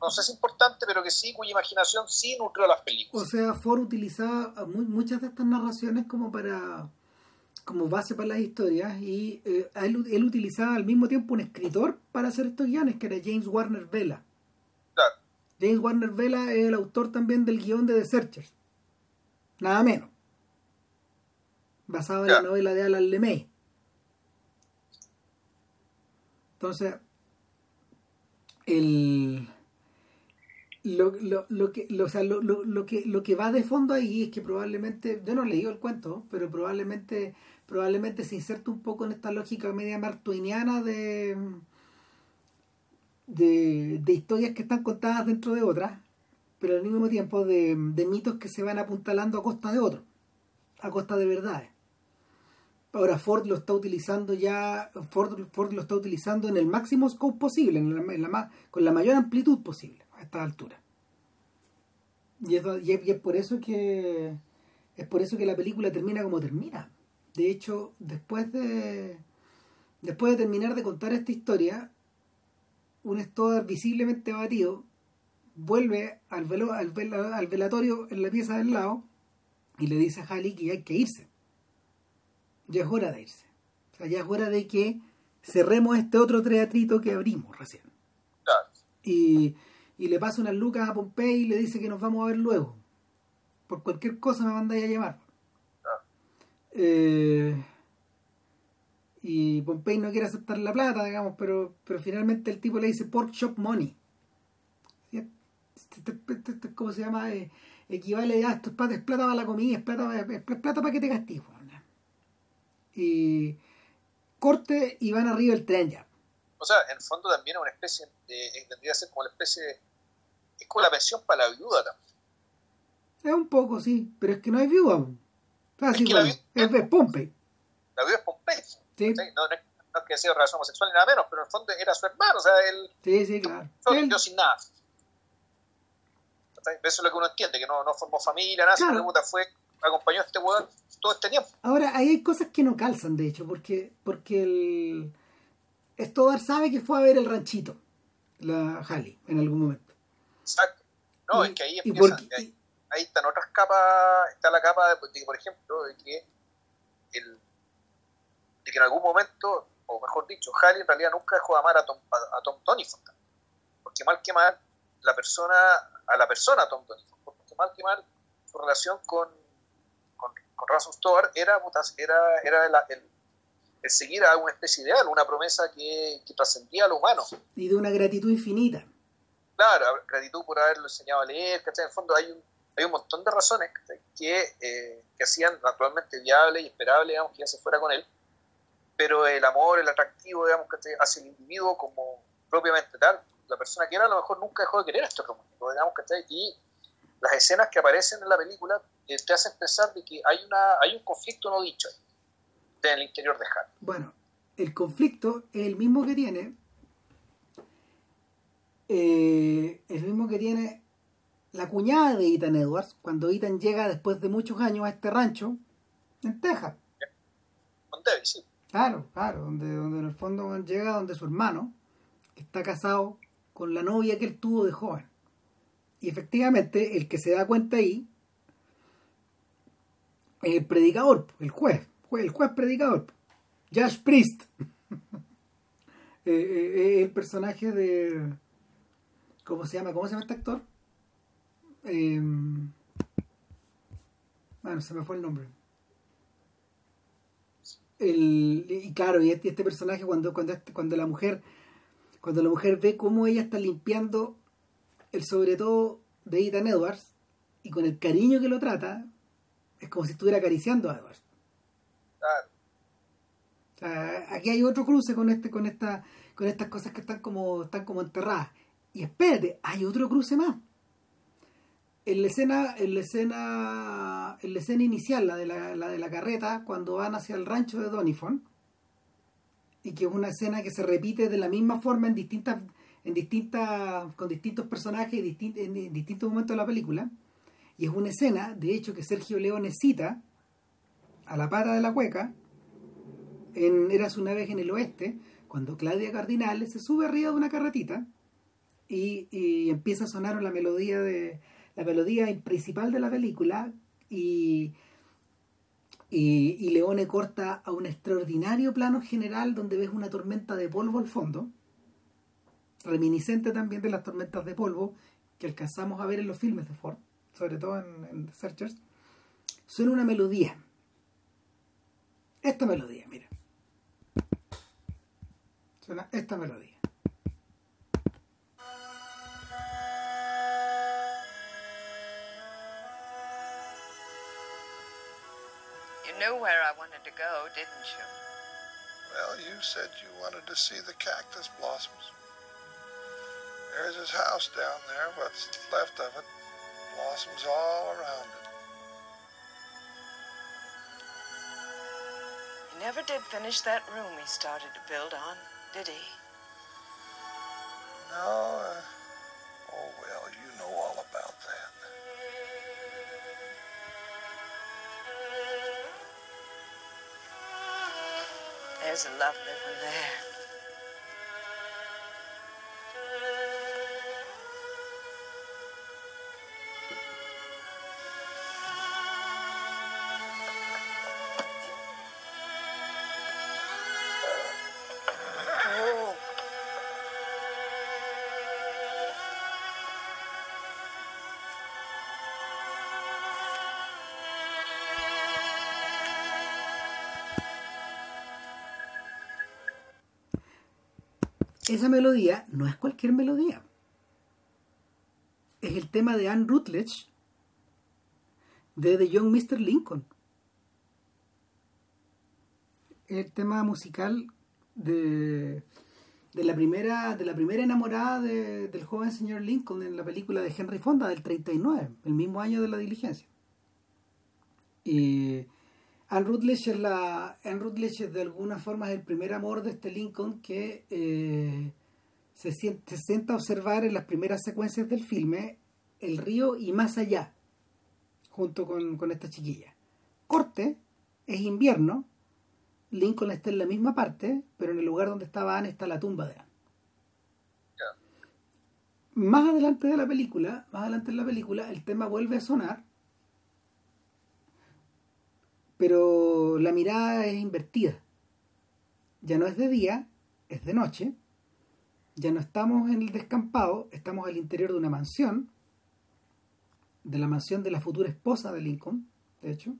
no sé si es importante, pero que sí, cuya imaginación sí nutrió las películas. O sea, Ford utilizaba muchas de estas narraciones como para como base para las historias y eh, él, utilizaba al mismo tiempo un escritor para hacer estos guiones, que era James Warner Vela. James Warner Vela es el autor también del guion de The Searchers. Nada menos. Basado en la novela de Alan LeMay. Entonces, el lo, lo, lo que lo, o sea, lo, lo, que lo que va de fondo ahí es que probablemente yo no he leído el cuento pero probablemente probablemente se inserta un poco en esta lógica media martuiniana de de, de historias que están contadas dentro de otras pero al mismo tiempo de, de mitos que se van apuntalando a costa de otros a costa de verdades ahora Ford lo está utilizando ya Ford, Ford lo está utilizando en el máximo scope posible con la mayor amplitud posible a esta altura. Y es, y es, por eso que es por eso que la película termina como termina. De hecho, después de después de terminar de contar esta historia, un Stoddard visiblemente abatido vuelve al, velo, al, al, velatorio en la pieza del lado y le dice a Halley que hay que irse. Ya es hora de irse. O sea, ya es hora de que cerremos este otro teatrito que abrimos recién. Y y le pasa unas lucas a Pompey y le dice que nos vamos a ver luego. Por cualquier cosa me mandáis a llamar. Eh, y Pompey no quiere aceptar la plata, digamos, pero, pero finalmente el tipo le dice pork shop money. ¿Cómo se llama? Eh, equivale a esto es plata, para la comida, es plata, es plata para que te gastes. Y corte y van arriba el tren ya. O sea, en el fondo también es una especie de, tendría que ser como la especie de, es como la pensión para la viuda también. Es un poco, sí, pero es que no hay viuda. es, la viuda, es, Pompey. La viuda es Pompey. Sí. No, no, es, no, es que sea relación homosexual ni nada menos, pero en el fondo era su hermano, o sea, él... Sí, sí, claro. Yo, sin nada. Eso es lo que uno entiende, que no, no formó familia, nada, claro. que fue, acompañó a este weón todo este tiempo. Ahora, ahí hay cosas que no calzan, de hecho, porque, porque el Stoddard sabe que fue a ver el ranchito, la Halley, en algún momento. Exacto. No, es que ahí empieza, ahí, están otras capas, está la capa de, que, por ejemplo, de que, el, de que en algún momento, o mejor dicho, Halley en realidad nunca dejó de amar a Tom, a, Tom Porque mal que mal, la persona, a la persona Tom Tonyford, porque mal que mal, su relación con, con, con Ransom era, era, era el seguir a una especie ideal, una promesa que, trascendía a lo humano. Y de una gratitud infinita. Claro, gratitud por haberlo enseñado a leer, que En el fondo hay un, hay un montón de razones que, eh, que hacían naturalmente viable y esperable digamos, que ya se fuera con él, pero el amor, el atractivo, digamos, que hace el individuo como propiamente tal, la persona que era a lo mejor nunca dejó de querer a este romántico, digamos, que y las escenas que aparecen en la película eh, te hacen pensar de que hay, una, hay un conflicto no dicho en el interior de Harry. Bueno, el conflicto es el mismo que tiene eh, el mismo que tiene la cuñada de Ethan Edwards cuando Ethan llega después de muchos años a este rancho en Texas. Con Debbie, sí. Claro, claro, donde, donde en el fondo llega donde su hermano, que está casado con la novia que él tuvo de joven. Y efectivamente, el que se da cuenta ahí es el predicador, el juez, el juez predicador, Josh Priest. *laughs* Eh, eh, el personaje de. ¿Cómo se llama? ¿Cómo se llama este actor? Eh, bueno, se me fue el nombre. El, y claro, y este, este personaje cuando, cuando, este, cuando la mujer cuando la mujer ve cómo ella está limpiando el sobre todo de Ethan Edwards y con el cariño que lo trata, es como si estuviera acariciando a Edwards. aquí hay otro cruce con este, con esta, con estas cosas que están como, están como enterradas. Y espérate, hay otro cruce más. En la escena, en escena, en escena inicial, la de la, la de la carreta, cuando van hacia el rancho de Donifon, y que es una escena que se repite de la misma forma en distintas, en distintas, con distintos personajes y en distintos momentos de la película, y es una escena, de hecho, que Sergio Leone cita a la pata de la cueca en Eras una vez en el oeste, cuando Claudia Cardinales se sube arriba de una carretita y, empieza a sonar la melodía de la melodía principal de la película y, y, Leone corta a un extraordinario plano general donde ves una tormenta de polvo al fondo, reminiscente también de las tormentas de polvo que alcanzamos a ver en los filmes de Ford, sobre todo en, en The Searchers, suena una melodía. Esta melodía, mira. Suena esta melodía. Knew where I wanted to go, didn't you? Well, you said you wanted to see the cactus blossoms. There's his house down there, what's left of it. Blossoms all around it. He never did finish that room he started to build on, did he? No. Uh, oh, well, you There's a love living there. Esa melodía no es cualquier melodía. Es el tema de Anne Rutledge de The Young Mr. Lincoln. El tema musical de, de la primera de la primera enamorada de- del joven señor Lincoln en la película de Henry Fonda del 39, el mismo año de la diligencia. Y Anne Rutledge es la Anne Rutledge es de alguna forma es el primer amor de este Lincoln que eh, se, siente, se sienta a observar en las primeras secuencias del filme el río y más allá junto con, con esta chiquilla. Corte es invierno Lincoln está en la misma parte pero en el lugar donde estaba Anne está la tumba de Anne. Más adelante de la película más adelante en la película el tema vuelve a sonar pero la mirada es invertida. Ya no es de día, es de noche. Ya no estamos en el descampado, estamos al interior de una mansión, de la mansión de la futura esposa de Lincoln, de hecho.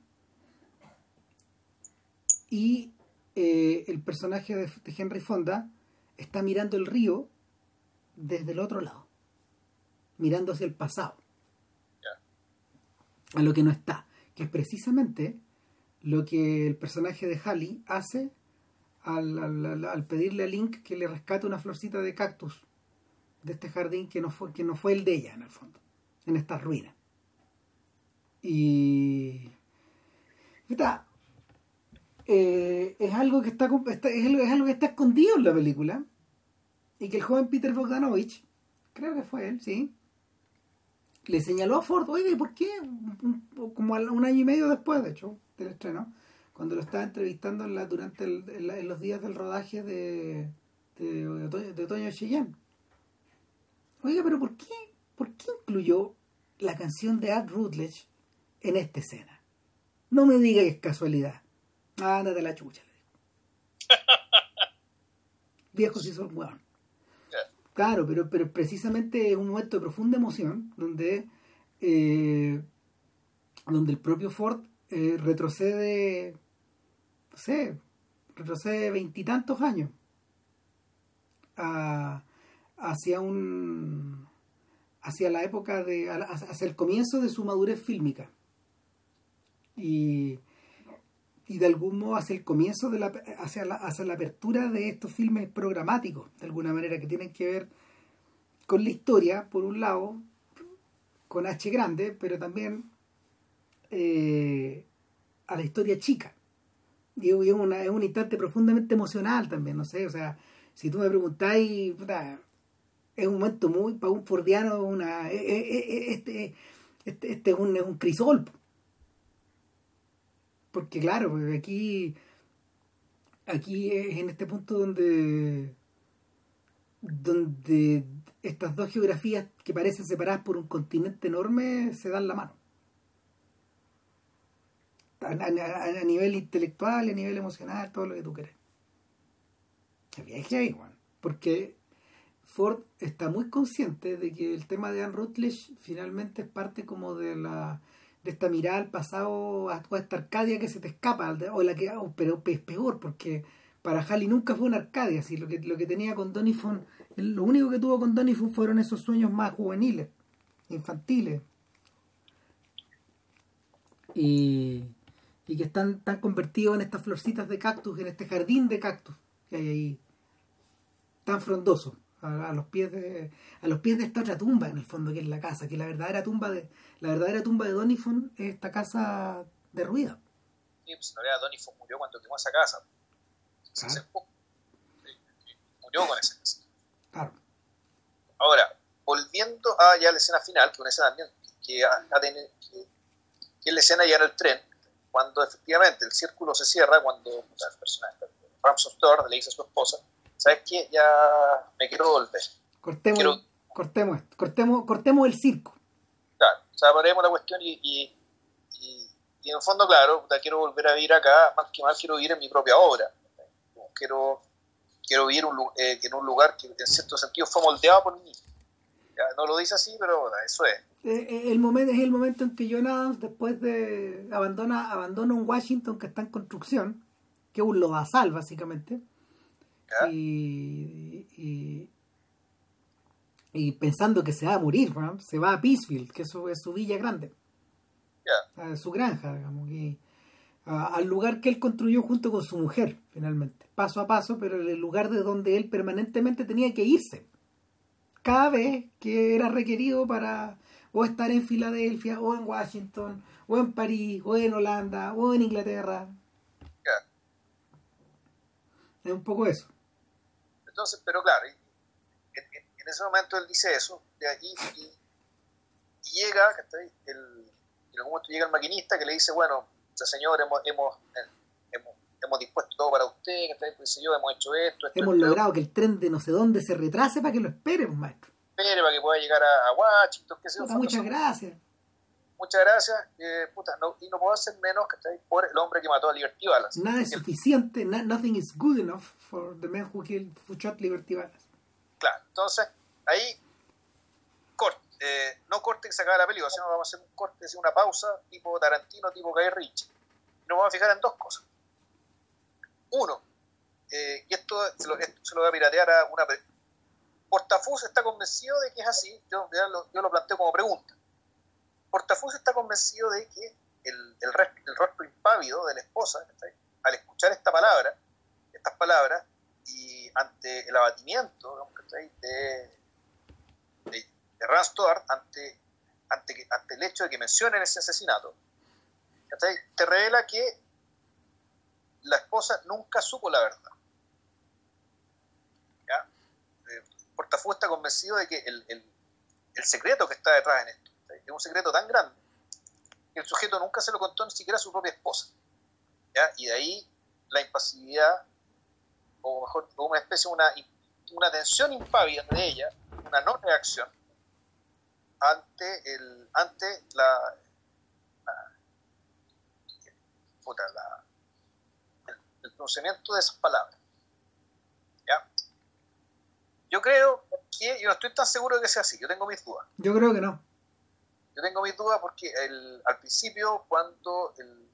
Y eh, el personaje de, de Henry Fonda está mirando el río desde el otro lado, mirando hacia el pasado, a lo que no está, que es precisamente lo que el personaje de Halley hace al, al- al- pedirle a Link que le rescate una florcita de cactus de este jardín que no fue, que no fue el de ella en el fondo, en estas ruinas. Y. Está, eh, es algo que está, está- es algo que está escondido en la película. Y que el joven Peter Bogdanovich, creo que fue él, sí, le señaló a Ford, oiga, ¿y por qué? Como un año y medio después, de hecho, del estreno, cuando lo estaba entrevistando en, la, durante el- en, la- en los días del rodaje de, de, Otoño- de Otoño Cheyenne. Oiga, pero ¿por qué, ¿por qué incluyó la canción de Ad Rutledge en esta escena? No me diga que es casualidad. Ándate a la chucha. le digo. *laughs* Viejo si son weón. Claro, pero, pero precisamente es un momento de profunda emoción donde, eh, donde el propio Ford eh, retrocede, no sé, retrocede veintitantos años hacia un hacia la época de hacia el comienzo de su madurez fílmica. Y, y de algún modo hacia el comienzo de la hacia la, hacia la apertura de estos filmes programáticos de alguna manera que tienen que ver con la historia por un lado con H grande pero también eh, a la historia chica y es, una- es un instante profundamente emocional también no sé o sea si tú me preguntáis es un momento muy para un fordiano una eh, eh, este este, este es un es un crisol. Porque claro pues, aquí aquí es en este punto donde donde estas dos geografías que parecen separadas por un continente enorme se dan la mano a, nivel intelectual, a nivel emocional, todo lo que tú quieras. Es. Porque Ford está muy consciente de que el tema de Anne Rutledge finalmente es parte como de la esta mirada al pasado a esta Arcadia que se te escapa o la que o- pero es peor porque para Halley nunca fue una Arcadia así lo que lo que tenía con Donny Fon lo único que tuvo con Donny Fon fueron esos sueños más juveniles infantiles. Y, y que están tan convertidos en estas florcitas de cactus en este jardín de cactus que hay ahí tan frondoso a, a los pies de a los pies de esta otra tumba en el fondo que es la casa que la verdadera tumba de la verdadera tumba de Donifon es esta casa derruida Sí, pues en realidad Donny Fon murió cuando quemó esa casa. Se acercó. Murió con esa casa. claro Ahora, volviendo a ya la escena final, que es una escena también que, que, es la escena ya en el tren, cuando efectivamente el círculo se cierra, cuando el personaje, Ramson Thor le dice a su esposa, ¿sabes qué? Ya me quiero volver. cortemos Quiero- cortemos esto cortemos cortemos el circo Claro, o sea, paremos la cuestión y, y, y- y en el fondo, claro, puta, quiero volver a vivir acá, más que mal quiero vivir en mi propia obra. Quiero, quiero vivir un eh, en un lugar que en cierto sentido fue moldeado por mí. Ya, no lo dice así, pero bueno, eso es. Eh, eh, el momento es el momento en que John Adams después de abandona abandona un Washington que está en construcción que es un lodazal básicamente ¿ya? Y, y, y pensando que se va a morir ¿no? se va a Peacefield que es su, es su villa grande. Ya. a su granja digamos y, a- al lugar que él construyó junto con su mujer finalmente. Paso a paso pero el lugar de donde él permanentemente tenía que irse. Cada vez que era requerido para o estar en Filadelfia o en Washington o en París o en Holanda o en Inglaterra. Es un poco eso Entonces, pero claro, en, ese momento él dice eso, de ahí, y, y llega. El, en algún momento llega el maquinista que le dice, bueno, señor, hemos, hemos, eh, hemos, hemos dispuesto todo para usted. Pues yo, hemos hecho esto, esto, hemos esto, logrado que el tren de no sé dónde se retrase para que lo espere, pues, maestro. espere para que pueda llegar a, a Washington, qué sé yo. Puta, muchas gracias. Muchas gracias, eh, puta, no, y no puedo hacer menos, ¿cachai? Por el hombre que mató a Liberty Balance. Nada es suficiente, na- nothing is good enough for the man who killed who shot Liberty. Claro, entonces ahí corte, eh, no corte que se acaba la película, sino vamos a hacer un corte, hacer una pausa tipo Tarantino, tipo Guy Ritchie. Y nos vamos a fijar en dos cosas. Uno, eh, y esto se, lo, esto se lo voy a piratear a una... Portafus está convencido de que es así, yo, lo, yo lo planteo como pregunta. Portafus está convencido de que el, el, el rostro impávido de la esposa, al escuchar esta palabra, estas palabras, y ante el abatimiento de, de, Rand Stewart, ante ante, el hecho de que mencionen ese asesinato, te revela que la esposa nunca supo la verdad. ¿Ya? Eh, Portafú está convencido de que el, el- secreto que está detrás en esto es un secreto tan grande que el sujeto nunca se lo contó ni siquiera a su propia esposa. Y de ahí la impasividad, o mejor, una especie una, una tensión impávida de ella, una no reacción ante el ante la, la- puta, la- el, el pronunciamiento de esas palabras. ¿Ya? Yo creo que, yo no estoy tan seguro de que sea así, yo tengo mis dudas. Yo creo que no. Yo tengo mis dudas porque el, al principio, cuando, el,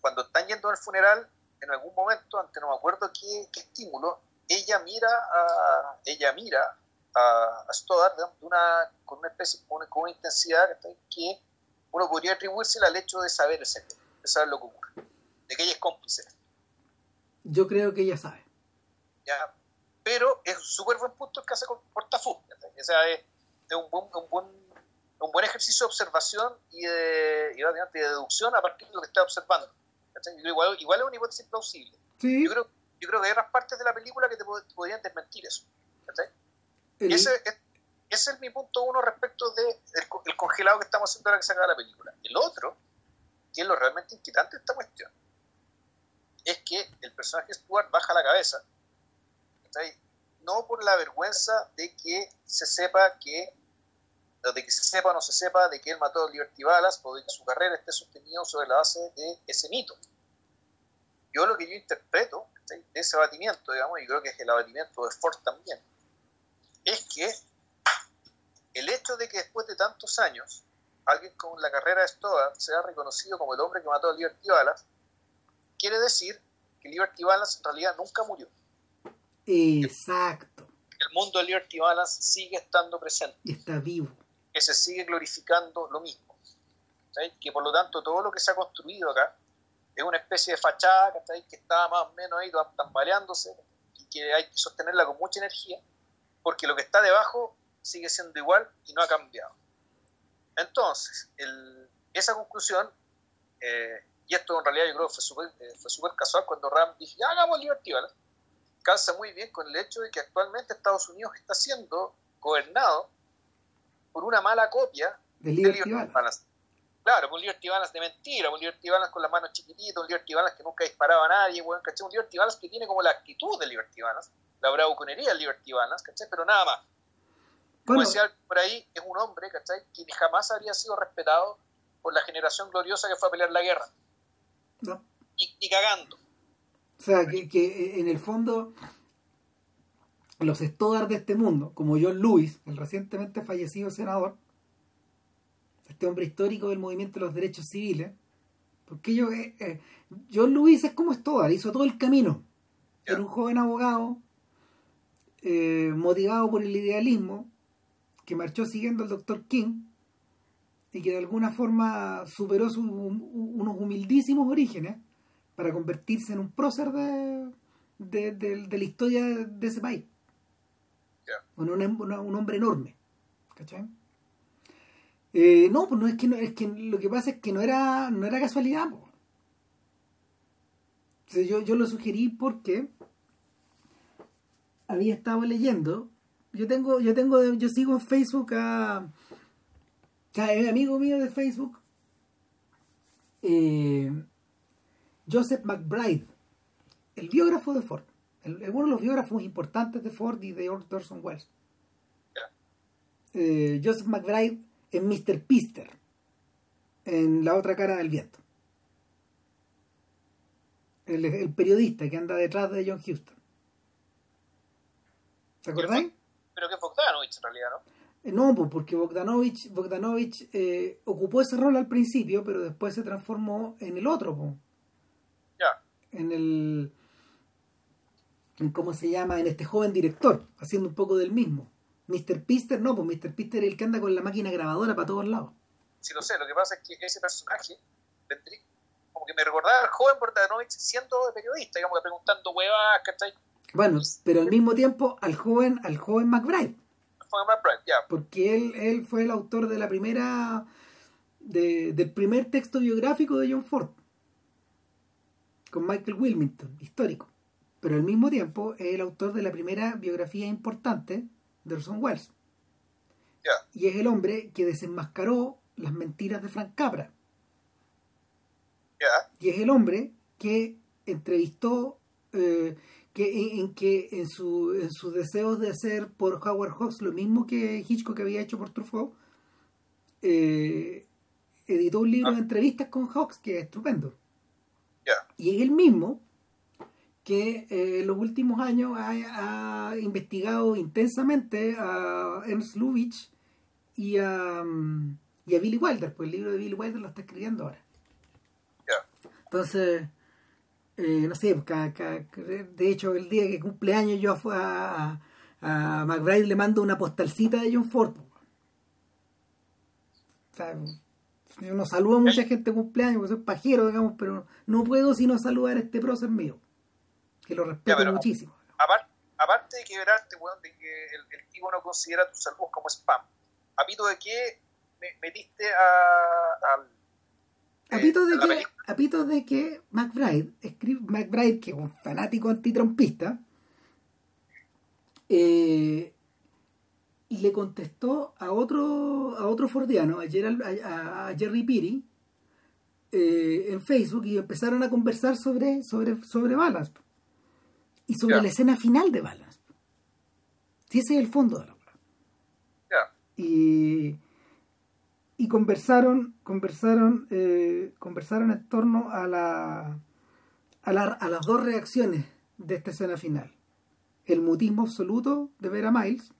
cuando están yendo al funeral, en algún momento, ante no me acuerdo qué, qué estímulo, ella mira a, ella mira a, a Stoddard de una, con una especie, con una, con una intensidad que uno podría atribuirse al hecho de saber el secreto, de saber lo que ocurre, de que ella es cómplice. Yo creo que ella sabe. ¿ya? Pero es un súper buen punto el que hace con Portafú. O sea, es, es un, buen, un, buen, un buen ejercicio de observación y de, y básicamente de deducción a partir de lo que está observando. Igual, igual es una hipótesis plausible. Sí. Yo creo, yo creo que hay otras partes de la película que te pod- podrían desmentir eso. Y ese, es, ese es mi punto uno respecto del de el, co- el congelado que estamos haciendo ahora que se acaba la película. El otro, que es lo realmente inquietante de esta cuestión, es que el personaje Stuart baja la cabeza, ¿cachai? no por la vergüenza de que se sepa que, de que se sepa o no se sepa de que él mató a Liberty Ballas o de que su carrera esté sostenida sobre la base de ese mito. Yo lo que yo interpreto ¿cachai? de ese abatimiento, digamos, y creo que es el abatimiento de Ford también, es que el hecho de que después de tantos años alguien con la carrera de Stoddard sea reconocido como el hombre que mató a Liberty Ballas, quiere decir que Liberty Ballas en realidad nunca murió. Exacto. El mundo de Liberty Ballas sigue estando presente, Y está vivo. que se sigue glorificando lo mismo. Que por lo tanto todo lo que se ha construido acá es una especie de fachada ¿cachai? que está más o menos ahí tambaleándose y que hay que sostenerla con mucha energía, porque lo que está debajo sigue siendo igual y no ha cambiado. Entonces, el- esa conclusión, eh, y esto en realidad yo creo que fue súper eh, fue casual cuando Ram dije, "Ya, hagamos Liberty Balance", calza muy bien con el hecho de que actualmente Estados Unidos está siendo gobernado por una mala copia De de Liberty Liberty Balance. Balance. Claro, un Liberty Balance de mentira, un Liberty Balance con las manos chiquititas, un Liberty Balance que nunca disparaba a nadie, weón, ¿cachai? Un Liberty Balance que tiene como la actitud del Liberty Balance, la bravuconería del Liberty Balance, ¿cachai? Pero nada más. Como Bueno, decía por ahí, es un hombre, ¿cachai? Que jamás habría sido respetado por la generación gloriosa que fue a pelear la guerra. no. Y, y cagando. O sea, que, que en el fondo los Stoddard de este mundo, como John Lewis, el recientemente fallecido senador, este hombre histórico del movimiento de los derechos civiles, porque yo, eh, eh, John Lewis es como Stoddard, hizo todo el camino. Era un joven abogado, eh, motivado por el idealismo, que marchó siguiendo al Dr. King y que de alguna forma superó su- unos humildísimos orígenes para convertirse en un prócer de, de, de- de la historia de ese país. Un- un- un hombre enorme. ¿Cachai? Eh, no, pues no es que no, es que lo que pasa es que no era, no era casualidad. po. O sea, yo, yo lo sugerí porque había estado leyendo. Yo tengo, yo tengo, yo sigo en Facebook a, a un amigo mío de Facebook, eh, Joseph McBride, el biógrafo de Ford, el- uno de los biógrafos importantes de Ford y de Orson Welles. Eh, Joseph McBride en Mr. Pister, en La otra cara del viento. El, el periodista que anda detrás de John Houston. ¿Te acordáis? Pero que es Bogdanovich en realidad, ¿no? No, pues porque Bogdanovich, Bogdanovich eh, ocupó ese rol al principio, pero después se transformó en el otro, po. Ya. en el en cómo se llama, en este joven director, haciendo un poco del mismo. Mr. Pister, no, pues Mr. Pister es el que anda con la máquina grabadora para todos lados. Sí, lo sé. Lo que pasa es que ese personaje como que me recordaba al joven Bogdanovich siendo periodista, digamos, que preguntando huevas, ¿cachai? Bueno, pero al mismo tiempo al joven, al joven McBride. fue McBride, ya. porque él, él fue el autor de la primera de- del primer texto biográfico de John Ford con Michael Wilmington, histórico pero al mismo tiempo es el autor de la primera biografía importante de Orson Welles y es el hombre que desenmascaró las mentiras de Frank Capra. Y es el hombre que entrevistó eh, que en, en que en su en sus deseos de hacer por Howard Hawks lo mismo que Hitchcock había hecho por Truffaut eh, editó un libro Ah. de entrevistas con Hawks que es estupendo. Y es el mismo que eh, en los últimos años ha, ha investigado intensamente a Ernst Lubitsch y a, mm, y a Billy Wilder, pues el libro de Billy Wilder lo está escribiendo ahora. Entonces, eh, no sé, ca- de hecho, el día que cumple años yo a, a, a McBride le mando una postalcita de John Ford. po. O sea, yo no saludo a mucha gente de cumpleaños, porque soy pajero, digamos, pero no puedo sino saludar a este prócer mío, que lo respeto Ya, muchísimo. Aparte, aparte de quebrarte, weón, de que el, el tipo no considera tus saludos como spam, ¿a pito de qué me metiste a, al. A eh, pito de que, a pito de que McBride, escribe, McBride, que es un fanático antitrompista, eh, le contestó a otro, a otro fordiano, a, Gerald- a- a Jerry Peary, eh, en Facebook y empezaron a conversar sobre, sobre, sobre Balance y sobre la escena final de Balance. Si ese es el fondo de la obra. Ya, y, y conversaron conversaron eh, conversaron en torno a la, a la- a las dos reacciones de esta escena final. El mutismo absoluto de ver a Miles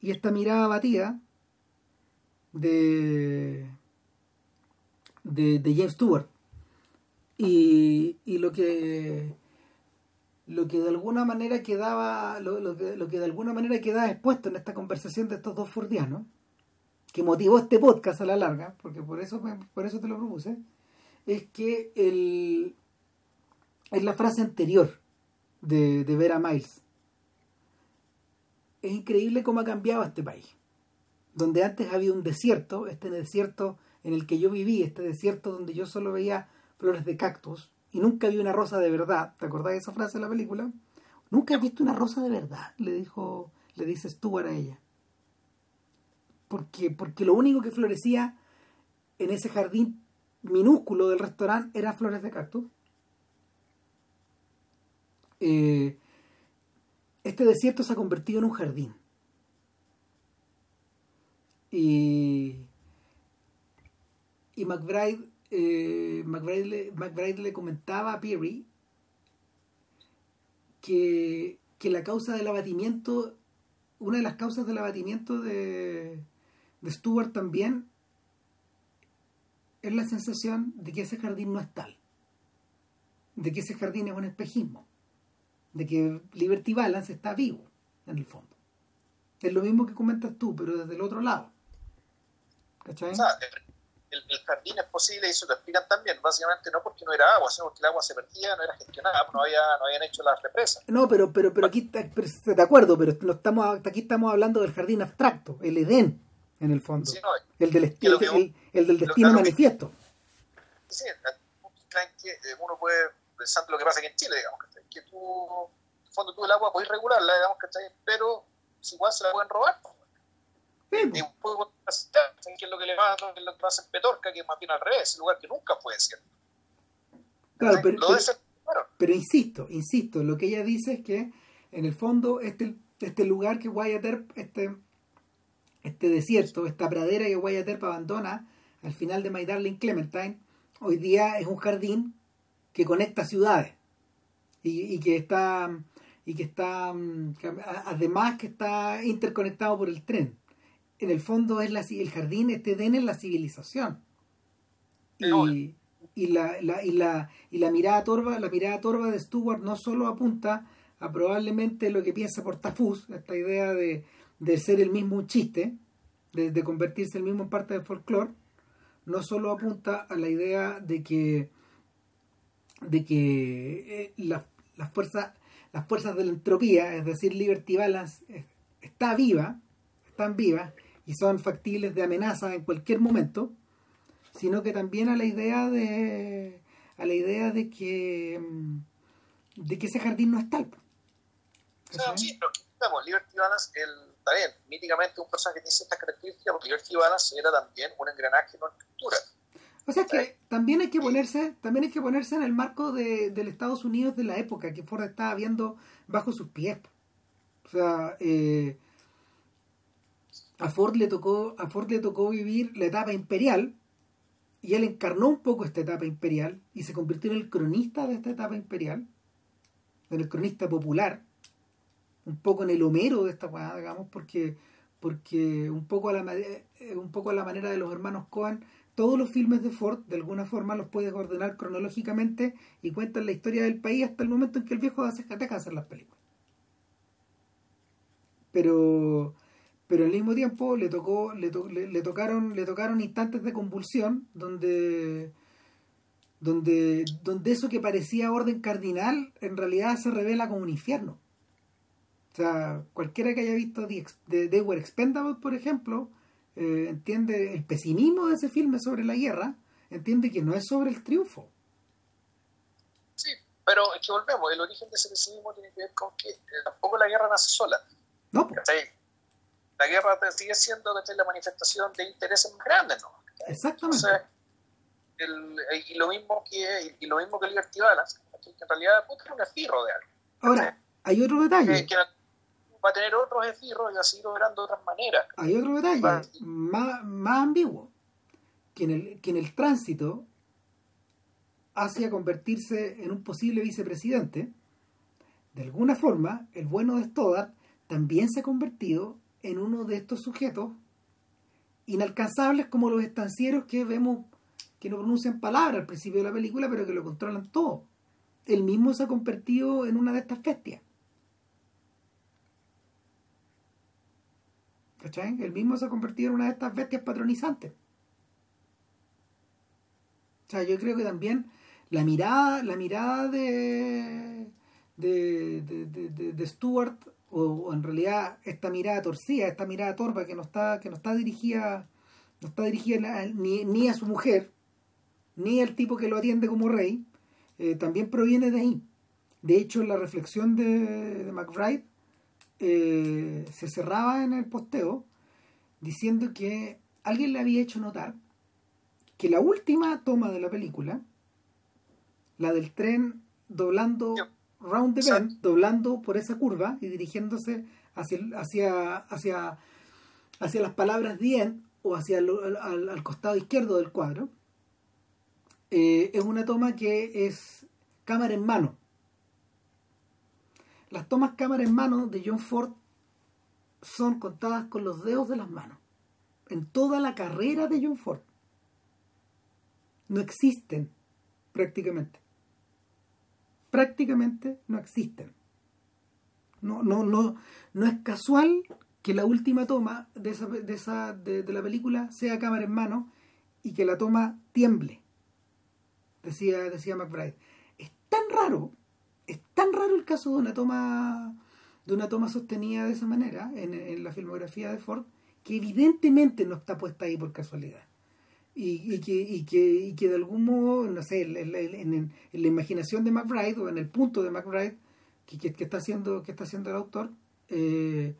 y esta mirada abatida de de, de James Stewart. Y, y lo que lo que de alguna manera quedaba lo, lo lo que de alguna manera quedaba expuesto en esta conversación de estos dos fordianos que motivó este podcast a la larga porque por eso por eso te lo propuse es que el es la frase anterior de, de ver a Miles. Es increíble cómo ha cambiado este país donde antes había un desierto este desierto en el que yo viví este desierto donde yo solo veía flores de cactus y nunca vi una rosa de verdad. ¿Te acordás de esa frase de la película? Nunca he visto una rosa de verdad, le dijo, le dice Stuart a ella. Porque, porque lo único que florecía en ese jardín minúsculo del restaurante eran flores de cactus. Eh, este desierto se ha convertido en un jardín. Y, y McBride, eh, McBride, le, comentaba a Peary que, que la causa del abatimiento, una de las causas del abatimiento de, de Stewart también es la sensación de que ese jardín no es tal, de que ese jardín es un espejismo, de que Liberty Balance está vivo en el fondo. Es lo mismo que comentas tú, pero desde el otro lado. ¿Cachai? O sea, el, el jardín es posible y eso lo explican también, básicamente no porque no era agua, sino porque el agua se perdía, no era gestionada, no, había, no habían hecho las represas. No, pero, pero, pero aquí, de acuerdo, pero no estamos, aquí estamos hablando del jardín abstracto, el Edén, en el fondo. Sí, no, El del, el, que- el- el del destino claro que- manifiesto. sí, creen que eh, uno puede, pensando lo que pasa aquí en Chile, digamos, que tú, en el fondo tú el agua puedes regularla, digamos, pero si igual se la pueden robar. Pues. Sí, Y que es lo que le pasa, es lo que pasa en Petorca, que es más bien al revés, el lugar que nunca fue. Claro, pero, insisto, insisto, lo que ella dice es que en el fondo este, este lugar que Wyatt Earp, este, este desierto, esta pradera que Wyatt Earp abandona al final de My Darling Clementine, hoy día es un jardín que conecta ciudades y, y que está y que está mm, además que está interconectado por el tren en el fondo es la, el jardín este Edén es la civilización. Y, y la, la- y la y la mirada torva la mirada torva de Stewart no solo apunta a probablemente lo que piensa Portafus esta idea de, de ser el mismo un chiste de, de convertirse el mismo en parte del folclore no solo apunta a la idea de que de que eh, la- las fuerzas las fuerzas de la entropía es decir Liberty Balance es, está viva, están vivas y son factibles de amenaza en cualquier momento, sino que también a la idea de a la idea de que mm, de que ese jardín no es tal. O sea, sí, pero vemos, Liberty Balance, el, está bien, míticamente un personaje que tiene ciertas características, porque Liberty Balance era también un engranaje en una estructura. O sea que también hay que ponerse, también hay que ponerse en el marco de, del Estados Unidos de la época que Ford estaba viendo bajo sus pies. O sea, eh, a Ford le tocó, a Ford le tocó vivir la etapa imperial, y él encarnó un poco esta etapa imperial y se convirtió en el cronista de esta etapa imperial, en el cronista popular, un poco en el Homero de esta weá, digamos, porque, porque un poco a la eh, manera de los hermanos Cohen, todos los filmes de Ford de alguna forma los puedes ordenar cronológicamente y cuentan la historia del país hasta el momento en que el viejo hace deja de hacer las películas. Pero pero al mismo tiempo le tocó le, to- le, le tocaron le tocaron instantes de convulsión donde donde donde eso que parecía orden cardinal en realidad se revela como un infierno o sea cualquiera que haya visto The, The, Were Expendables por ejemplo eh, entiende el pesimismo de ese filme sobre la guerra entiende que no es sobre el triunfo Sí, pero es que volvemos, el origen de ese pesimismo tiene que ver con que tampoco la guerra nace sola. no ¿cachai? La guerra sigue siendo la manifestación de intereses más grandes, ¿no? exactamente Entonces, el- y lo mismo que y lo mismo que Liberty Balance, en realidad es un esfirro de algo. ahora hay otro detalle Que, que va a tener otros esfirros y va a seguir operando de otras maneras. hay otro detalle más, más ambiguo que en, el, que en el tránsito hacia convertirse en un posible vicepresidente de alguna forma el bueno de Stoddard también se ha convertido en uno de estos sujetos inalcanzables como los estancieros que vemos que no pronuncian palabras al principio de la película pero que lo controlan todo él mismo se ha convertido en una de estas bestias ¿Cachai? Él mismo se ha convertido en una de estas bestias patronizantes. O sea, yo creo que también la mirada, la mirada de, de, de, de, de- Stewart, o, en realidad esta mirada torcida, esta mirada torva que no está, que no está dirigida, no está dirigida ni, ni a su mujer, ni al tipo que lo atiende como rey, eh, también proviene de ahí. De hecho, la reflexión de, de McBride eh, se cerraba en el posteo diciendo que alguien le había hecho notar que la última toma de la película, la del tren doblando. Round the bend, doblando por esa curva y dirigiéndose hacia hacia hacia hacia las palabras the end o hacia el- al, al- al costado izquierdo del cuadro, eh, es una toma que es cámara en mano. Las tomas cámara en mano de John Ford son contadas con los dedos de las manos. En toda la carrera de John Ford. No existen prácticamente. Prácticamente no existen. No, no, no, no es casual que la última toma de, esa, de, esa, de, la película sea cámara en mano y que la toma tiemble. Decía, decía McBride. Es tan raro es tan raro el caso de una toma de una toma sostenida de esa manera en, en la filmografía de Ford que evidentemente no está puesta ahí por casualidad y, que, de algún modo no sé en, la imaginación de McBride o en el punto de McBride que, está haciendo que está haciendo el autor eh,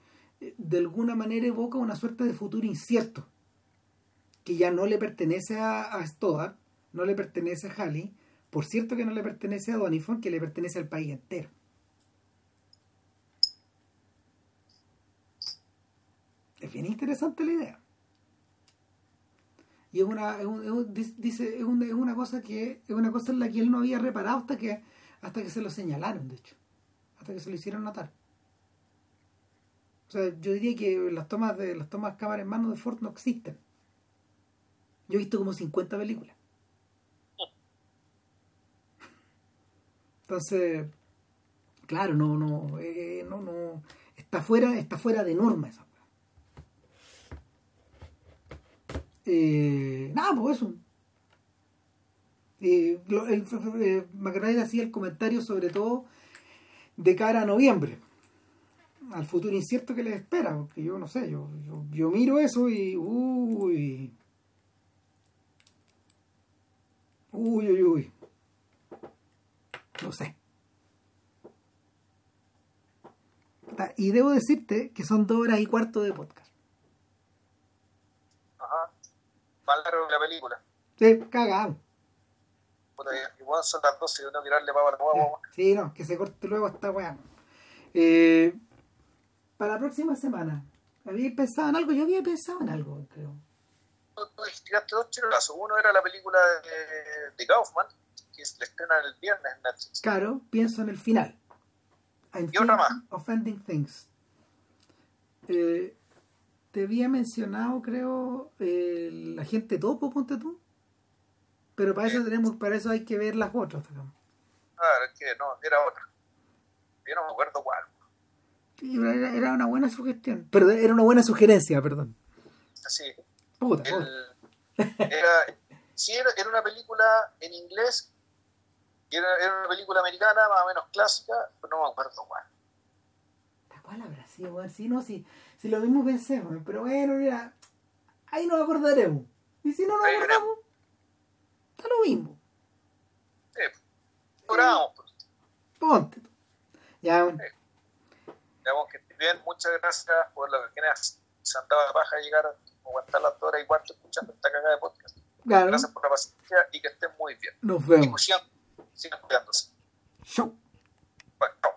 de alguna manera evoca una suerte de futuro incierto que ya no le pertenece a, a no le pertenece a Halley por cierto que no le pertenece a Donifon, que le pertenece al país entero. Es bien interesante la idea. Y es una, es un- un- dice, es una, es una cosa que, es una cosa en la que él no había reparado hasta que, hasta que se lo señalaron, de hecho. Hasta que se lo hicieron notar. O sea, yo diría que las tomas de las tomas cámara en mano de Ford no existen. Yo he visto como 50 películas. Entonces, claro, no, no, eh, no, no, está fuera, está fuera de norma esa weá. Eh, nada, pues eso. Eh, lo- el, eh, McBride hacía el comentario sobre todo de cara a noviembre. al futuro incierto que les espera, porque yo no sé, yo, yo, miro eso y uy, uy, uy, uy, no sé. Y debo decirte que son dos horas y cuarto de podcast. Más largo que la película. Sí, cagado. Igual son las 12 y uno tirarle pavo a la guagua. Sí, no, que se corte luego esta weá. Eh, para la próxima semana, ¿había pensado en algo? Yo había pensado en algo, creo. Tiraste dos chirolazos. Uno era la película de, de Kaufman, que se estrena el viernes en Netflix. Claro, pienso en el final. I'm Y otra más. Offending Things. Eh, te había mencionado, creo, el agente topo, ponte tú. Pero para eso Sí. tenemos, para eso hay que ver las otras. digamos. Ah, es que no, era otra. Yo no me acuerdo cuál. Sí, Era, era una buena sugestión. Perdón, era una buena sugerencia, perdón. Así. Puta, puta. El, era, sí, era, era una película en inglés. Era, era una película americana, más o menos clásica, pero no me acuerdo cuál. ¿Cuál habrá sido? Sí, no, sí, si lo mismo pensé, pero bueno, mira, ahí nos acordaremos. Y si no nos Ahí acordamos, está lo mismo. Sí, Cobramos, pues. Ponte. Ya, weón. Digamos que estés bien, muchas gracias por lo que quieras. Se dado la paja llegar a aguantar las dos horas y cuarto escuchando esta cagada de podcast. claro, Gracias por la paciencia y que estén muy bien. nos Y vemos. sigan, sigan cuidándose. Chau. Bueno, chao.